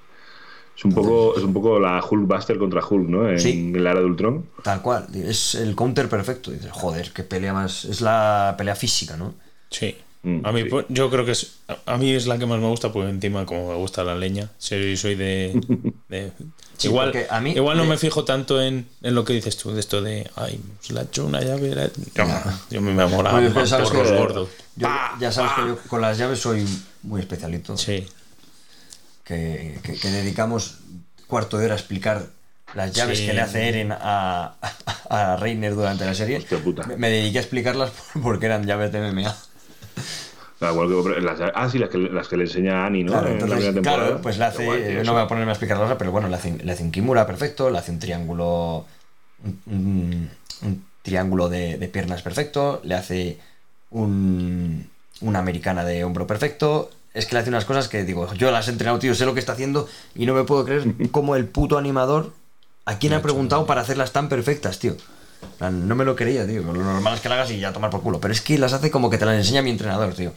Es un poco, es un poco la Hulkbuster contra Hulk, ¿no? En Sí. la era de Ultron. Tal cual, es el counter perfecto. Dices, joder, qué pelea más. Es la pelea física, ¿no? Sí. Mm, A mí, sí. pues, yo creo que es, a mí es la que más me gusta porque encima como me gusta la leña, soy, soy de... *laughs* de- Sí, igual porque a mí- igual no de- me fijo tanto en, en lo que dices tú, de esto de, ay, se le ha hecho una llave. la- Yo, yo me enamoraba Bueno, ya sabes que- gordos. Yo- ya sabes que yo con las llaves soy muy especialito. Sí. Que, que- que dedicamos cuarto de hora a explicar las llaves Sí. que le hace Eren a, a Reiner durante la serie. Hostia puta. Me, me dediqué a explicarlas *laughs* porque eran llaves de MMA. Ah, las- ah, sí, las que, las que le enseña a Annie, ¿no? Claro, la entonces, pues le hace, no voy a ponerme a explicar ahora, pero bueno, le hace, un Kimura perfecto, le hace un triángulo, un triángulo de, de piernas perfecto, le hace un, una americana de hombro perfecto. Es que le hace unas cosas que digo, yo las he entrenado, tío, sé lo que está haciendo y no me puedo creer cómo el puto animador, ¿a quién ha preguntado para hacerlas tan perfectas, tío? No me lo creía, tío. Lo normal es que la hagas y ya tomar por culo. Pero es que las hace como que te las enseña mi entrenador, tío.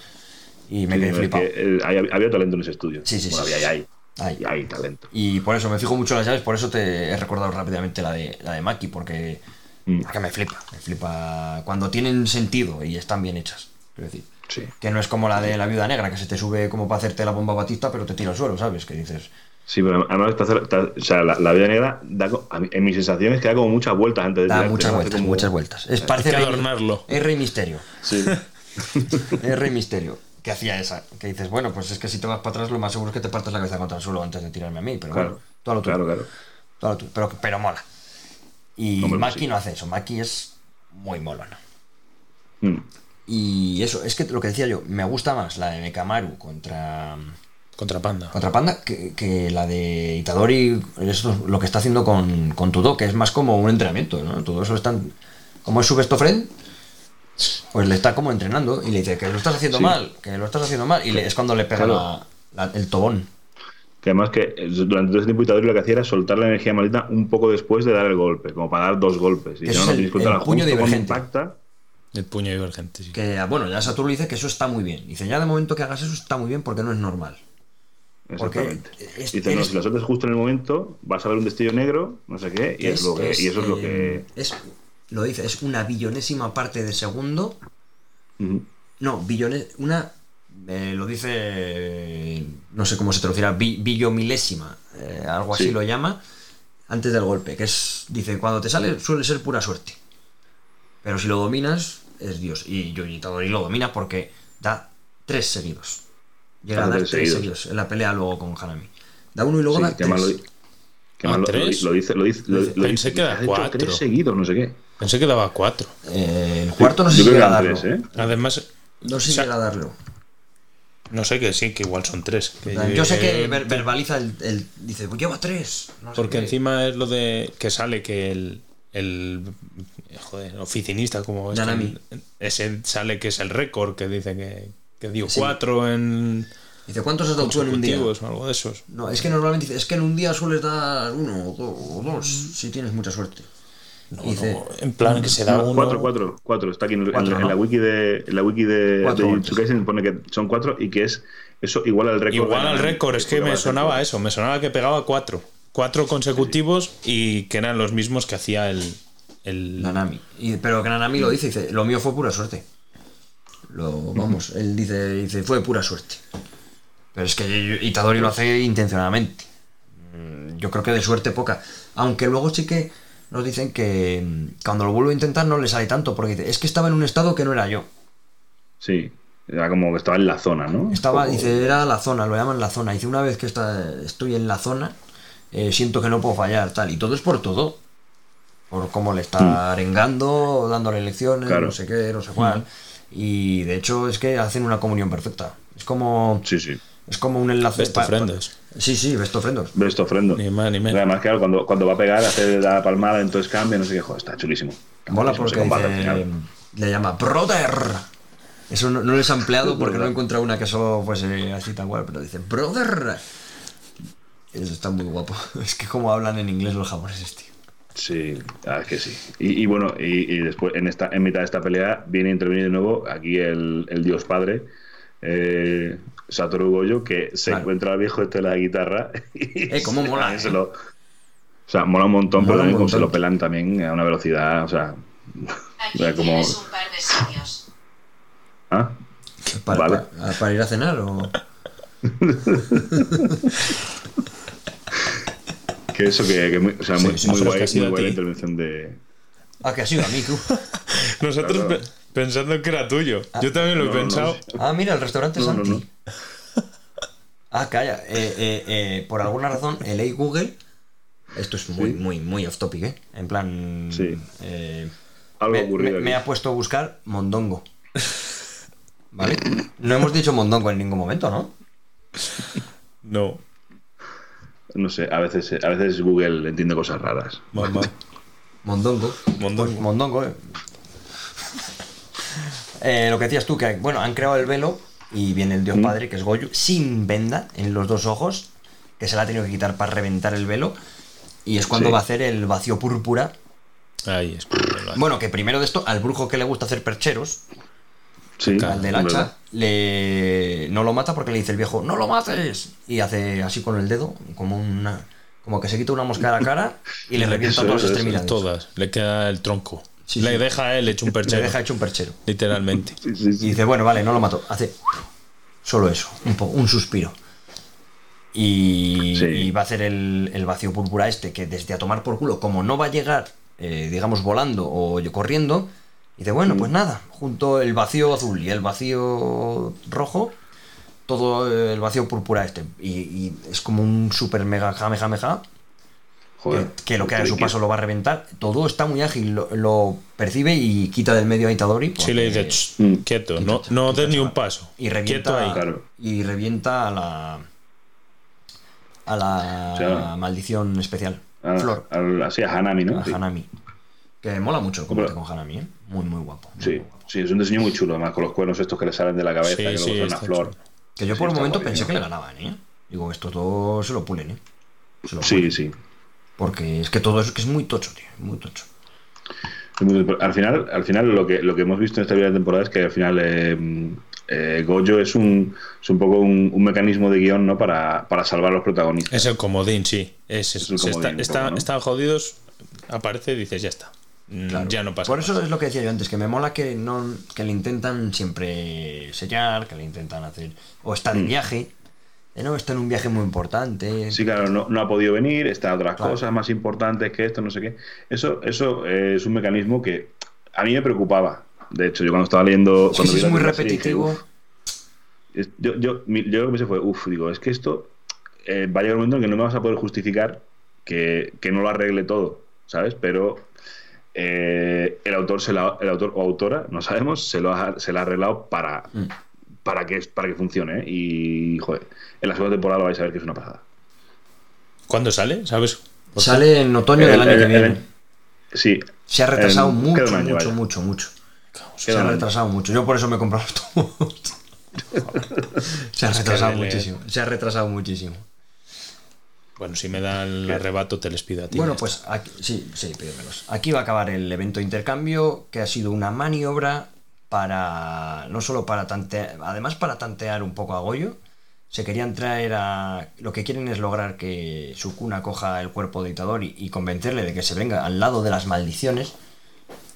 Y me Sí, quedé es flipado. que, eh, hay- había talento en ese estudio. Sí, sí, Bueno, sí, había, hay. Hay. Y hay talento. Y por eso me fijo mucho en las llaves, por eso te he recordado rápidamente la de, la de Maki, porque, Mm. porque me flipa, me flipa cuando tienen sentido y están bien hechas. Quiero decir, Sí. que no es como la de la viuda negra, que se te sube como para hacerte la bomba batista, pero te tira al suelo, ¿sabes? Que dices, Sí, pero además hace- te- o sea, la, la vida negra da, en mis sensaciones que da como muchas vueltas antes de da tirarte, muchas vueltas, como- muchas vueltas. Es, parece que Rey- adornarlo. Es Rey Misterio. Sí. *laughs* Es Rey Misterio. Que hacía esa. Que dices, bueno, pues es que si te vas para atrás, lo más seguro es que te partas la cabeza contra el suelo antes de tirarme a mí. Pero Claro. bueno, todo lo tuyo. Claro, claro. Todo lo tuyo. Pero, pero mola. Y Hombre, pues Maki sí. no hace eso. Maki es muy molona. Mm. Y eso, es que lo que decía yo, me gusta más la de Mekamaru contra, Contra Panda. contra Panda que, que la de Itadori, eso es lo que está haciendo con, con Tudo, que es más como un entrenamiento, ¿no? Todo eso están. Como es su best friend, pues le está como entrenando y le dice que lo estás haciendo Sí. mal, que lo estás haciendo mal, y le- es cuando le pega Claro. la- la- el tobón. Que además que eh, durante todo ese tiempo Itadori lo que hacía era soltar la energía maldita un poco después de dar el golpe, como para dar dos golpes. Y Eso ya es no el- el puño justo divergente. impacta. El puño divergente, sí. Que bueno, ya Satoru le dice que eso está muy bien. Dice, ya de momento que hagas eso está muy bien porque no es normal. Exactamente. es- Dice, no, si lo sueltas justo en el momento, vas a ver un destello negro, no sé qué, y, es, lo que, y eso es lo eh, que. es- lo dice, es una billonésima parte de segundo. No, billones. Una. eh, lo dice. eh, No sé cómo se traducirá. bi- billomilésima. eh, algo así Sí. lo llama. Antes del golpe. Que es. Dice, cuando te sale suele ser pura suerte. Pero si lo dominas, es Dios. Y yo Itadori lo domina porque da tres seguidos. Llega a dar tres seguidos. seguidos. En la pelea luego con Hanami. Da uno y luego Sí, da tres. lo, que Ah, además lo- ¿tres? lo dice, lo dice, lo, lo Pensé dice, que hecho cuatro. tres seguidos, no sé qué. Pensé que daba cuatro. Eh, el cuarto no sé Yo si llega a darlo. tres, ¿eh? Además, No sé si O sea, llega a darlo. no sé que sí, que igual son tres. que- Yo sé que ver- verbaliza el, el- Dice, pues lleva tres. No Porque encima es lo de que sale que el, el joder, oficinista como es ese sale que es el récord que dice que, que dio Sí. cuatro en Dice, ¿cuántos has dado tú en un día? consecutivos o algo de esos. No, es que normalmente dice, es que en un día sueles dar uno o do- o dos, si tienes mucha suerte. No, dice, no, en plan que se da No, uno cuatro, cuatro, cuatro. Está aquí en, en- Cuatro, en ¿no? la wiki de, en la wiki de, de pone que son cuatro y que es eso igual al récord. Igual al récord, es que me sonaba eso, me sonaba que pegaba cuatro. Cuatro consecutivos y que eran los mismos que hacía el. el Nanami. Y, pero que Nanami lo dice, dice, lo mío fue pura suerte. Lo, vamos, él dice, dice, fue pura suerte. Pero es que Itadori lo hace intencionadamente. Mm, Yo creo que de suerte poca. Aunque luego sí que nos dicen que mm, cuando lo vuelvo a intentar no le sale tanto, porque dice, es que estaba en un estado que no era yo. Sí, era como que estaba en la zona, ¿no? Estaba, dice, era la zona, lo llaman la zona. Dice, una vez que está, estoy en la zona, eh, siento que no puedo fallar, tal. Y todo es por todo. Por cómo le está arengando, dándole lecciones, Claro. no sé qué, no sé cuál. Y de hecho es que hacen una comunión perfecta. Es como, Sí, sí. es como un enlace. Best pa- of friends. Sí, sí, best of friends. Ves esto ofrendo. Ni más ni menos. Además, claro, cuando, cuando va a pegar, hace la palmada, entonces cambia, no sé qué, joder, está chulísimo. Mola porque combate al dice, final. le llama brother. Eso no, no les ha empleado porque no he encontrado una que solo fuese así tal cual, pero dice brother. Eso está muy guapo. *laughs* Es que como hablan en inglés los japoneses, tío. Sí, es que sí. Y, y bueno, y, y después en esta en mitad de esta pelea viene a intervenir de nuevo aquí el, el dios padre, eh, Satoru Goyo, que se Claro. encuentra al viejo este de la guitarra. *laughs* Y Eh, cómo mola, se eh. lo- o sea, mola un montón, Mola pero también como se lo pelan también a una velocidad, o sea. Aquí *laughs* como- tienes un par de sitios. ¿Ah? ¿Para, Vale. para- para ir a cenar o...? *laughs* Que eso que, que muy, o sea, muy, sí, muy guay, que ha sido muy a guay la ti. intervención de. Ah, que ha sido a mí, tú. *laughs* Nosotros Claro. pe- pensando que era tuyo. Yo también lo he No, no, no. pensado. Ah, mira, el restaurante No, Santi. no. *laughs* Ah, calla. Eh, eh, eh, por alguna razón, el Hey Google. Esto es muy, Sí. muy, muy off topic, ¿eh? En plan. Sí. eh, Algo me, ocurrido me- aquí. me ha puesto a buscar Mondongo. ¿Vale? No hemos dicho Mondongo en ningún momento, ¿no? *laughs* No, No sé, a veces, a veces Google entiende cosas raras. Mondongo. Mondongo. Pues Mondongo, eh. Eh, lo que decías tú, que bueno, han creado el velo y viene el dios Mm. padre, que es Goyu, sin venda en los dos ojos, que se la ha tenido que quitar para reventar el velo. Y es cuando Sí. va a hacer el vacío púrpura. Ahí es. Bueno, que primero de esto, al brujo que le gusta hacer percheros, Sí, al del hacha, le... no lo mata porque le dice el viejo, ¡no lo mates! Y hace así con el dedo, como una. Como que se quita una mosca de la cara y le *laughs* revienta todas las extremidades. Todas. Le queda el tronco. Sí, le sí. deja a él hecho un Le perchero. deja hecho un perchero. Literalmente. *laughs* Sí, sí, Y dice, bueno, vale, no lo mato. Hace solo eso, un, po- un suspiro. Y, Sí. y va a hacer el, el vacío púrpura este, que desde a tomar por culo, como no va a llegar, eh, digamos, volando o yo- corriendo, dice, bueno, pues nada, junto el vacío azul y el vacío rojo, todo el vacío púrpura este. Y, y es como un super mega jamejameja, Joder. que, que lo que haga a su paso lo va a reventar. Todo está muy ágil, lo, lo percibe y quita del medio a Itadori. Si le dices, Mm. quieto, no, no des ni un paso. y revienta Quieto ahí. Claro. y revienta a la a la O sea, maldición especial a- Flor así a Hanami, ¿no? a Sí. Que mola mucho el combate Pero- con Hanami ¿eh? muy muy guapo muy Sí, guapo. sí, es un diseño muy chulo, además, con los cuernos estos que le salen de la cabeza, Sí, que sí, luego son una flor. chulo. que yo Sí, por un momento pensé ¿no? que le ganaban ¿eh? digo estos dos se lo pulen ¿eh? Se lo Sí, pulen. sí. porque es que todo eso que es muy tocho tío muy tocho Al final, al final lo que lo que hemos visto en esta primera temporada es que al final eh, eh, Gojo es un, es un poco un, un mecanismo de guion ¿no? para, para salvar a los protagonistas. Es el comodín, sí. Es, Es el se comodín está-. Están jodidos, aparece y dices, ya está. Mm, Claro. Ya no pasa Por más. eso es lo que decía yo antes, que me mola que no que le intentan siempre sellar, que le intentan hacer. O está de viaje. De no, está en un viaje muy importante. Mm. Sí, claro, no, no ha podido venir, está otras Claro. cosas más importantes que esto, no sé qué. Eso, eso eh, es un mecanismo que a mí me preocupaba. De hecho, yo cuando estaba leyendo. Cuando si vi es muy primera serie, dije, repetitivo. Yo, yo, mi- yo lo que pensé fue, uff, digo, es que esto eh, va a llegar un momento en que no me vas a poder justificar que, que no lo arregle todo, ¿sabes? Pero eh, el autor se la, el autor o autora, no sabemos, se lo ha, se la ha arreglado para, Mm. para que para que funcione. ¿eh? Y joder, en la segunda temporada lo vais a ver que es una pasada. ¿Cuándo sale? ¿Sabes? Sale en otoño del El- año el- que viene. el- Sí, Se ha retrasado en- mucho, año, mucho, mucho, mucho. Se ha año. retrasado mucho. Yo por eso me he comprado todos. *laughs* Se ha retrasado muchísimo. Se ha retrasado muchísimo. Bueno, si me da el arrebato, te les pido a ti. Bueno, pues aquí, sí, sí, pídemelos. Aquí va a acabar el evento de intercambio, que ha sido una maniobra para, no solo para tantear, además para tantear un poco a Goyo, se querían traer a, lo que quieren es lograr que Sukuna coja el cuerpo de Itadori y convencerle de que se venga al lado de las maldiciones,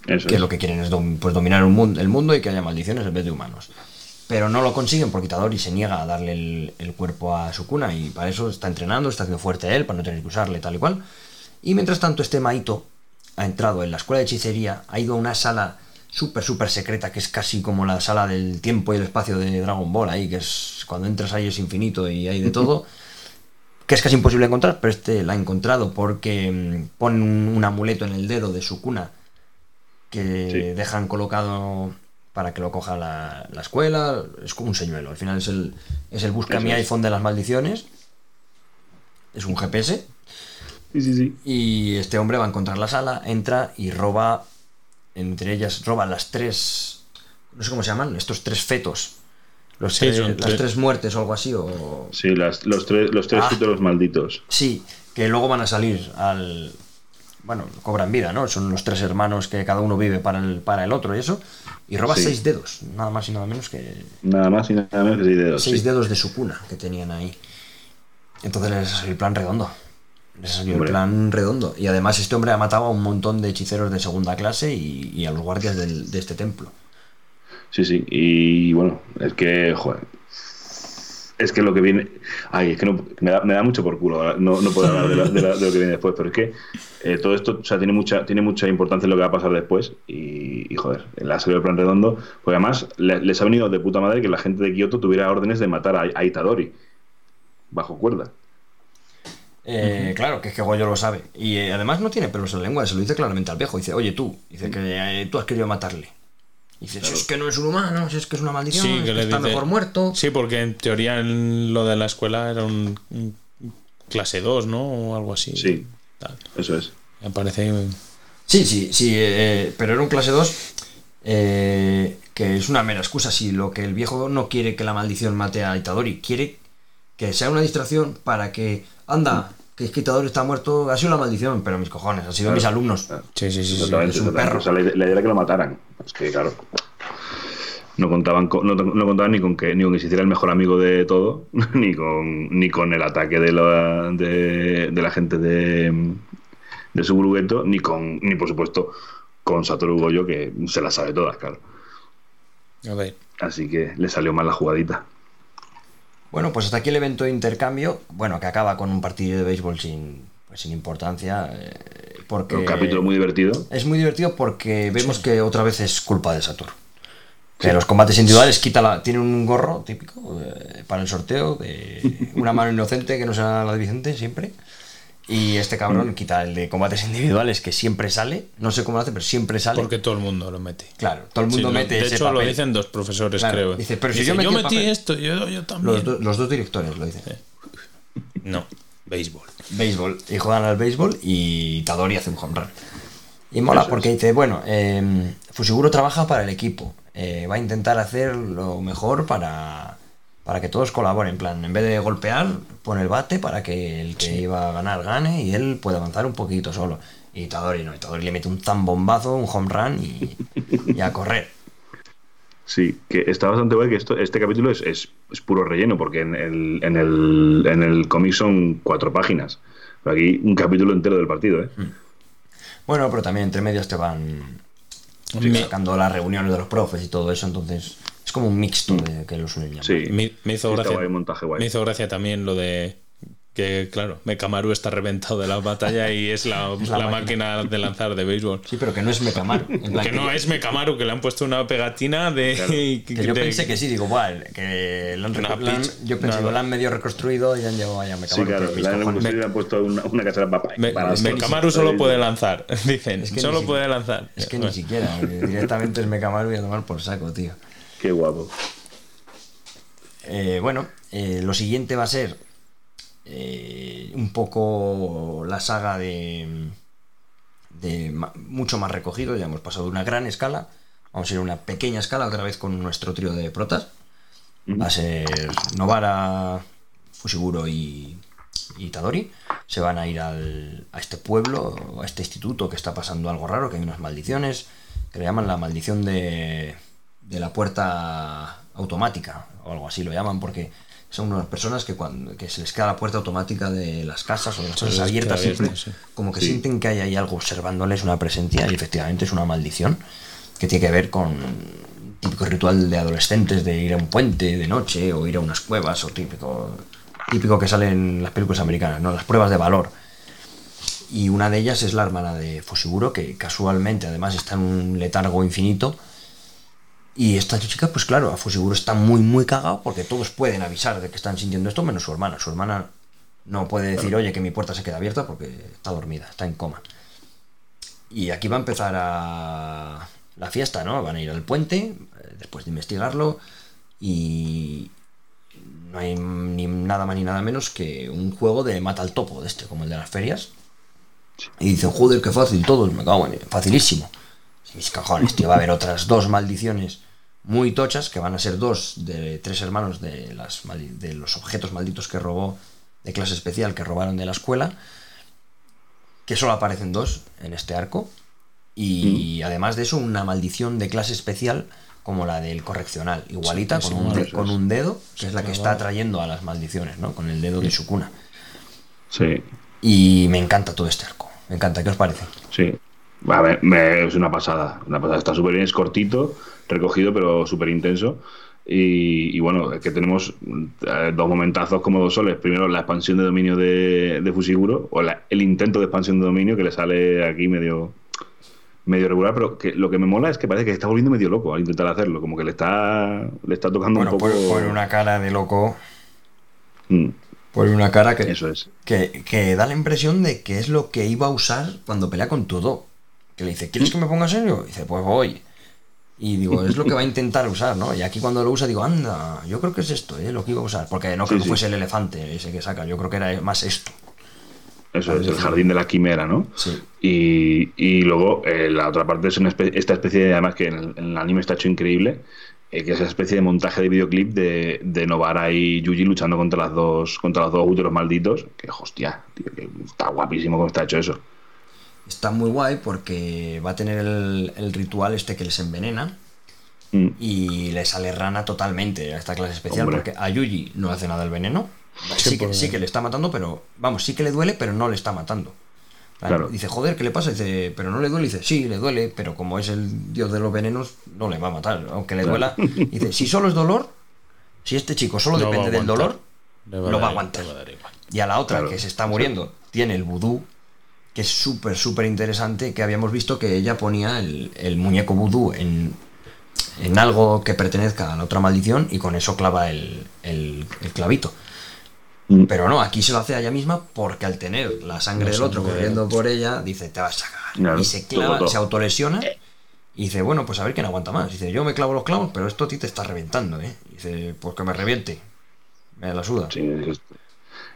eso que es. lo que quieren es dom- pues, dominar un mundo, el mundo y que haya maldiciones en vez de humanos. Pero no lo consiguen porque Itadori se niega a darle el, el cuerpo a Sukuna y para eso está entrenando, está haciendo fuerte él para no tener que usarle tal y cual. Y mientras tanto este Maito ha entrado en la escuela de hechicería, ha ido a una sala súper, súper secreta que es casi como la sala del tiempo y el espacio de Dragon Ball ahí, que es cuando entras ahí es infinito y hay de todo. *laughs* que es casi imposible encontrar, pero este la ha encontrado porque mm, ponen un, un amuleto en el dedo de Sukuna que Sí. dejan colocado para que lo coja la, la escuela. Es como un señuelo. Al final es el, es el busca mi iPhone de las maldiciones. Es un GPS. Sí, sí, sí. Y este hombre va a encontrar la sala, entra y roba, entre ellas, roba las tres, no sé cómo se llaman, estos tres fetos. Los tres- las tres. tres muertes o algo así. O... Sí, las- los tres, los tres Ah. futuros malditos. Sí, que luego van a salir al... Bueno, cobran vida, ¿no? Son los tres hermanos que cada uno vive para el, para el otro y eso. Y roba Sí. seis dedos, nada más y nada menos que Nada más y nada menos que seis dedos. seis sí. dedos de su cuna que tenían ahí. Entonces les salió el plan redondo. Les salió el plan redondo. Y además este hombre ha matado a un montón de hechiceros de segunda clase y, y a los guardias del- de este templo. Sí, sí. Y bueno, es que, joder. Es que lo que viene. Ay, es que no, me, da, me da mucho por culo. No, no puedo hablar de, lo que viene después, pero es que eh, todo esto o sea, tiene, mucha, tiene mucha importancia en lo que va a pasar después. Y, y, joder, la salido del plan redondo. Porque además le- les ha venido de puta madre que la gente de Kioto tuviera órdenes de matar a, a Itadori. Bajo cuerda. Eh, Claro, que es que Goyo lo sabe. Y eh, además no tiene pelos en la lengua, se lo dice claramente al viejo. Dice, oye tú, dice que eh, tú has querido matarle. Dice, si es que no es un humano, si es que es una maldición, Sí, es que que le está dice- mejor muerto. Sí, porque en teoría en lo de la escuela era un, un clase 2, ¿no? O algo así. Sí. Tal. Eso es. Me parece. Sí, sí, sí, eh, pero era un clase 2 eh, que es una mera excusa. Si lo que el viejo no quiere que la maldición mate a Itadori, quiere que sea una distracción para que, anda, que es que está muerto, ha sido la maldición, pero mis cojones, han sido mis alumnos. Sí, sí, sí. sí. Exactamente, es un perro. O sea, la, ide- la idea era que lo mataran. Es que, claro. No contaban, con- no, no contaban ni con que ni con que se hiciera el mejor amigo de todo, *laughs* ni con ni con el ataque de la, de, de la gente de, de su grueto, ni con ni por supuesto con Satoru Goyo, que se las sabe todas, claro. A ver. Así que le salió mal la jugadita. Bueno, pues hasta aquí el evento de intercambio, bueno, que acaba con un partido de béisbol sin, pues, sin importancia, eh, porque... Un capítulo muy divertido. Es muy divertido porque vemos que otra vez es culpa de Saturn. Que los combates individuales quita la, tiene un gorro típico eh, para el sorteo de *laughs* una mano inocente que no sea la de Vicente siempre. Y este cabrón quita el de combates individuales que siempre sale. No sé cómo lo hace, pero siempre sale. Porque todo el mundo lo mete. Claro, todo el mundo Sí, mete de ese hecho, lo dicen dos profesores, Claro, creo. dice, pero si Dice, yo metí el metí papel". esto, yo, yo también. Los, do- los dos directores lo dicen. No, béisbol. béisbol y juegan al béisbol y Tadori hace un home run. Y mola porque dice, bueno, eh, Fusiguro trabaja para el equipo, eh, va a intentar hacer lo mejor para, para que todos colaboren, en plan, en vez de golpear, pone el bate para que el que iba a ganar gane y él pueda avanzar un poquito solo. Y Tadori no, y Tadori le mete un zambombazo, un home run y, y a correr. Sí, que está bastante guay que esto, este capítulo es, es, es puro relleno, porque en el, en el, en el cómic son cuatro páginas. Pero aquí un capítulo entero del partido, ¿eh? Bueno, pero también entre medias te van Me- sacando las reuniones de los profes y todo eso, entonces es como un mixto de que los unen llaman. Sí. Me, me hizo gracia. guay, montaje guay. Me hizo gracia también lo de que, claro, Mekamaru está reventado de la batalla y es la, *laughs* la la máquina. de lanzar de béisbol. Sí, pero que no es Mekamaru. Que no es Mekamaru, que le han puesto una pegatina de. *laughs* Que yo de- pensé que sí, digo, bueno, que lo han, lo yo pensé, digo, lo han medio reconstruido y han llevado ahí a Sí, claro. Le han, le han puesto una, una casera para, Me- Mekamaru solo puede lanzar, *laughs* dicen. Es que solo si- puede lanzar. Es que ni siquiera, directamente es Mekamaru y a tomar por saco, tío. Qué guapo. Eh, bueno, eh, lo siguiente va a ser eh, un poco la saga de, mucho más recogido. Ya hemos pasado de una gran escala. Vamos a ir a una pequeña escala otra vez con nuestro trío de protas. Va a ser Novara, Fushiguro y, y Tadori. Se van a ir al- a este pueblo, a este instituto que está pasando algo raro, que hay unas maldiciones, que le llaman la maldición de, de la puerta automática, o algo así lo llaman, porque son unas personas que cuando que se les queda la puerta automática de las casas o de las les abiertas siempre, como que Sí. sienten que hay ahí algo observándoles, una presencia, y efectivamente es una maldición que tiene que ver con un típico ritual de adolescentes de ir a un puente de noche o ir a unas cuevas o típico típico que sale en las películas americanas, ¿no? Las pruebas de valor. Y una de ellas es la hermana de Fushiguro, que casualmente además está en un letargo infinito. Y esta chica, pues claro, a Fushiguro está muy, muy cagado porque todos pueden avisar de que están sintiendo esto, menos su hermana. Su hermana no puede decir, oye, que mi puerta se queda abierta porque está dormida, está en coma. Y aquí va a empezar a la fiesta, ¿no? Van a ir al puente, eh, después de investigarlo, y no hay ni nada más ni nada menos que un juego de mata al topo, de este, como el de las ferias. Y dicen, joder, qué fácil todos, me cago en facilísimo. Mis cojones, tío, va a haber otras dos maldiciones muy tochas, que van a ser dos de tres hermanos de, las, de los objetos malditos que robó de clase especial, que robaron de la escuela, que solo aparecen dos en este arco. Y además de eso, una maldición de clase especial como la del correccional, igualita, Sí, con, un, sí, de- sí. con un dedo, que es la que está atrayendo a las maldiciones, ¿no? Con el dedo de su cuna. Sí, Y me encanta todo este arco. Me encanta, ¿qué os parece? sí. A ver, me- es una pasada, una pasada. Está súper bien, es cortito, recogido, pero súper intenso. Y, y bueno, es que tenemos eh, dos momentazos como dos soles. Primero, la expansión de dominio de, de Fusiguro, o la- el intento de expansión de dominio que le sale aquí medio medio regular, pero que lo que me mola es que parece que se está volviendo medio loco al intentar hacerlo, como que le está le está tocando Bueno, un poco. pone, pone una cara de loco. Mm, Pone una cara que, eso es. que, que da la impresión de que es lo que iba a usar cuando pelea con todo. Que le dice, ¿quieres que me ponga serio? Y dice, pues voy. Y digo, es lo que va a intentar usar, ¿no? Y aquí cuando lo usa digo, anda, yo creo que es esto, ¿eh? Lo que iba a usar. Porque no creo Sí, que sí. fuese el elefante ese que saca, yo creo que era más esto. Eso es, el jardín de la quimera, ¿no? Sí. Y, y luego eh, la otra parte es una espe- esta especie, de, además que en el, en el anime está hecho increíble, eh, que es esa especie de montaje de videoclip de, de Novara y Yuji luchando contra las dos contra los dos úteros malditos. Que hostia, tío, que está guapísimo cómo está hecho eso. Está muy guay porque va a tener el, el ritual este que les envenena Mm, y le sale rana totalmente a esta clase especial Hombre. porque a Yuji no hace nada el veneno. Sí que, por- sí que le está matando, pero vamos, sí que le duele, pero no le está matando. Claro. Dice, joder, ¿qué le pasa? Dice, pero no le duele. Dice, sí, le duele, pero como es el dios de los venenos, no le va a matar. Aunque le duela. *laughs* Dice, si solo es dolor, si este chico solo No depende del dolor, lo va a aguantar. va a y a la otra Claro. que se está muriendo tiene el vudú, que es súper, súper interesante, que habíamos visto que ella ponía el, el muñeco vudú en, en algo que pertenezca a la otra maldición y con eso clava el, el- el clavito. Mm. Pero no, aquí se lo hace a ella misma porque al tener la sangre del otro corriendo por ella, dice, te vas a cagar. Y se clava, todo. se autolesiona y dice, bueno, pues a ver quién aguanta más. Dice, yo me clavo los clavos, pero esto a ti te está reventando, ¿eh? Dice, pues que me reviente. Me la suda. sí, es-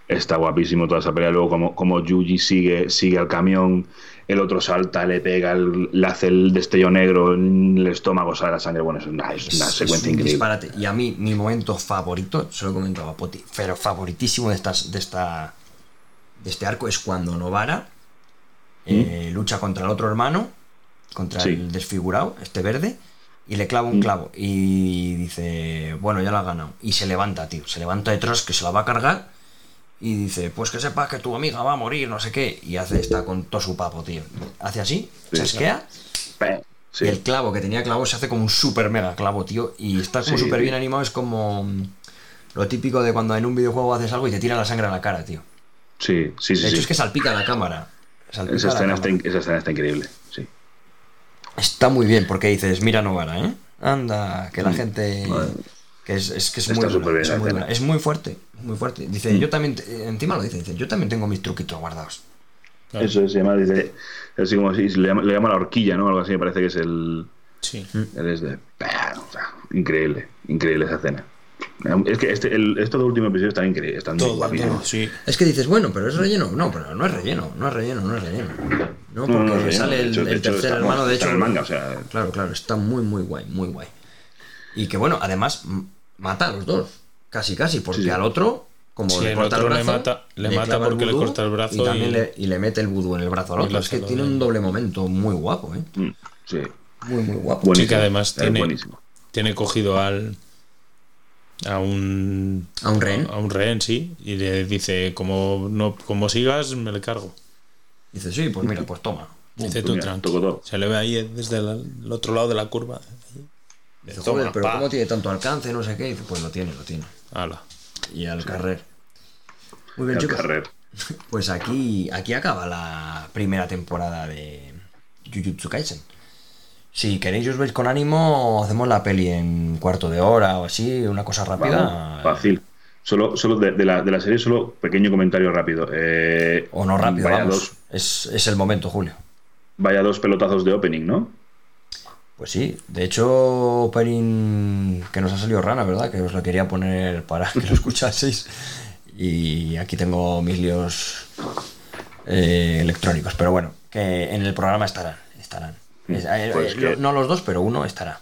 está guapísimo toda esa pelea. Luego, como, como Yuji sigue, sigue al camión, el otro salta, le pega, el- le hace el destello negro en el estómago, sale la sangre. Bueno, es una, es una Es- secuencia es un increíble. disparate. Y a mí, mi momento favorito, se lo he comentado a Poti, pero favoritísimo de, estas, de, esta, de este arco es cuando Novara eh, lucha contra el otro hermano, contra ¿Mm? Sí. el desfigurado, este verde, y le clava un Mm. clavo. Y dice, bueno, ya la ha ganado. Y se levanta, tío. Se levanta detrás, que se la va a cargar. Y dice, pues que sepas que tu amiga va a morir, no sé qué. Y hace esta con todo su papo, tío. Hace así, Sí, chasquea. Pe- sí. Y el clavo que tenía clavo se hace como un super mega clavo, tío. Y está como Sí. súper bien animado. Es como mm, lo típico de cuando en un videojuego haces algo y te tira la sangre a la cara, tío. Sí, sí, sí. De hecho, es que salpica la cámara. Salpica esa, escena está, cámara. in- esa escena está increíble. Sí. Está muy bien porque dices, mira Novara, ¿eh? Anda, que la gente... Vale. Que es, es que es Está muy, buena, superbién es muy escena. buena. Es muy fuerte, muy fuerte. Dice, yo también, te- encima lo dice, dice, yo también tengo mis truquitos guardados. Claro. Eso se llama, dice, así como si le llama, le llama la horquilla, ¿no? Algo así, me parece que es el. Sí. el es de. O sea, increíble, increíble esa escena. Es que este, el, estos dos últimos episodios están increíbles, están Todo, guapísimos. todo, sí. Es que dices, bueno, pero es relleno. No, pero no es relleno, no es relleno, no es relleno. No, porque No, no, no, sale el, hecho- tercer está- hermano, de está hecho. en el manga, o sea. Claro, claro, está muy, muy guay, muy guay. Y que bueno, además mata a los dos. Casi, casi, porque Sí, al otro, como Sí, le el corta el otro le brazo. mata- le mata porque le corta el brazo Y también y- le, y le mete el vudú en el brazo al otro. le Es que tiene un doble momento muy guapo, ¿eh? mm, Sí, Muy, muy guapo. buenísimo. Sí, que además tiene- buenísimo. Tiene cogido al. A un. A un rehén. A un rehén, sí. Y le dice: Como, no, como sigas, me le cargo. Dice, sí, pues mira, pues toma. Dice pues tú, tranquilo. Se le ve ahí desde el, el otro lado de la curva. Dice, joder, pero pa. ¿cómo tiene tanto alcance? No sé qué. Dice, pues lo tiene, lo tiene. Ala. Y al carrer. Muy bien, chicos. carrer. *laughs* Pues aquí, aquí acaba la primera temporada de Jujutsu Kaisen. Si queréis os veis con ánimo, hacemos la peli en cuarto de hora o así, una cosa rápida. Vamos, fácil. Solo, solo de, de la, de la serie, solo pequeño comentario rápido. Eh, O no rápido, vaya vamos. Dos, Es, es el momento, Julio. vaya dos pelotazos de opening, ¿no? Pues sí, de hecho, opening que nos ha salido rana, ¿verdad? Que os lo quería poner para que lo *laughs* escuchaseis. Y aquí tengo mis líos eh, electrónicos, pero bueno, que en el programa estarán. estarán. Es- eh, Pues eh, que- No los dos, pero uno estará.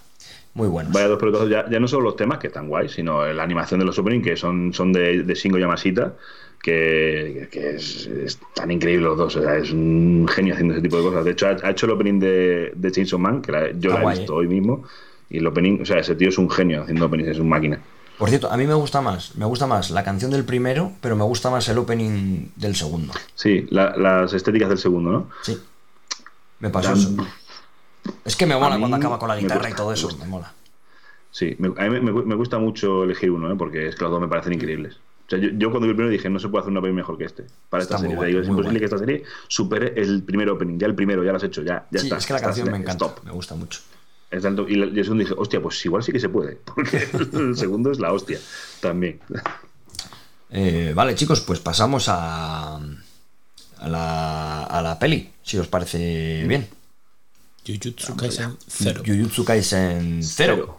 Muy buenos. Vaya dos pelotazos, ya, ya no solo los temas, que están guays, sino la animación de los opening, que son, son de, de Shingo Yamashita, que, que es, es tan increíble los dos. O sea, es un genio haciendo ese tipo de cosas. De hecho, ha, ha hecho el opening de, de Chainsaw Man, que la- yo Ah, la he visto eh. hoy mismo. Y el opening, o sea, ese tío es un genio haciendo openings, es un máquina. Por cierto, a mí me gusta más, me gusta más la canción del primero, pero me gusta más el opening del segundo. Sí, la- las estéticas del segundo, ¿no? Sí. Me pasó Dan- eso. Es que me mola cuando acaba con la guitarra y todo eso, me mola. Sí, me- a mí me, gusta mucho elegir uno, ¿eh? porque es que los dos me parecen increíbles. O sea, yo, yo cuando vi el primero dije, no se puede hacer una peli mejor que este. Para esta Está serie. O sea, es imposible guay. que esta serie supere el primer opening. Ya el primero, ya lo has hecho, ya, ya sí, está. es que la canción me encanta, Stop. me gusta mucho. Es tanto- y la- y el segundo dije, hostia, pues igual sí que se puede. Porque *laughs* el segundo es la hostia también. Eh, vale, chicos, pues pasamos a, a, la, a la peli, si os parece bien. Jujutsu Kaisen 0. Jujutsu Kaisen 0.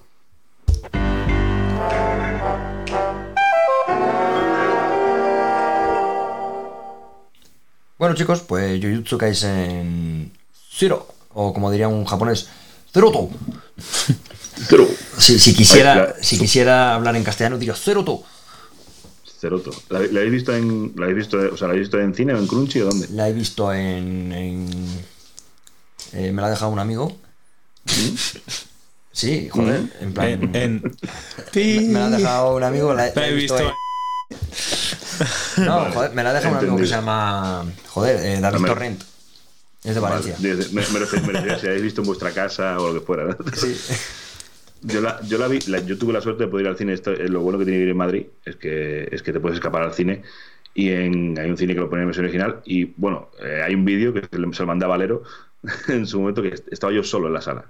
Bueno, chicos, pues Jujutsu Kaisen 0, o como diría un japonés, Zeroto. *laughs* Pero, Si, si quisiera, Ay, la- si quisiera hablar en castellano, diría Zeroto. Ceroto. ¿La, la habéis visto en, la habéis visto, o sea, la habéis visto en cine o en Crunchy o dónde? La he visto en. en- eh, me la ha dejado un amigo. *laughs* Sí, joder, en plan. En, en- Me la ha dejado un amigo. La, La he visto. No, joder, me la ha dejado un amigo que se llama. Joder, eh, David Hombre. Torrent. Es de Valencia. Vale, de- de- me, me refiero, me refiero a si habéis visto en vuestra casa o lo que fuera. ¿no? Sí. Yo la, yo la vi, la- yo tuve la suerte de poder ir al cine. Esto, eh, lo bueno que tiene vivir en Madrid es que, es que te puedes escapar al cine. Y en, hay un cine que lo pone en versión original. Y bueno, eh, hay un vídeo que se, lo mandé a Valero *laughs* en su momento que est- estaba yo solo en la sala.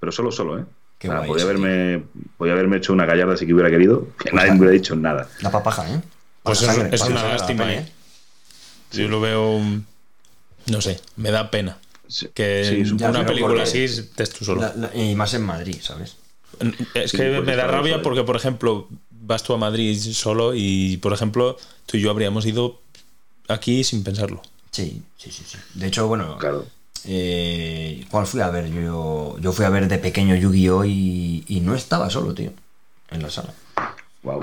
Pero solo, solo, ¿eh? Qué O sea, guay podía, haberme, podía haberme hecho una gallarda si que hubiera querido. Que nadie me hubiera dicho nada. La papaja, ¿eh? Pues es, sangre, es pasa una lástima, peli, ¿eh? Yo lo veo. No sé, me da pena. Sí, Que sí, una película así estés tú solo. La- la- y más en Madrid, ¿sabes? Es Sí, que pues me da rabia ¿eh? porque, por ejemplo, vas tú a Madrid solo y, por ejemplo, tú y yo habríamos ido aquí sin pensarlo. Sí, sí, sí. sí. De hecho, bueno, Claro. Eh, ¿cuál fui a ver? Yo, yo fui a ver de pequeño Yu-Gi-Oh! Y, y no estaba solo, tío, en la sala. Wow.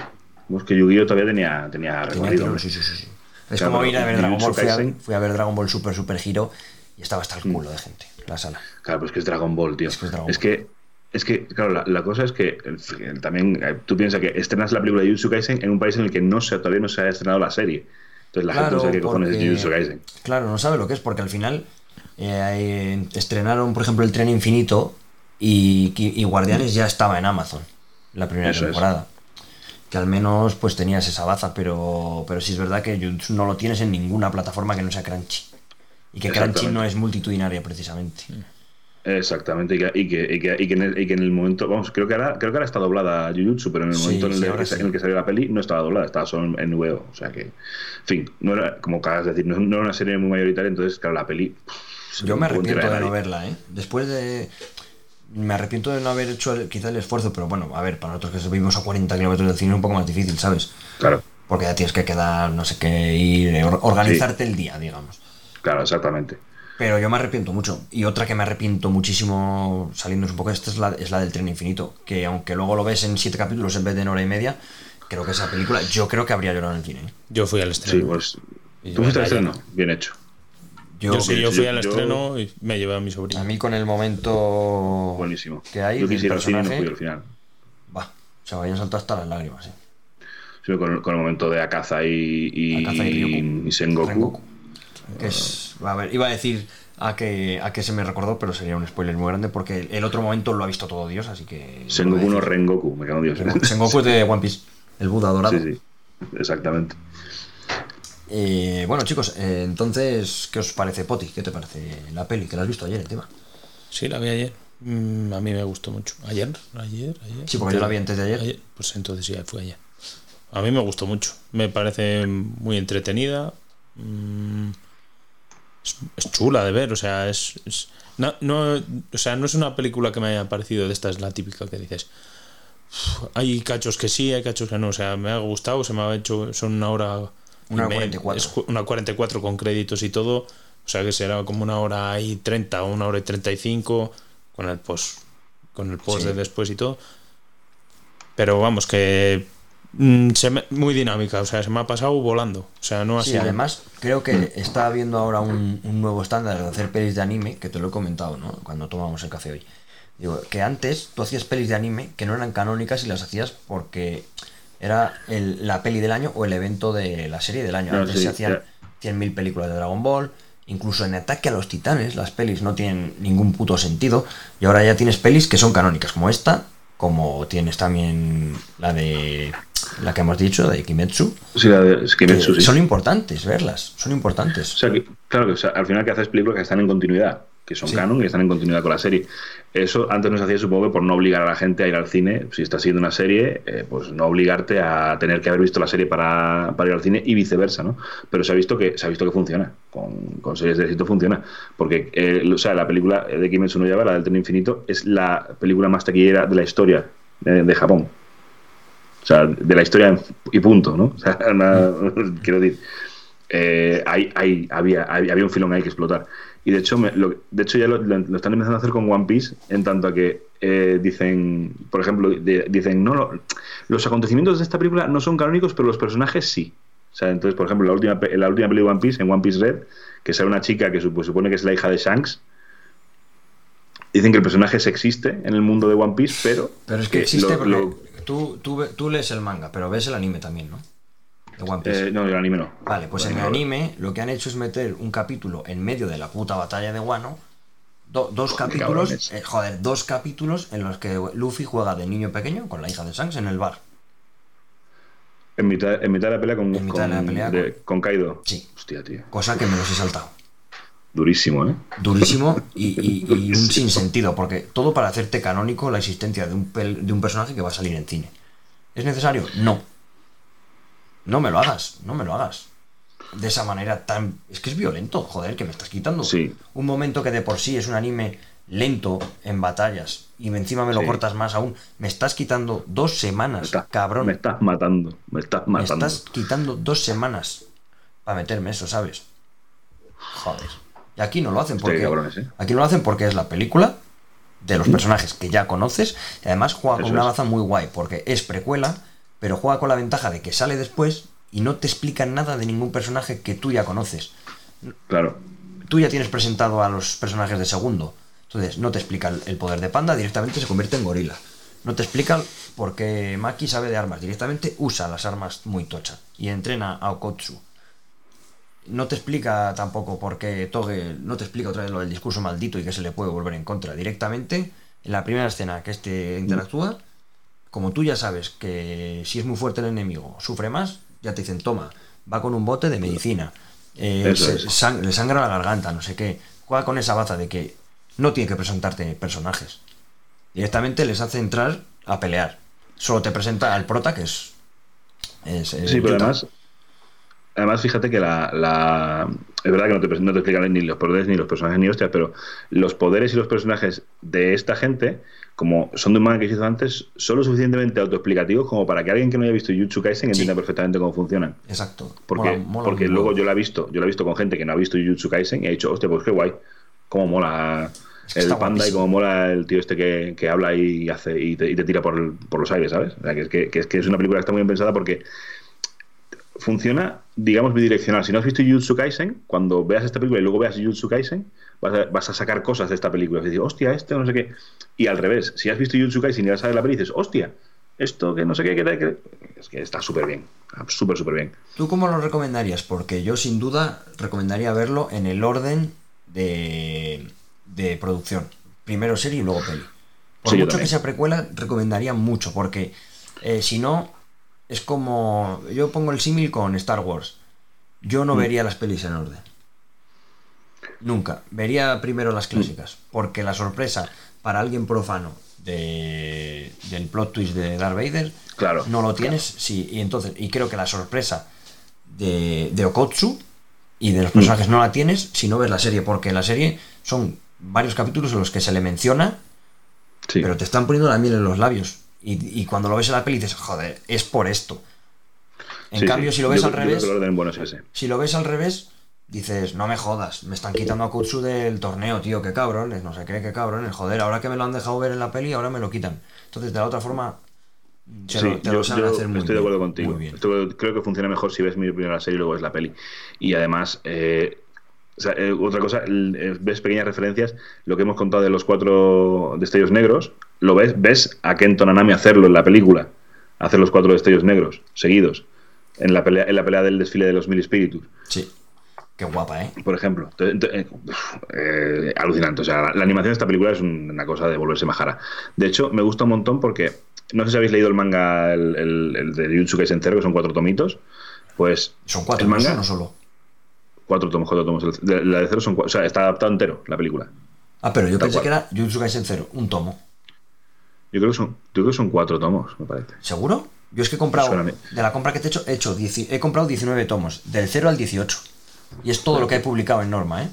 Es que Yu-Gi-Oh! todavía tenía, tenía Tenía sí, sí, sí. Es Claro, como ir a ver Dragon Ball. Fui a, Kaisen- fui a ver Dragon Ball Super Super Hero y estaba hasta el culo de gente en la sala. Claro, pues que es Dragon Ball, tío. Es que es que, es que, claro, la, la cosa es que también eh, tú piensas que estrenas la película de Jujutsu Kaisen en un país en el que no se, todavía no se ha estrenado la serie. Entonces la gente no sabe qué cojones es Jujutsu Kaisen. Claro, no sabe lo que es, porque al final eh, eh, estrenaron, por ejemplo, el tren infinito y, y Guardianes ya estaba en Amazon, la primera Eso es. temporada. Que al menos pues tenías esa baza, pero, pero sí es verdad que no lo tienes en ninguna plataforma que no sea Crunchy. Y que Crunchy no es multitudinaria precisamente. Exactamente, y que, y que, y que, y que en el, y que en el momento, vamos, creo que ahora, creo que ahora está doblada Jujutsu, pero en el Sí, momento en, el, sí, de- ahora sí. en el que salió la peli no estaba doblada, estaba solo en, VO. O sea que, en fin, no era, como acabas de decir, no, no era una serie muy mayoritaria, entonces, claro, la peli. pff, Yo me arrepiento de no verla, ¿eh? Después de... Me arrepiento de no haber hecho el- quizá el esfuerzo, pero bueno, a ver, para nosotros que vivimos a 40 kilómetros del cine es un poco más difícil, ¿sabes? Claro, Porque ya tienes que quedar, no sé qué, ir, eh, or- organizarte el día, digamos. claro, exactamente. Pero yo me arrepiento mucho. Y otra que me arrepiento muchísimo, saliéndonos un poco de esta, es la, es la del tren infinito. Que aunque luego lo ves en siete capítulos en vez de en hora y media, creo que esa película, yo creo que habría llorado en el cine. ¿eh? Yo fui al Sí, estreno. pues. Y ¿Tú fuiste al estreno? Bien hecho. Yo, Yo sí, yo fui yo- al yo- estreno y me llevé a mi sobrino. a mí con el momento Buenísimo. que hay Yo quisiera al cine y no fui al final. va, se me habían saltado hasta las lágrimas. ¿eh? Sí, con, con el momento de Akaza y, y, Akaza y y Sengoku. Rengoku. Que es, a ver, iba a decir a que, a que se me recordó, pero sería un spoiler muy grande porque el, otro momento lo ha visto todo Dios, así que... Sengoku no Rengoku. Rengoku, me cago en Dios. Sengoku es de One Piece, el Buda dorado. Sí, sí, exactamente. Eh, bueno, chicos, eh, entonces, ¿qué os parece, Poti? ¿Qué te parece la peli? Que la has visto ayer, encima. Sí, la vi ayer. Mm, a mí me gustó mucho. ¿Ayer? ¿Ayer? ¿Ayer? Sí, porque yo la vi antes de ayer. Pues entonces sí, fue ayer. A mí me gustó mucho. Me parece muy entretenida. Mm, es, es chula de ver. O sea, es. es- no, no, o sea, no es una película que me haya parecido de esta, es la típica que dices. "Uf, Hay cachos que sí, hay cachos que no. O sea, me ha gustado, se me ha hecho. Son una hora. Una me- 44. es una 44 con créditos y todo. O sea que será como una hora y 30 o una hora y 35 con el post. Con el post Sí. de después y todo. Pero vamos, que. mm, se me- muy dinámica, o sea, se me ha pasado volando. O sea, no ha Sí, además, creo que está habiendo ahora un, un nuevo estándar de hacer pelis de anime, que te lo he comentado, ¿no? Cuando tomamos el café hoy. Digo, que antes tú hacías pelis de anime que no eran canónicas y las hacías porque era el- la peli del año o el evento de la serie del año. No, Antes sí, se hacían ya. 100.000 películas de Dragon Ball Incluso en Ataque a los Titanes, las pelis no tienen ningún puto sentido. Y ahora ya tienes pelis que son canónicas, como esta, como tienes también la de. La que hemos dicho, de Kimetsu. Sí, la de Kimetsu, sí. Son importantes verlas, son importantes. O sea, que, claro, que o sea, al final que haces películas que están en continuidad, que son Sí. canon y están en continuidad con la serie. Eso antes no se hacía, supongo, que por no obligar a la gente a ir al cine. Si estás siguiendo una serie, eh, pues no obligarte a tener que haber visto la serie para, para ir al cine y viceversa, ¿no? Pero se ha visto que se ha visto que funciona. Con, con series de éxito funciona. Porque, eh, o sea, la película de Kimetsu no Yaiba, la del tren infinito, es la película más taquillera de la historia de, de Japón. O sea, de la historia y punto, ¿no? *laughs* O sea, nada- *laughs* quiero decir, eh, hay, hay- había, había, había un filón ahí que explotar. Y de hecho, me- lo, de hecho ya lo, lo- lo están empezando a hacer con One Piece, en tanto a que eh, dicen, por ejemplo, de- dicen, no, los acontecimientos de esta película no son canónicos, pero los personajes sí. O sea, entonces, por ejemplo, la última, la última película de One Piece, en One Piece Red, que sale una chica que supo- supone que es la hija de Shanks, dicen que el personaje se existe en el mundo de One Piece, pero... Pero es que existe lo- porque lo- Tú, tú, tú lees el manga, pero ves el anime también, ¿no? De One Piece. eh, no, el anime no. Vale, pues El en el anime lo que han hecho es meter un capítulo en medio de la puta batalla de Wano. do- dos Joder, capítulos, eh, joder, dos capítulos en los que Luffy juega de niño pequeño con la hija de Shanks en el bar. En mitad, en mitad de la pelea con, En mitad de la con- pelea de- con Kaido. Sí. Hostia, tío. Cosa que me los he saltado. Durísimo, ¿eh? Durísimo *laughs* y, y- y un sinsentido, porque todo para hacerte canónico la existencia de un, de un personaje que va a salir en cine. ¿Es necesario? No. No me lo hagas, no me lo hagas. De esa manera tan... Es que es violento, joder, que me estás quitando. Sí. Un momento que de por sí es un anime lento en batallas y encima me lo Sí. cortas más aún. Me estás quitando dos Me semanas, estás, cabrón. Me estás matando. Me estás Me matando. estás quitando dos semanas para meterme eso, ¿sabes? Joder. Y aquí no lo hacen porque. cabrones, ¿eh? Aquí no lo hacen porque es la película de los *laughs* personajes que ya conoces. Y además juega con una baza muy guay, porque es precuela, pero juega con la ventaja de que sale después y no te explican nada de ningún personaje que tú ya conoces. Claro. Tú ya tienes presentado a los personajes de segundo. Entonces, no te explica el- poder de Panda, directamente se convierte en gorila. No te explica por qué Maki sabe de armas, directamente usa las armas muy tocha y entrena a Okotsu. No te explica tampoco por qué Toge, no te explica otra vez lo del discurso maldito y que se le puede volver en contra. Directamente, en la primera escena que este interactúa, como tú ya sabes que si es muy fuerte el enemigo, sufre más, ya te dicen, toma, va con un bote de medicina, eh, se- sang- le sangra la garganta, no sé qué. Juega con esa baza de que no tiene que presentarte personajes. Directamente les hace entrar a pelear. Solo te presenta al prota, que es. es, Sí, pero además, además fíjate que la, la- es verdad que no te, no te explican ni los poderes ni los personajes ni hostias, pero los poderes y los personajes de esta gente, como son de un manga que se hizo antes, son lo suficientemente autoexplicativos como para que alguien que no haya visto Jutsu Kaisen entienda Sí. perfectamente cómo funcionan. Exacto. Porque, Mola- mola porque luego yo la he visto, yo la he visto con gente que no ha visto Jujutsu Kaisen y ha dicho, hostia, pues qué guay, cómo mola Es que el panda y cómo mola el tío este que, que habla y hace y te, y te tira por, el- por los aires, ¿sabes? O sea, que, es que, que es que es una película que está muy bien pensada porque funciona, digamos, bidireccional. Si no has visto Jujutsu Kaisen, cuando veas esta película y luego veas Jujutsu Kaisen, vas a, vas a sacar cosas de esta película. Es decir, hostia, esto, no sé qué. Y al revés, si has visto Jujutsu Kaisen y vas a ver la película y dices, hostia, esto que no sé qué, que, que- es que está súper bien. Súper, súper bien. ¿Tú cómo lo recomendarías? Porque yo sin duda recomendaría verlo en el orden de, de producción. Primero serie y luego peli. Por Sí, mucho que sea precuela, recomendaría mucho, porque eh, si no, es como... Yo pongo el símil con Star Wars. Yo Mm. no vería las pelis en orden. Nunca. Vería primero las clásicas, porque la sorpresa para alguien profano de, del plot twist de Darth Vader Claro. no lo tienes, sí, y entonces, y creo que la sorpresa de, de Okotsu y de los Mm. personajes no la tienes si no ves la serie, porque en la serie son varios capítulos en los que se le menciona, Sí. pero te están poniendo la miel en los labios. Y, y cuando lo ves en la peli dices, joder, es por esto. En Sí, cambio, si lo ves Yo- al revés, ese. si lo ves al revés, dices, no me jodas, me están quitando a Kutsu del torneo, tío, qué cabrones, no sé qué, qué cabrones, joder, ahora que me lo han dejado ver en la peli, ahora me lo quitan. Entonces, de la otra forma, te Sí, lo, te yo, lo saben yo hacer muy estoy de acuerdo contigo. muy bien. Estoy- creo que funciona mejor si ves mi primera serie y luego ves la peli. Y además, eh, o sea, eh, otra cosa, eh, ves pequeñas referencias, lo que hemos contado de los cuatro destellos negros, lo ves, ves a Kento Nanami hacerlo en la película, hacer los cuatro destellos negros seguidos, en la pelea, en la pelea del desfile de los mil espíritus. Sí. Qué guapa, ¿eh? Por ejemplo, eh, eh, alucinante. O sea, la, la animación de esta película es un- una cosa de volverse majara. De hecho, me gusta un montón porque no sé si habéis leído el manga, el, el, el de Zero, que son cuatro tomitos. Pues Son cuatro, el no manga, uno solo. cuatro tomos, cuatro tomos. De- La de Zero son cuatro. O sea, está adaptado entero la película. Ah, pero yo pensé que era Jujutsu Kaisen Zero, un tomo. Yo creo que son, yo creo que son cuatro tomos, me parece. ¿Seguro? Yo es que he comprado, de la compra que te he hecho, he, hecho he comprado 19 tomos, del 0 al 18. Y es todo lo que he publicado en Norma, ¿eh?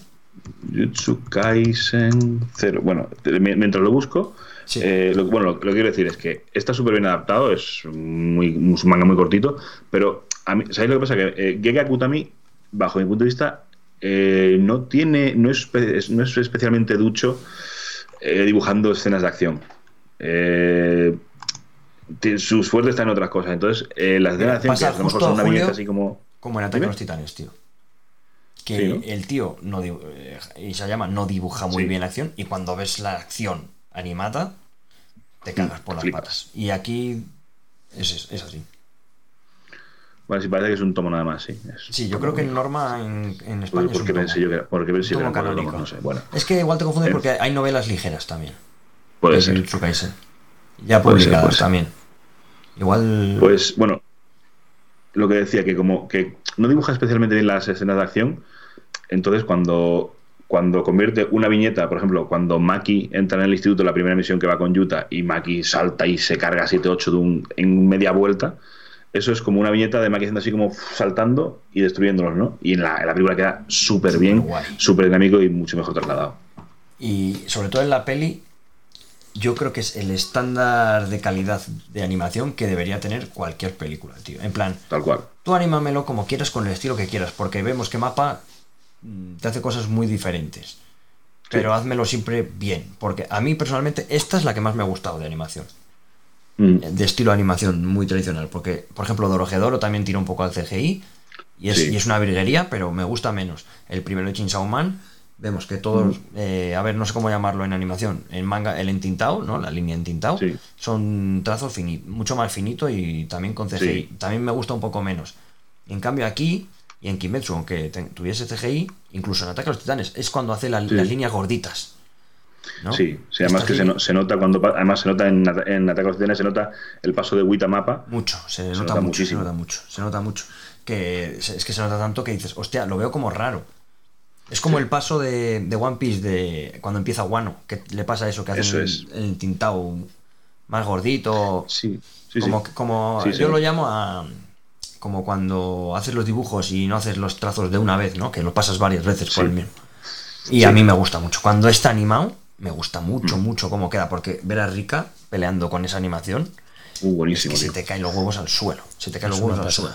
Jujutsu Kaisen 0. Bueno, mientras lo busco, Sí. eh, lo, bueno, lo, lo que quiero decir es que está súper bien adaptado, es muy, un manga muy cortito, pero a mí, ¿sabéis lo que pasa? Que eh, Gege Akutami, bajo mi punto de vista, eh, no tiene, no es, no especialmente ducho eh, dibujando escenas de acción. Sus fuertes están en otras cosas. Entonces, las escenas de acción, que a lo mejor son una viñeta así como. Como en Ataque a los Titanes, tío. Que Sí, ¿no? el tío no dibu- eh, Isayama no dibuja muy Sí. bien la acción y cuando ves la acción animada te cagas por las Flipas. patas. Y aquí es, es- es así. Bueno, sí, parece que es un tomo nada más, sí. Es Sí, yo creo tomo que en. Norma en, en España es ¿Por un qué tomo. pensé yo que era? Porque pensé que tomo cuatro canónico. tomos, no sé. Bueno, Es que igual te confundes Eh. porque hay novelas ligeras también. puede de ser. Kaisen. Ya Puede ser, publicadas puede ser. también. Igual. Pues bueno, lo que decía, que como que no dibuja especialmente bien las escenas de acción, entonces cuando, cuando convierte una viñeta, por ejemplo, cuando Maki entra en el instituto, la primera misión que va con Yuta, y Maki salta y se carga 7-8 de un, en media vuelta, eso es como una viñeta de Maki haciendo así como saltando y destruyéndolos, ¿no? Y en la, en la película queda súper bien, súper dinámico y mucho mejor trasladado. Y sobre todo en la peli, yo creo que es el estándar de calidad de animación que debería tener cualquier película, tío. En plan, Tal cual. tú anímamelo como quieras con el estilo que quieras, porque vemos que Mapa mm, te hace cosas muy diferentes. Pero házmelo siempre bien, porque a mí personalmente esta es la que más me ha gustado de animación. Mm. De estilo animación muy tradicional, porque por ejemplo Dorohedoro también tira un poco al CGI y es, Sí. y es una virguería, pero me gusta menos. El primero de Chainsaw Man, vemos que todos, eh, a ver, no sé cómo llamarlo en animación, en manga, el entintado, ¿no? La línea entintado, Sí. son trazos mucho más finito y también con CGI. Sí. También me gusta un poco menos. En cambio aquí y en Kimetsu, aunque te- tuviese CGI, incluso en Ataque a los Titanes, es cuando hace la- Sí. las líneas gorditas. ¿no? Sí, sí, además que se, no- se nota cuando además se nota en, en Ataque a los Titanes, se nota el paso de Wita Mapa. Mucho, se, nota, nota mucho, muchísimo. se nota mucho, se nota mucho. Que es que se nota tanto que dices, hostia, lo veo como raro. Es como el paso de, de One Piece de cuando empieza Wano, que le pasa eso, que hace Eso el, es. el tintado más gordito. Sí, sí, como, sí. como yo lo llamo a como cuando haces los dibujos y no haces los trazos de una vez, ¿no? Que lo pasas varias veces por el mismo. Y a mí me gusta mucho. Cuando está animado, me gusta mucho, Mm. mucho cómo queda, porque ver a Rika peleando con esa animación Uh, es buenísimo, que se te caen los huevos al suelo. Se te caen Es los huevos al suelo.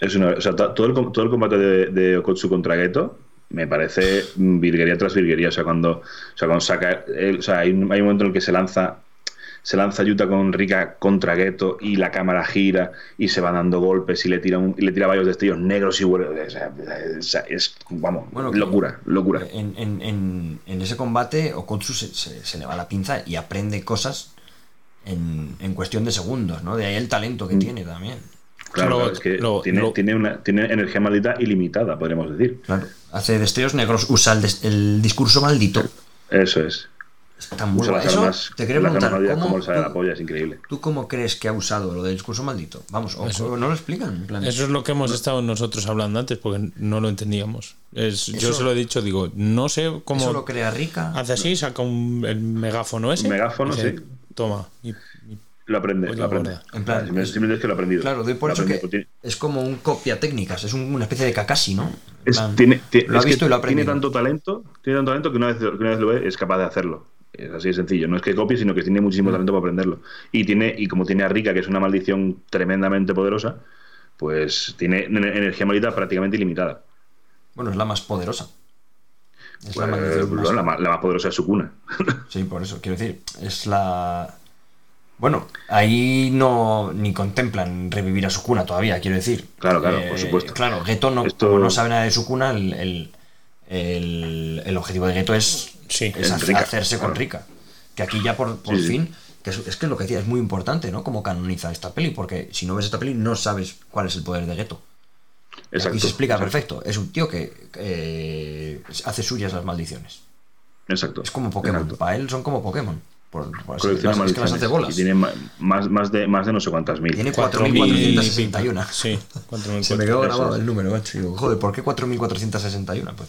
Es una- o sea, to- todo, el, todo el combate de, de Okotsu contra Geto me parece virguería tras virguería. O sea, cuando, o sea, cuando saca. el- o sea, hay un, hay un momento en el que se lanza. Se lanza Yuta con Rika contra Geto y la cámara gira y se va dando golpes y le tira, un- y le tira varios destellos negros y vuelve. O sea, es, vamos, Bueno, locura, locura. En, en- en- en ese combate, Okotsu se, se- se le va la pinza y aprende cosas en, en cuestión de segundos, ¿no? De ahí el talento que Mm. tiene también. Claro, Luego- es que luego- tiene, luego- tiene, una, tiene energía maldita ilimitada, podríamos decir. Claro. Hace destellos negros, usa el, des- el discurso maldito. Eso es. Está muy Usa las Eso armas, te quería preguntar, ¿cómo sale la tú- polla, es increíble. ¿Tú cómo crees que ha usado lo del discurso maldito? Vamos, o, Eso- no lo explican. en plan- Eso es lo que hemos estado nosotros hablando antes, porque no lo entendíamos. Es- yo se lo he dicho, digo, no sé cómo Eso lo crea Rica. hace así, saca un, el megáfono ese. Un megáfono, dice, sí. Toma. y- Lo aprende, Oye, lo aprende. gorda. En plan, Simplemente simplemente es que lo ha aprendido. Claro, doy por hecho que tiene- es como un copia técnicas, es un- una especie de Kakashi, ¿no? Es- plan, tiene, tiene- lo ha visto y lo ha tiene tanto talento, tiene tanto talento que una vez, que una vez lo ve es capaz de hacerlo. Es así de sencillo. No es que copie, sino que tiene Mm. muchísimo talento para aprenderlo. Y tiene, y como tiene a Rika, que es una maldición tremendamente poderosa, pues tiene ener- energía maldita prácticamente ilimitada. Bueno, es la más poderosa. Es la Pues, más- la, más, la más poderosa es su cuna. Sí, por eso, quiero decir, es la... Bueno, ahí no ni contemplan revivir a su cuna todavía, quiero decir. Eh, Claro, claro, por supuesto. Claro, Geto no, Esto- como no sabe nada de su cuna, el, el, el- el objetivo de Geto es, Sí, es hacer- hacerse con. Rika. Que aquí ya por, por Sí, sí. fin, que es, es que lo que decía, es muy importante, ¿no? Cómo canoniza esta peli, porque si no ves esta peli no sabes cuál es el poder de Geto. Exacto, Aquí se explica exacto. perfecto. Es un tío que eh, hace suyas las maldiciones. Exacto. Es como Pokémon. exacto. Para él son como Pokémon. Por, por así- Colecciona las- es que las maldiciones. hace bolas. Y tiene más, más, de, más de no sé cuántas mil. Tiene 4.000 4.461. *laughs* Sí, 4.461. *laughs* Se me quedó grabado el número, macho. Digo, joder, ¿por qué 4.461? Pues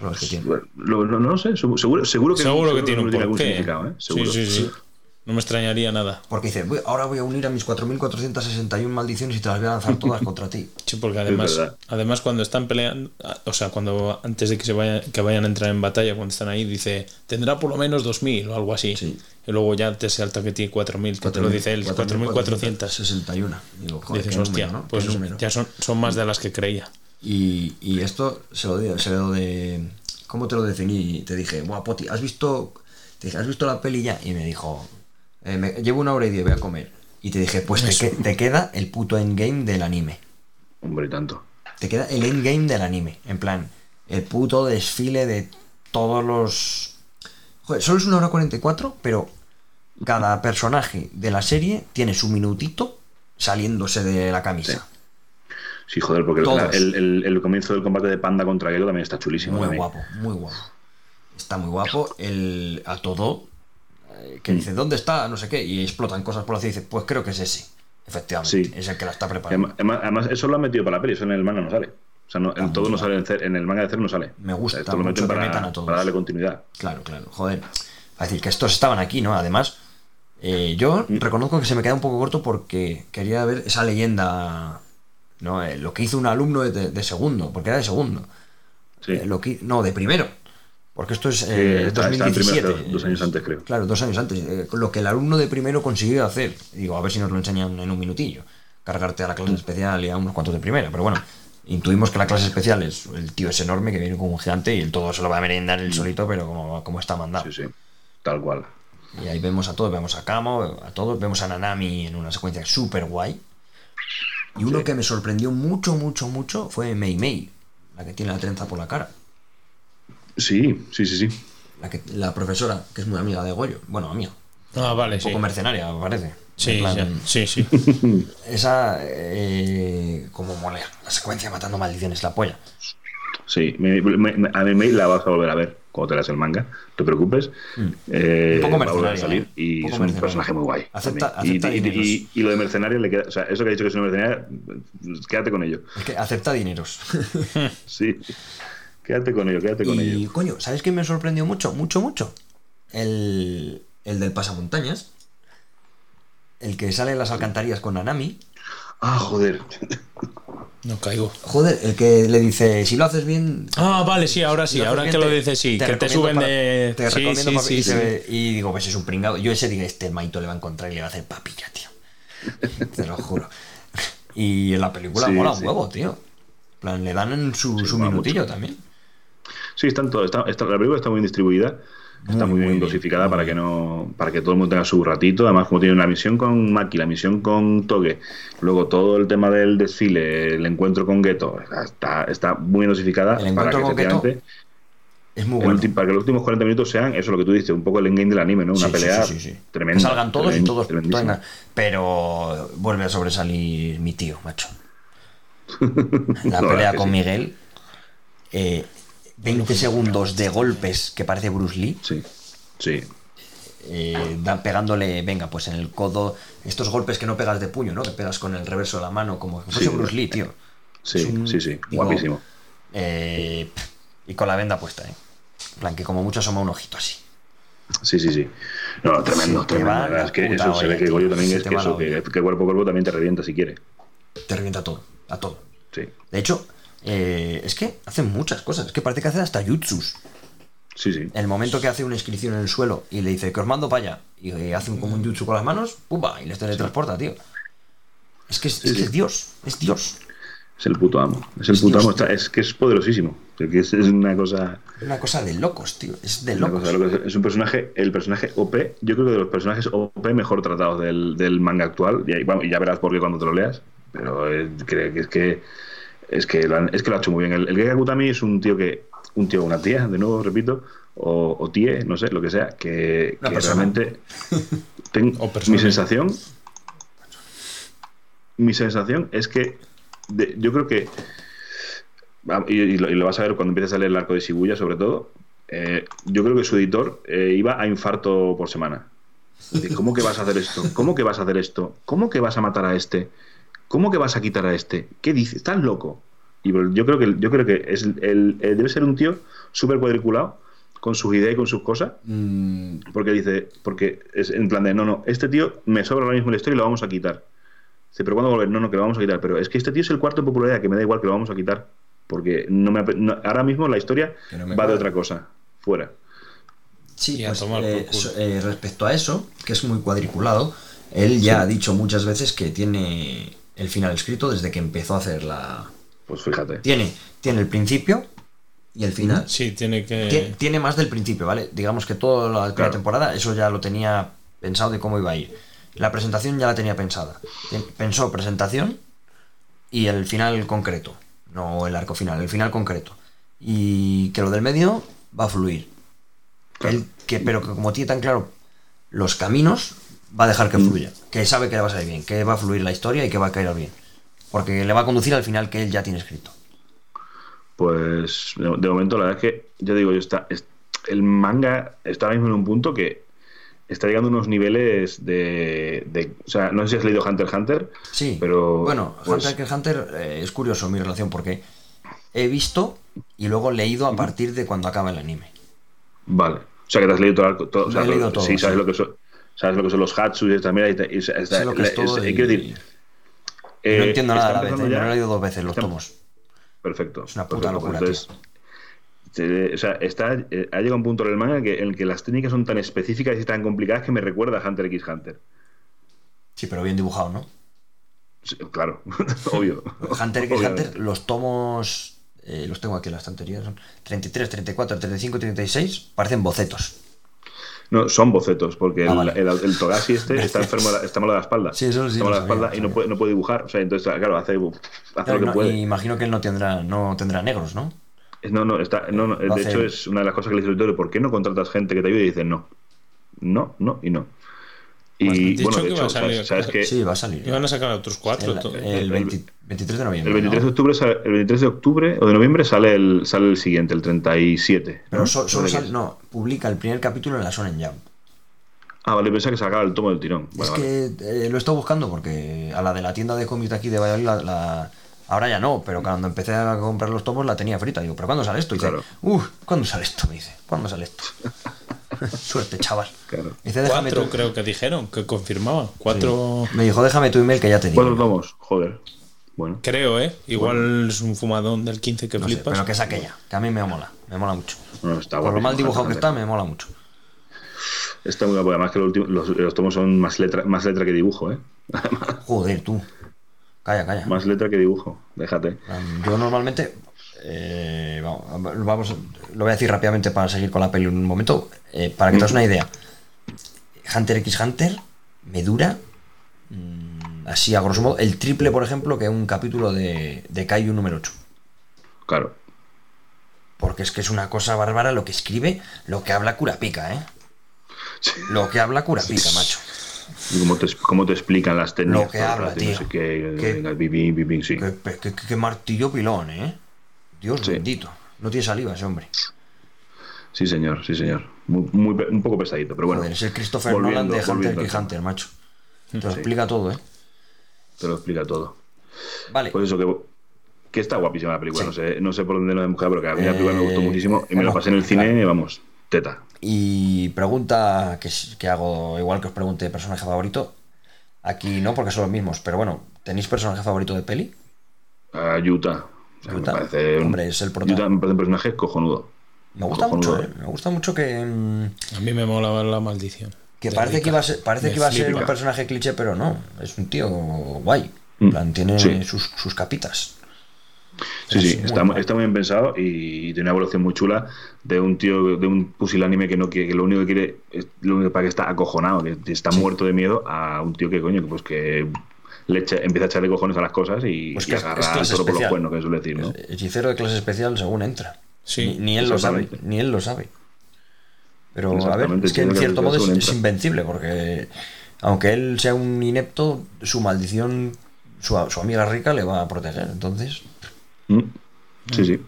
los que tiene. Bueno, lo- no lo sé, seguro, seguro, seguro que, Seguro que tiene un algún significado, ¿eh? Seguro. Sí, sí, sí. No me extrañaría nada. Porque dice, "Voy- ahora voy a unir a mis 4.461 maldiciones y te las voy a lanzar todas *laughs* contra ti. Sí, porque además, además cuando están peleando, o sea, cuando antes de que se vayan, que vayan a entrar en batalla, cuando están ahí, dice, tendrá por lo menos 2.000 o algo así. Sí. Y luego ya te salta que tiene 4.000, que te lo dice él, 4.400. 61. Digo, joder, Dices, hostia, número, ¿no? pues ya son, son más de las que creía. Y, y esto se lo, di- se lo de. ¿Cómo te lo definí? Te dije, Buah, Poti, ¿has visto, te dije, ¿has visto la peli ya? Y me dijo, "Eh, me- llevo una hora y diez, voy a comer. Y te dije, pues te, que- te queda el puto endgame del anime. Hombre, y tanto. Te queda el endgame del anime. En plan, el puto desfile de todos los. Joder, solo es una hora 44, pero cada personaje de la serie tiene su minutito saliéndose de la camisa. Sí, joder, porque el, Todos. el, el- el comienzo del combate de Panda contra Gelo también está chulísimo. Muy también. guapo, muy guapo. Está muy guapo. El a todo que dice, ¿dónde está? No sé qué. Y explotan cosas por la ciudad y dice, pues creo que es ese. Efectivamente, Sí. es el que la está preparando. Además, eso lo han metido para la peli, eso en el manga no sale. O sea, no- en todo no sale en, el manga de Cer no sale. Me gusta O sea, lo que para, metan a todos. para darle continuidad. Claro, claro. Joder. Es decir, que estos estaban aquí, ¿no? Además, eh, yo Mm. reconozco que se me queda un poco corto porque quería ver esa leyenda, ¿no? Eh, lo que hizo un alumno de, de segundo, porque era de segundo. Sí. Eh, lo que, no, de primero. Porque esto es Sí, eh, está- está en 2017. primero, dos años antes, creo. Claro, dos años antes. Eh, lo que el alumno de primero consiguió hacer. Digo, a ver si nos lo enseñan en un minutillo. Cargarte a la clase Mm. especial y a unos cuantos de primera. Pero bueno, intuimos que la clase especial es. El tío es enorme que viene como un gigante y el todo se lo va a merendar él solito, pero como, como está mandado. Mm. Sí, sí. Tal cual. Y ahí vemos a todos, vemos a Kamo, a todos, vemos a Nanami en una secuencia súper guay. Y uno Sí. que me sorprendió mucho, mucho, mucho fue Mei Mei, la que tiene la trenza por la cara. Sí, sí, sí, sí. La, que, la profesora, que es muy amiga de Goyo. Bueno, amiga. Ah, vale, Un sí. poco mercenaria, me parece. Sí, plan, sí, sí, sí. *laughs* Esa, eh, como molea. La secuencia matando maldiciones, la polla. Sí, me- me- me- a mí me la vas a volver a ver cuando te leas el manga, no te preocupes. Eh, Mm. Un poco va a mercenaria, salir ¿eh? y Un es un mercenaria. personaje muy guay. Acepta- acepta y, y- dineros. y- y lo de mercenario le queda, o sea, eso que ha dicho que es una mercenaria, quédate con ello. Es que acepta dineros. Sí, *laughs* quédate con ello, quédate con y, ello. coño, ¿sabes qué me sorprendió mucho? Mucho, mucho. El, el del pasamontañas. El que sale en las alcantarillas con Nanami. Ah, joder. No caigo. Joder, el que le dice, si lo haces bien... Ah, vale, sí, ahora sí, si ahora bien, que lo dices, sí, que te suben para- de. Te sí, recomiendo sí, para- sí, y, sí. se ve- y digo, pues es un pringado. Yo ese diga, este maito le va a encontrar y le va a hacer papilla, tío. *laughs* Te lo juro. Y en la película Sí, mola un sí. huevo, tío. En plan, le dan en su, Sí, su minutillo mucho. también. Sí, están todo, está, está- la película está muy bien distribuida, está muy, Muy, bien muy dosificada para que no, para que todo el mundo tenga su ratito. Además, como tiene una misión con Maki, la misión con Toge, luego todo el tema del desfile, el encuentro con Geto, está, está muy bien dosificada El para que efectivamente Es muy bueno. para que los últimos 40 minutos sean eso lo que tú dices, un poco el endgame del anime, ¿no? Una Sí, pelea sí, sí, sí. tremenda. Que salgan todos y todos. todos- pero vuelve a sobresalir mi tío, macho. *laughs* La No, pelea con. Miguel. eh, 20 segundos de golpes que parece Bruce Lee. Sí, sí. eh, pegándole, venga, pues en el codo. Estos golpes que no pegas de puño, ¿no? Que pegas con el reverso de la mano, como si fuese Sí. Bruce Lee, tío. Sí, un- sí, sí, digo, guapísimo. eh, y con la venda puesta, ¿eh? En plan, que como mucho asoma un ojito así. Sí, sí, sí. No, tremendo, va La verdad es que eso se ve olla, que. Goyo también Se es te que eso, que, olla. que cuerpo a cuerpo también te revienta si quiere. Te revienta todo, a todo. Sí, De hecho, eh, es que hacen muchas cosas. Es que parece que hacen hasta jutsus. sí, sí. El momento que hace una inscripción en el suelo y le dice que os mando para allá y eh, hace un, como un jutsu con las manos, ¡pumba! Y les teletransporta, tío. Es que es, es que es Dios, es Dios. Es el puto amo. Es el Es puto Dios, amo. está- es que es poderosísimo. Es, que es, es una cosa. Una cosa de locos, tío. Es de locos. de es, un personaje. El personaje OP. Yo creo que de los personajes OP mejor tratados del, del manga actual. Y, ahí, vamos, y ya verás por qué cuando te lo leas. Pero eh, creo que es que. Es que, lo han, es que lo ha hecho muy bien. El, el Kutami es un tío que. Un tío, una tía, de nuevo, repito. O, o tie, no sé, lo que sea. Que, realmente. *laughs* ten- O persona. mi sensación. Mi sensación es que. de- yo creo que y, y lo, y lo vas a ver cuando empieces a leer el arco de Shibuya, sobre todo. eh, yo creo que su editor eh, iba a infarto por semana. ¿Cómo que vas a hacer esto? ¿Cómo que vas a hacer esto? ¿Cómo que vas a matar a este? ¿Cómo que vas a quitar a este? ¿Qué dices? ¿Estás loco? Y yo creo que, yo creo que es el- el- el- debe ser un tío súper cuadriculado con sus ideas y con sus cosas. Mm, Porque dice, porque es en plan de, no, no, este tío me sobra ahora mismo la historia y lo vamos a quitar. Dice, pero ¿cuándo volver? No, no, que lo vamos a quitar. Pero es que este tío es el cuarto en popularidad, que me da igual que lo vamos a quitar. Porque no me, no- ahora mismo la historia Que no me va de otra cosa. Fuera. Sí, pues, eh, eh, respecto a eso, que es muy cuadriculado, él ya ha dicho muchas veces que tiene el final escrito desde que empezó a hacer la... Pues fíjate. Tiene, tiene el principio y el final. Sí, tiene que. Tie- Tiene más del principio, ¿vale? Digamos que toda la temporada, eso ya lo tenía pensado de cómo iba a ir. La presentación ya la tenía pensada. Pensó presentación y el final concreto. No el arco final, el final concreto. Y que lo del medio va a fluir. Claro. Él, que, pero que como tiene tan claro los caminos, va a dejar que fluya. Que sabe que le va a salir bien, que va a fluir la historia y que va a caer bien. Porque le va a conducir al final que él ya tiene escrito. Pues de, momento, la verdad es que, ya digo, yo está, es- el manga está ahora mismo en un punto que está llegando a unos niveles de, de- O sea, no sé si has leído Hunter x Hunter. Sí, Pero, bueno, pues- Hunter x Hunter eh, es curioso mi relación porque he visto y luego leído a partir de cuando acaba el anime. Vale. O sea, que te has leído todo. o sea, he leído todo, sí, sabes sí. lo que son. Sabes lo que son los Hatsu y y- quiero decir, no eh, entiendo nada está la vez, eh, ya- me lo he leído dos veces los está- tomos. Perfecto. Es una puta perfecto, locura, te- o sea, está, eh, ha llegado un punto en el manga que, en el que las técnicas son tan específicas y tan complicadas que me recuerda a Hunter x Hunter. Sí, pero bien dibujado, ¿no? Sí, claro, *laughs* obvio. Hunter x. Hunter, los tomos, eh, los tengo aquí en la estantería, son 33, 34, 35, 36, parecen bocetos. No, son bocetos, porque Ah, el, vale. el, el Togashi este *laughs* está enfermo, está malo de la espalda. Sí, eso sí Está malo lo de la sabía, espalda y no puede, no puede dibujar. O sea, entonces, claro, hace, hace Claro, lo que no, puede. y imagino que él no tendrá, no tendrá negros, ¿no? No, no, está, no, no, de hecho es una de las cosas que le dice el editor, ¿por qué no contratas gente que te ayude? Y dicen no. No, no y no. Y dicho bueno, de que va a salir- sabes, sabes que Sí, va a salir. Iban a sacar otros cuatro. El, el el- 20 23 de noviembre. el 23 de octubre sale- el 23 de octubre o de noviembre sale el sale el siguiente, el 37. Pero ¿no? so- solo ¿Dónde sale- no, publica el primer capítulo en la Shonen Jump. Ah, vale, pensaba que sacaba el tomo del tirón. Vale, es vale. que eh, lo he estado buscando porque a la de la tienda de cómics de aquí de Valladolid, la, la- ahora ya no, pero cuando empecé a comprar los tomos la tenía frita. Digo, ¿pero cuándo sale esto? Y dice, Claro. uff, ¿cuándo sale esto? Me dice, ¿cuándo sale esto? *laughs* Suerte, chaval. Claro. Dice, déjame Cuatro tu... creo que dijeron, que confirmaban. Cuatro. Me dijo, déjame tu email que ya te digo. Cuatro tomos, joder. Bueno. Creo, ¿eh? Igual es un fumadón del 15 que No sé, flipas. pero que es aquella, que a mí me mola, me mola mucho. Está Por lo mal dibujado que está, me mola mucho. Está muy guapo, además que los, últimos- los, los tomos son más letra, más letra que dibujo, ¿eh? Joder, tú. Calla, calla. Más letra que dibujo, déjate. Yo normalmente, eh, vamos, vamos, lo voy a decir rápidamente para seguir con la peli un momento, eh, para que te hagas una idea. Hunter x Hunter me dura, mm, así a grosso modo, el triple, por ejemplo, que un capítulo de, de Kaiju número 8. Claro. Porque es que es una cosa bárbara lo que escribe, lo que habla Curapica, ¿eh? Sí. Lo que habla Curapica, macho. Y cómo te, cómo te explican las técnicas. Lo que habla, no tío. sé qué, venga, sí. Qué- qué martillo pilón, ¿eh? Dios Sí. bendito. No tiene saliva ese hombre. Sí, señor, sí, señor. Muy, muy pe- un poco pesadito, pero bueno. Joder, es el Christopher Nolan de Hunter al Hunter, macho. Te lo Sí. explica todo, ¿eh? Te lo explica todo. Vale. Pues eso, que, que está guapísima la película. Sí. No, sé, no sé por dónde nos hemos quedado, pero que a mí la película me gustó Eh, muchísimo y me lo hemos- pasé en el cine, vamos, teta. Y pregunta que, que hago igual que os pregunte personaje favorito. Aquí no, porque son los mismos, pero bueno, ¿tenéis personaje favorito de peli? A Yuta. O sea, Yuta. Me parece, un- Hombre, es el prota. Me parece un personaje cojonudo. Me gusta Cojonudo. mucho, ¿eh? Me gusta mucho que. mm, A mí me mola ver la maldición. Que De parece que iba a ser, parece Me que iba a ser flipa. un personaje cliché, pero no. Es un tío guay. Mm, En plan, tiene sí. sus, sus capitas. Sí, Es sí, muy está, muy bien pensado y tiene una evolución muy chula de un tío, de un pusilánime que no quiere, que lo único que quiere, es, lo único para que está acojonado, que está muerto de miedo, a un tío que coño, que pues que le echa- empieza a echarle cojones a las cosas y, Pues que es- agarra es al clase toro por los cuernos, que suele decir, ¿no? Hechicero de clase especial según entra. Sí, ni, ni él lo sabe, ni él lo sabe. Pero a ver, es que en cierto modo es, invencible, porque aunque él sea un inepto, su maldición, su, su amiga rica le va a proteger. Entonces, Mm. Sí, sí.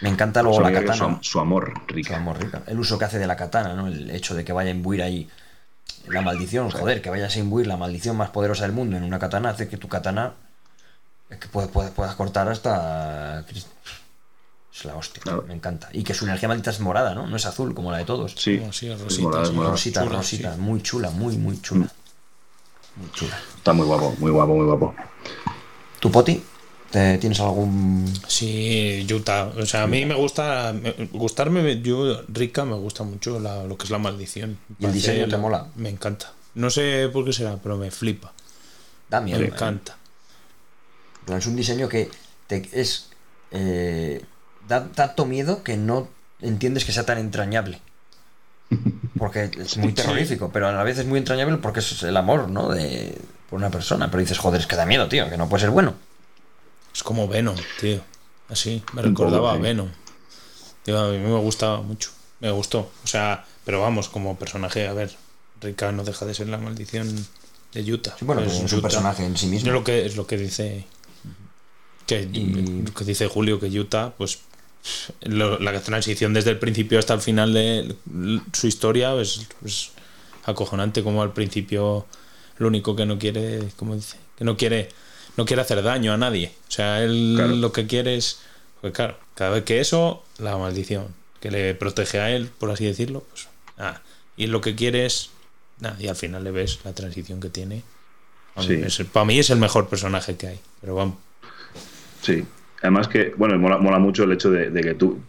Me encanta luego Su, la katana. su, su amor, Su rica. amor rica. El uso que hace de la katana, ¿no? El hecho de que vaya a imbuir ahí la maldición, joder, que vayas a imbuir la maldición más poderosa del mundo en una katana hace que tu katana es que puedas, puedas, puedas cortar hasta. Es la hostia, Claro. me encanta. Y que su energía maldita es morada, ¿no? No es azul como la de todos. Sí, así, es rosita, morada, es sí. morada. Rosita, chula, rosita, sí. muy chula, muy, muy chula. Muy chula. Está muy guapo, muy guapo, muy guapo. ¿Tu poti? ¿Te- ¿Tienes algún.? Sí, Utah. O sea, a mí me gusta. me- gustarme, yo, rica, me gusta mucho la- lo que es la maldición. ¿Y el diseño te la- mola? Me encanta. No sé por qué será, pero me flipa. Da miedo. Me ¿eh? encanta. Pero es un diseño que te, es. eh, da tanto miedo que no entiendes que sea tan entrañable. Porque es muy *laughs* terrorífico, pero a la vez es muy entrañable porque es el amor, ¿no? De, por una persona. Pero dices, joder, es que da miedo, tío, que no puede ser bueno. Es como Venom, tío. Así, me Un poco, recordaba a. Venom. Tío, a mí me gustaba mucho. Me gustó. O sea, pero vamos, como personaje, a ver, Rica no deja de ser la maldición de Utah. Sí, bueno, Pues pues es un Utah- personaje en sí mismo. Es lo que, es lo que dice. Que, Y- lo que dice Julio, que Utah, pues. lo- la transición desde el principio hasta el final de su historia es, es acojonante. Como al principio, lo único que no quiere, como dice, que no quiere, no quiere hacer daño a nadie. O sea, él Claro. lo que quiere es. Pues claro, cada vez que eso, la maldición, que le protege a él, por así decirlo, pues. nada. Y lo que quiere es. Nada, y al final le ves la transición que tiene. Sí. Es- para mí es el mejor personaje que hay. Pero vamos. Sí. Además que, bueno, mola, mola mucho el hecho de, de que tú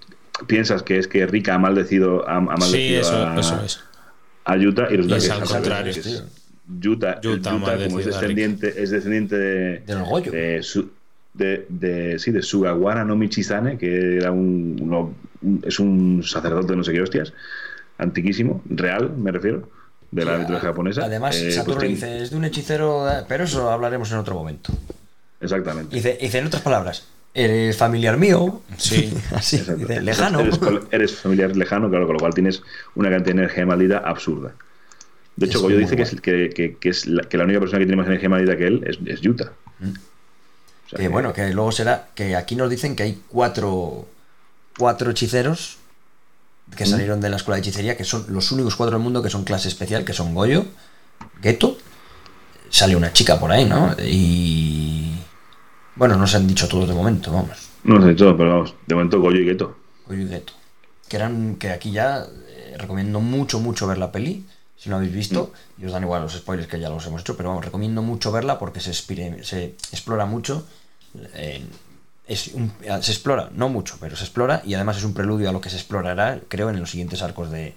piensas que es que Rika ha maldecido, ha, ha Sí, maldecido eso, a, eso es. a Utah y resulta Es que al contrario. que es Utah, Utah Utah, como es descendiente, es descendiente de, de, su- de, de- sí, de Sugawara no Michizane, que era un, uno- un- es un sacerdote de no sé qué hostias, antiquísimo, real, me refiero, de la mitología japonesa. Además, Eh, pues Saturno tiene- dice, es de un hechicero, eh, pero eso hablaremos en otro momento. Exactamente. Dice, dice en otras palabras, eres familiar mío. Sí. *laughs* Así, dice, lejano. Eres familiar lejano, claro, con lo cual tienes una cantidad de energía maldita absurda. De hecho, Goyo dice que, es, que, que- que es la, que la única persona que tiene más energía maldita que él es, es Utah. O sea Que bueno, que luego será que aquí nos dicen que hay cuatro, cuatro hechiceros que salieron de la escuela de hechicería, que son los únicos cuatro del mundo que son clase especial, que son Goyo, Geto, sale una chica por ahí, ¿no? Y bueno, no se han dicho todos de momento, vamos. No sé todo, pero vamos, de momento Goyo y Geto. Goyo y Geto. Que eran, que aquí ya eh, recomiendo mucho, mucho ver la peli. Si no habéis visto, y os dan igual los spoilers que ya los hemos hecho, pero vamos, recomiendo mucho verla porque se, expire- se explora mucho. eh, es un- se explora, no mucho, pero se explora y además es un preludio a lo que se explorará, creo, en los siguientes arcos de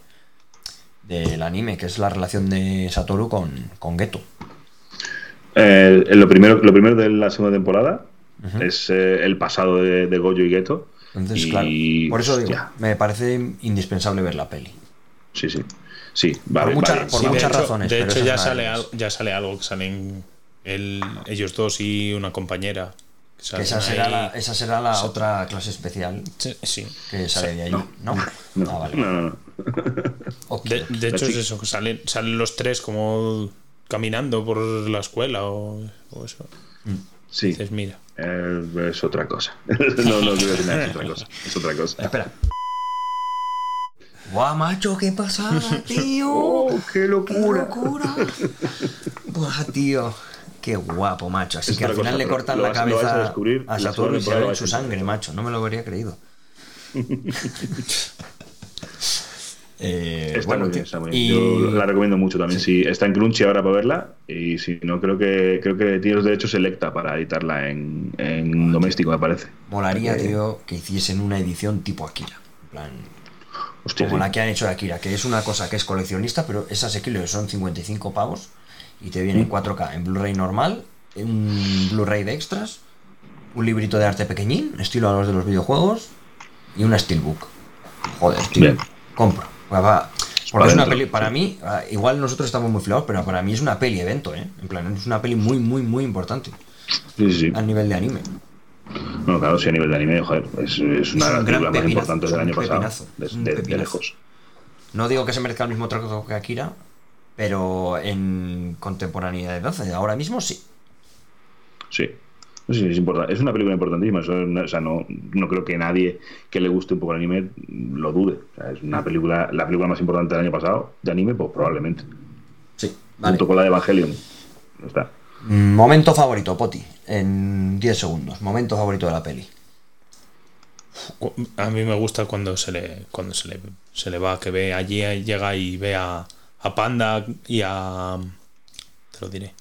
del anime, que es la relación de Satoru con, con Geto. Eh, lo, primero, lo primero de la segunda temporada es eh, el pasado de, de Goyo y Geto. Entonces, Y, claro, por eso digo, me parece indispensable ver la peli. Sí, sí. Sí, vale, mucha- vale, por sí, de muchas hecho, razones, De hecho, ya sale, algo, ya sale algo que salen el- ellos dos y una compañera. Que Que salen esa será, la, esa será la otra clase especial Sí, sí. que sale de ahí. no, No, No, Ah, vale. no, no, no. *laughs* Ok. De, de hecho, es eso, que salen, salen los tres como caminando por la escuela o, o eso. Sí, Dices, mira. eh, es otra cosa. *laughs* no, no es otra cosa. Es otra cosa. Espera. Guau, macho, ¿qué pasa, *laughs* tío? ¡Oh, qué locura! ¡Qué locura! Buah, tío. Qué guapo, macho. Así Es que al final cosa, le cortan la vas- a cabeza descubrir a la Saturno y se ve su a sangre, macho. No me lo habría creído. *laughs* Eh, Está bueno, muy bien, tío, está muy bien. y- Yo la recomiendo mucho también. Sí, está en Crunchy ahora para verla. Y si no, creo que creo que tiene los derechos Selecta para editarla en, en doméstico, me parece. Molaría, Porque- tío, que hiciesen una edición tipo Akira. En plan, Hostia, como sí. la que han hecho de Akira, que es una cosa que es coleccionista, pero es asequible, son 55 pavos y te viene en 4K, en Blu-ray normal, un Blu-ray de extras, un librito de arte pequeñín, estilo a los de los videojuegos, y una Steelbook. Joder, tío. Bien. Compro. Va, Porque para es una dentro, peli, para sí. mí, ah, igual nosotros estamos muy flados, pero para mí es una peli evento, ¿eh? En plan, es una peli muy, muy, muy importante sí, sí. a nivel de anime. No, claro, sí, a nivel de anime, joder, es, es una de las gran películas más importantes es del año pasado. de, lejos. No digo que se merezca el mismo trato que Akira, pero en contemporaneidad de ahora mismo sí. Sí. Sí, es importante. Es una película importantísima. eso no- o sea, no, no creo que nadie que le guste un poco el anime lo dude. O sea, es una película, la película más importante del año pasado de anime, pues probablemente. Sí, vale. Junto con la de Evangelion. Está. Mm, Momento favorito, Poti, en 10 segundos. Momento favorito de la peli. A mí me gusta cuando se le cuando se le, se le va, que ve allí, llega y ve a, a Panda y a. Te lo diré.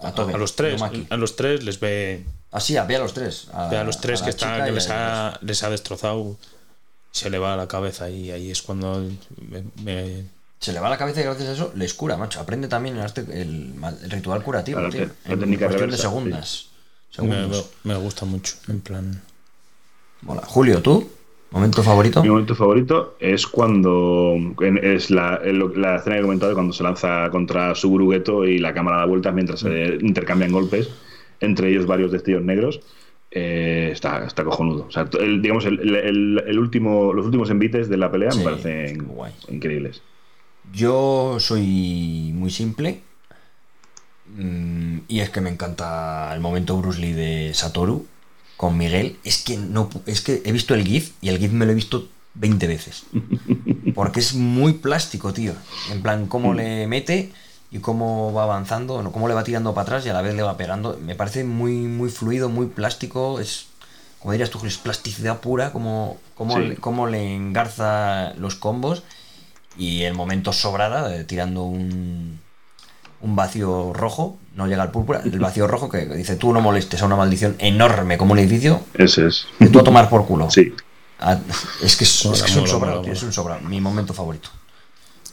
A Tobe, a los tres. A los tres les ve, Así, a, ve a los tres. A, ve a los tres a que, chica que a les, ha, les ha destrozado. Se le va la cabeza y ahí es cuando me, me- Se le va la cabeza y gracias a eso les cura, macho. Aprende también el, arte- el, el ritual curativo, Claro, tío. que- En técnica cuestión de segundas. Segundos. me gusta mucho. En plan. Mola. Julio, ¿tú? ¿Momento favorito? Mi momento favorito es cuando. Es la, la escena que he comentado de cuando se lanza contra Suguru Geto y la cámara da vueltas mientras se intercambian golpes, entre ellos varios destellos negros. Eh, está, está cojonudo. O sea, el- digamos, el, el- el último, los últimos envites de la pelea Sí, me parecen guay. increíbles. Yo soy muy simple. Mm, Y es que me encanta el momento Bruce Lee de Satoru con Miguel. Es que no es que he visto el GIF y el GIF me lo he visto 20 veces. *laughs* Porque es muy plástico, tío. En plan, cómo le mete y cómo va avanzando, no, cómo le va tirando para atrás y a la vez le va pegando. Me parece muy, muy fluido, muy plástico. Es, como dirías tú, es plasticidad pura, como, como, Sí. le, cómo le engarza los combos. Y el momento sobrada, de tirando un, un vacío rojo, no llega al púrpura, el vacío rojo que dice tú no molestes a una maldición enorme como un edificio, Ese es. y tú a tomar por culo. Sí. Ah, Es que es, es que es un sobrado, es un sobrado. Mi momento favorito.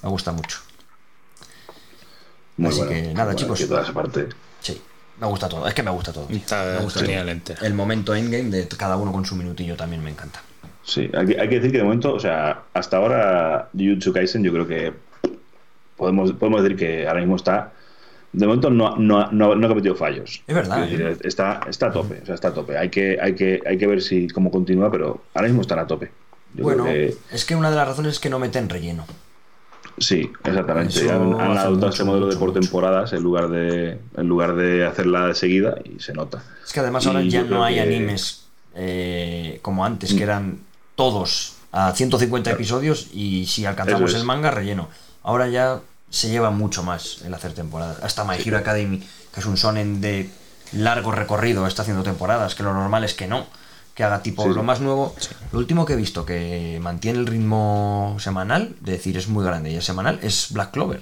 Me gusta mucho. Muy Así bueno, que nada, bueno, chicos. que toda esa parte. Sí, me gusta todo. Es que me gusta todo. tío. Está me gusta genial todo. El momento endgame de cada uno con su minutillo también me encanta. Sí, hay que, hay que decir que de momento, o sea, hasta ahora Jujutsu Kaisen yo creo que podemos, podemos decir que ahora mismo está, de momento no, no, no, no ha cometido fallos. Es verdad, ¿eh? está, está a tope, o sea, está a tope. Hay que, hay que, hay que ver si cómo continúa, pero ahora mismo están a tope. Yo bueno, que es que una de las razones es que no meten relleno. sí, exactamente. Eso Han, adoptado mucho, este modelo de por mucho. temporadas en lugar de en lugar de hacerla de seguida y se nota. Es que además ahora Y ya no hay que- animes eh, como antes, que eran todos a 150 episodios y si alcanzamos es. el manga, relleno. Ahora ya se lleva mucho más el hacer temporadas. Hasta My Hero Academy, que es un sonen de largo recorrido, está haciendo temporadas, que lo normal es que no. Que haga tipo Sí, lo más nuevo. Lo último que he visto que mantiene el ritmo semanal, de decir es muy grande y es semanal, es Black Clover.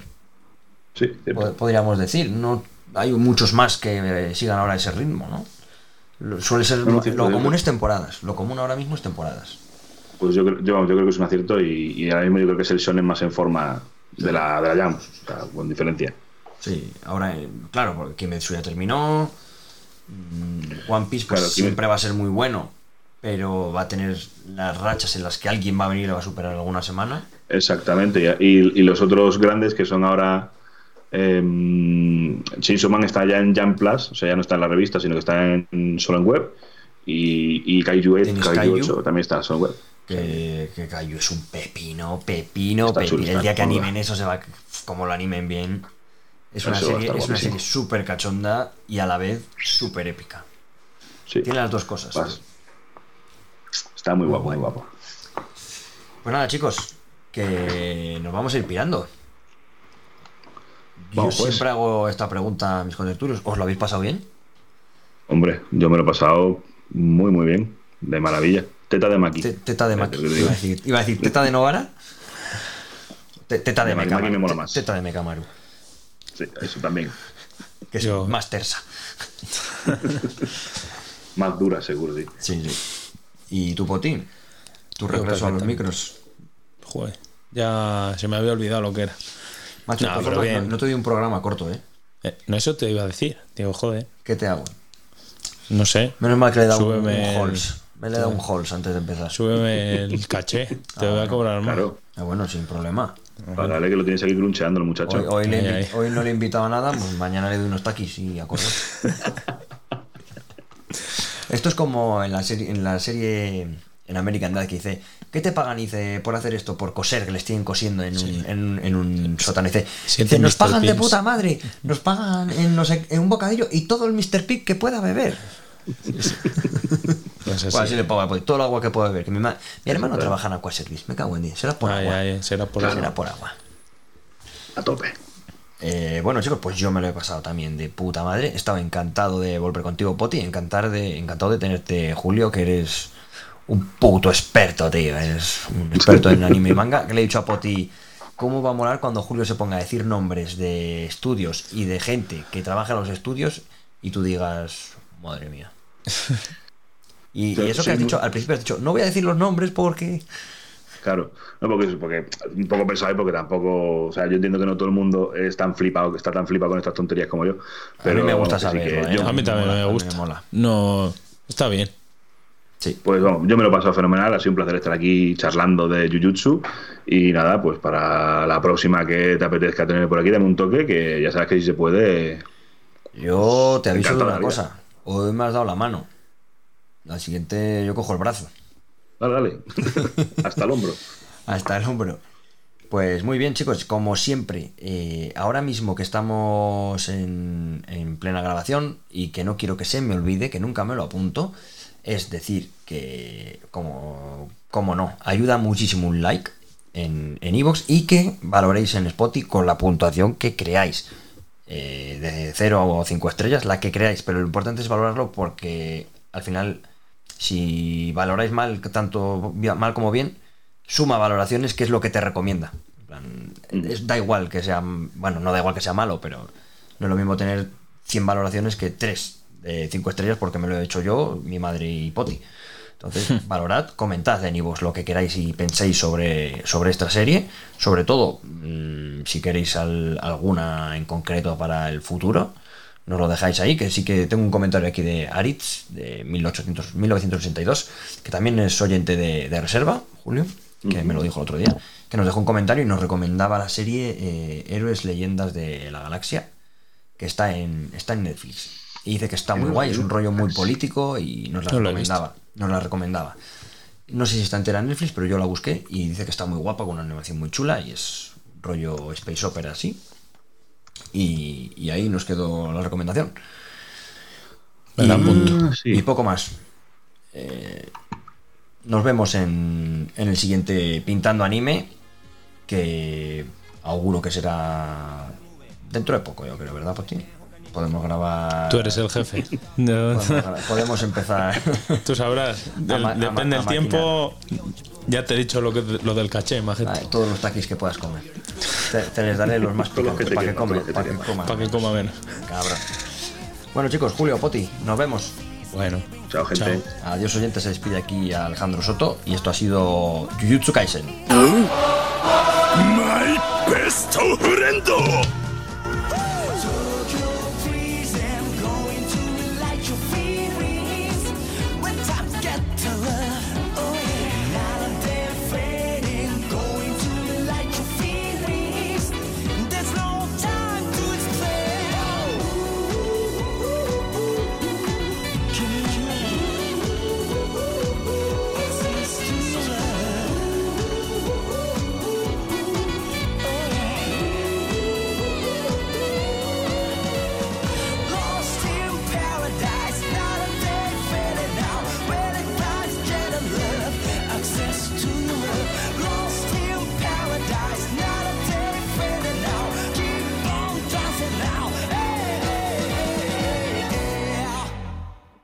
Sí, cierto. podríamos decir. No hay muchos más que eh, sigan ahora ese ritmo, ¿no? Lo- Suele ser lo común es temporadas. Lo común ahora mismo es temporadas. Pues yo, creo- yo, creo que es un acierto y, y ahora mismo yo creo que es el shonen más en forma de la, de la Jam, o sea, con diferencia. Sí, ahora, eh, claro, porque Kimetsu ya terminó. mm, One Piece pues Claro, siempre va a ser muy bueno, pero va a tener las rachas en las que alguien va a venir y le va a superar alguna semana. Exactamente, y, y- los otros grandes que son ahora. Eh, Chainsaw Man está ya en Jam Plus, o sea, ya no está en la revista, sino que está en, solo en web. Y, y Kaiju 8, Tienes Kaiju Kaiju. 8 también está solo en web. Que, que Kaiju es un pepino, pepino, Está pepino. El día que chulo. animen eso se va, como lo animen bien. Es una Eso serie, es una serie súper cachonda y a la vez súper épica. Sí, Tiene las dos cosas. vas. Está muy guapo, muy guapo. Pues nada, chicos, que nos vamos a ir pirando. Yo Vamos, pues. siempre hago esta pregunta a mis contertulios. ¿Os lo habéis pasado bien? Hombre, yo me lo he pasado muy, muy bien. De maravilla. Teta de Maki. Te- Teta de Maki. Iba a decir, iba a decir teta de Novara. Te- Teta de, Mekamaru. Maki me mola Te- más. Teta de Mekamaru. Sí, eso también. Que es Yo- más tersa. *laughs* Más dura, seguro, sí. Sí, sí. ¿Y tu potín? Tu regreso a los micros. Joder, ya se me había olvidado lo que era. Macho, No, pero no, bien. no- no te doy un programa corto, ¿eh? Eh, no, eso te iba a decir. Digo, joder, ¿Qué te hago? no sé. Menos mal que le he dado un, Súbeme un el- halls. Me le he dado un halls antes de empezar. Súbeme el caché. Te voy a cobrar más. Claro. Ah, bueno, sin problema. Dale que lo tienes aquí cruncheando el muchacho. Hoy, no le he invitado a nada, pues mañana le doy unos taquis y a correr. *laughs* Esto es como en la serie, en la serie en American Dad que dice, ¿qué te pagan? Y dice, por hacer esto, por coser, que le estén cosiendo en un, en, un- en un sótano. Y dice, dice, nos Mr. pagan de Pigs". puta madre, nos pagan en, no sé, en un bocadillo y todo el Mr. Pig que pueda beber. Pues así. Pues así le pongo todo el agua que puedo beber. Que mi, ma- mi hermano trabaja en Aquaservice, me cago en 10. Será por Ay, agua. ay, será por Claro. Será por agua. A tope. Eh, bueno, chicos, pues yo me lo he pasado también de puta madre. He estado encantado de volver contigo, Poti. Encantar de, encantado de tenerte, Julio, que eres un puto experto, tío. Eres un experto en anime y manga. Que le he dicho a Poti, ¿cómo va a molar cuando Julio se ponga a decir nombres de estudios y de gente que trabaja en los estudios y tú digas, madre mía? *laughs* Y, eso que has muy- dicho, al principio has dicho, no voy a decir los nombres porque... Claro, no porque, porque un poco pensado y porque tampoco, o sea, yo entiendo que no todo el mundo es tan flipado, que está tan flipado con estas tonterías como yo. Pero a mí me gusta que sí que saberlo, ¿eh? yo- A mí también mola, me gusta. me mola. No, está bien. Sí. Pues vamos, yo me lo he pasado fenomenal, ha sido un placer estar aquí charlando de Jujutsu y nada, pues para la próxima que te apetezca tener por aquí, dame un toque, que ya sabes que si se puede... Yo te aviso de una cosa. Hoy me has dado la mano. La siguiente yo cojo el brazo. Dale, dale, *laughs* hasta el hombro. Hasta el hombro. Pues muy bien, chicos. Como siempre, eh, ahora mismo que estamos en, en plena grabación y que no quiero que se me olvide, que nunca me lo apunto, es decir, que como, como no, ayuda muchísimo un like en en iVoox y que valoréis en Spotify con la puntuación que creáis. Eh, de 0 o 5 estrellas, la que creáis, pero lo importante es valorarlo porque al final, si valoráis mal, tanto mal como bien, suma valoraciones, que es lo que te recomienda. Da igual que sea, bueno, no da igual que sea malo, pero no es lo mismo tener 100 valoraciones que 3 de 5 estrellas porque me lo he hecho yo, mi madre y Poti. Entonces, *laughs* valorad, comentad en iVoox lo que queráis y penséis sobre, sobre esta serie. Sobre todo, mm, si queréis al- alguna en concreto para el futuro, nos lo dejáis ahí. Que sí que tengo un comentario aquí de Aritz, de 1800, 1982, que también es oyente de, de reserva, Julio, que me lo dijo el otro día, que nos dejó un comentario y nos recomendaba la serie eh, Héroes Leyendas de la Galaxia, que está en, está en Netflix. Y dice que está muy guay, es un rollo muy político y nos la recomendaba. Nos la recomendaba. No sé si está entera en Netflix, pero yo la busqué y dice que está muy guapa, con una animación muy chula y es rollo space opera así. Y, y ahí nos quedó la recomendación. Y- apunto. Ah, sí. Y poco más. Eh, nos vemos en, en el siguiente Pintando Anime, que auguro que será dentro de poco, yo creo, ¿verdad, Poti? podemos grabar. Tú eres el jefe. no. *laughs* podemos, podemos, empezar. Tú sabrás. Depende del tiempo. Ya te he dicho lo, que, lo del caché, imagínate. Ver, todos los taquis que puedas comer. Te, les daré los más picantes para que, come, para que coma. Para que coma menos. Cabrón. Bueno, chicos, Julio, Poti, nos vemos. Bueno. Chao, gente. Chao. Adiós, oyentes. Se despide aquí a Alejandro Soto. Y esto ha sido Jujutsu Kaisen. ¡Ah! ¡My horrendo!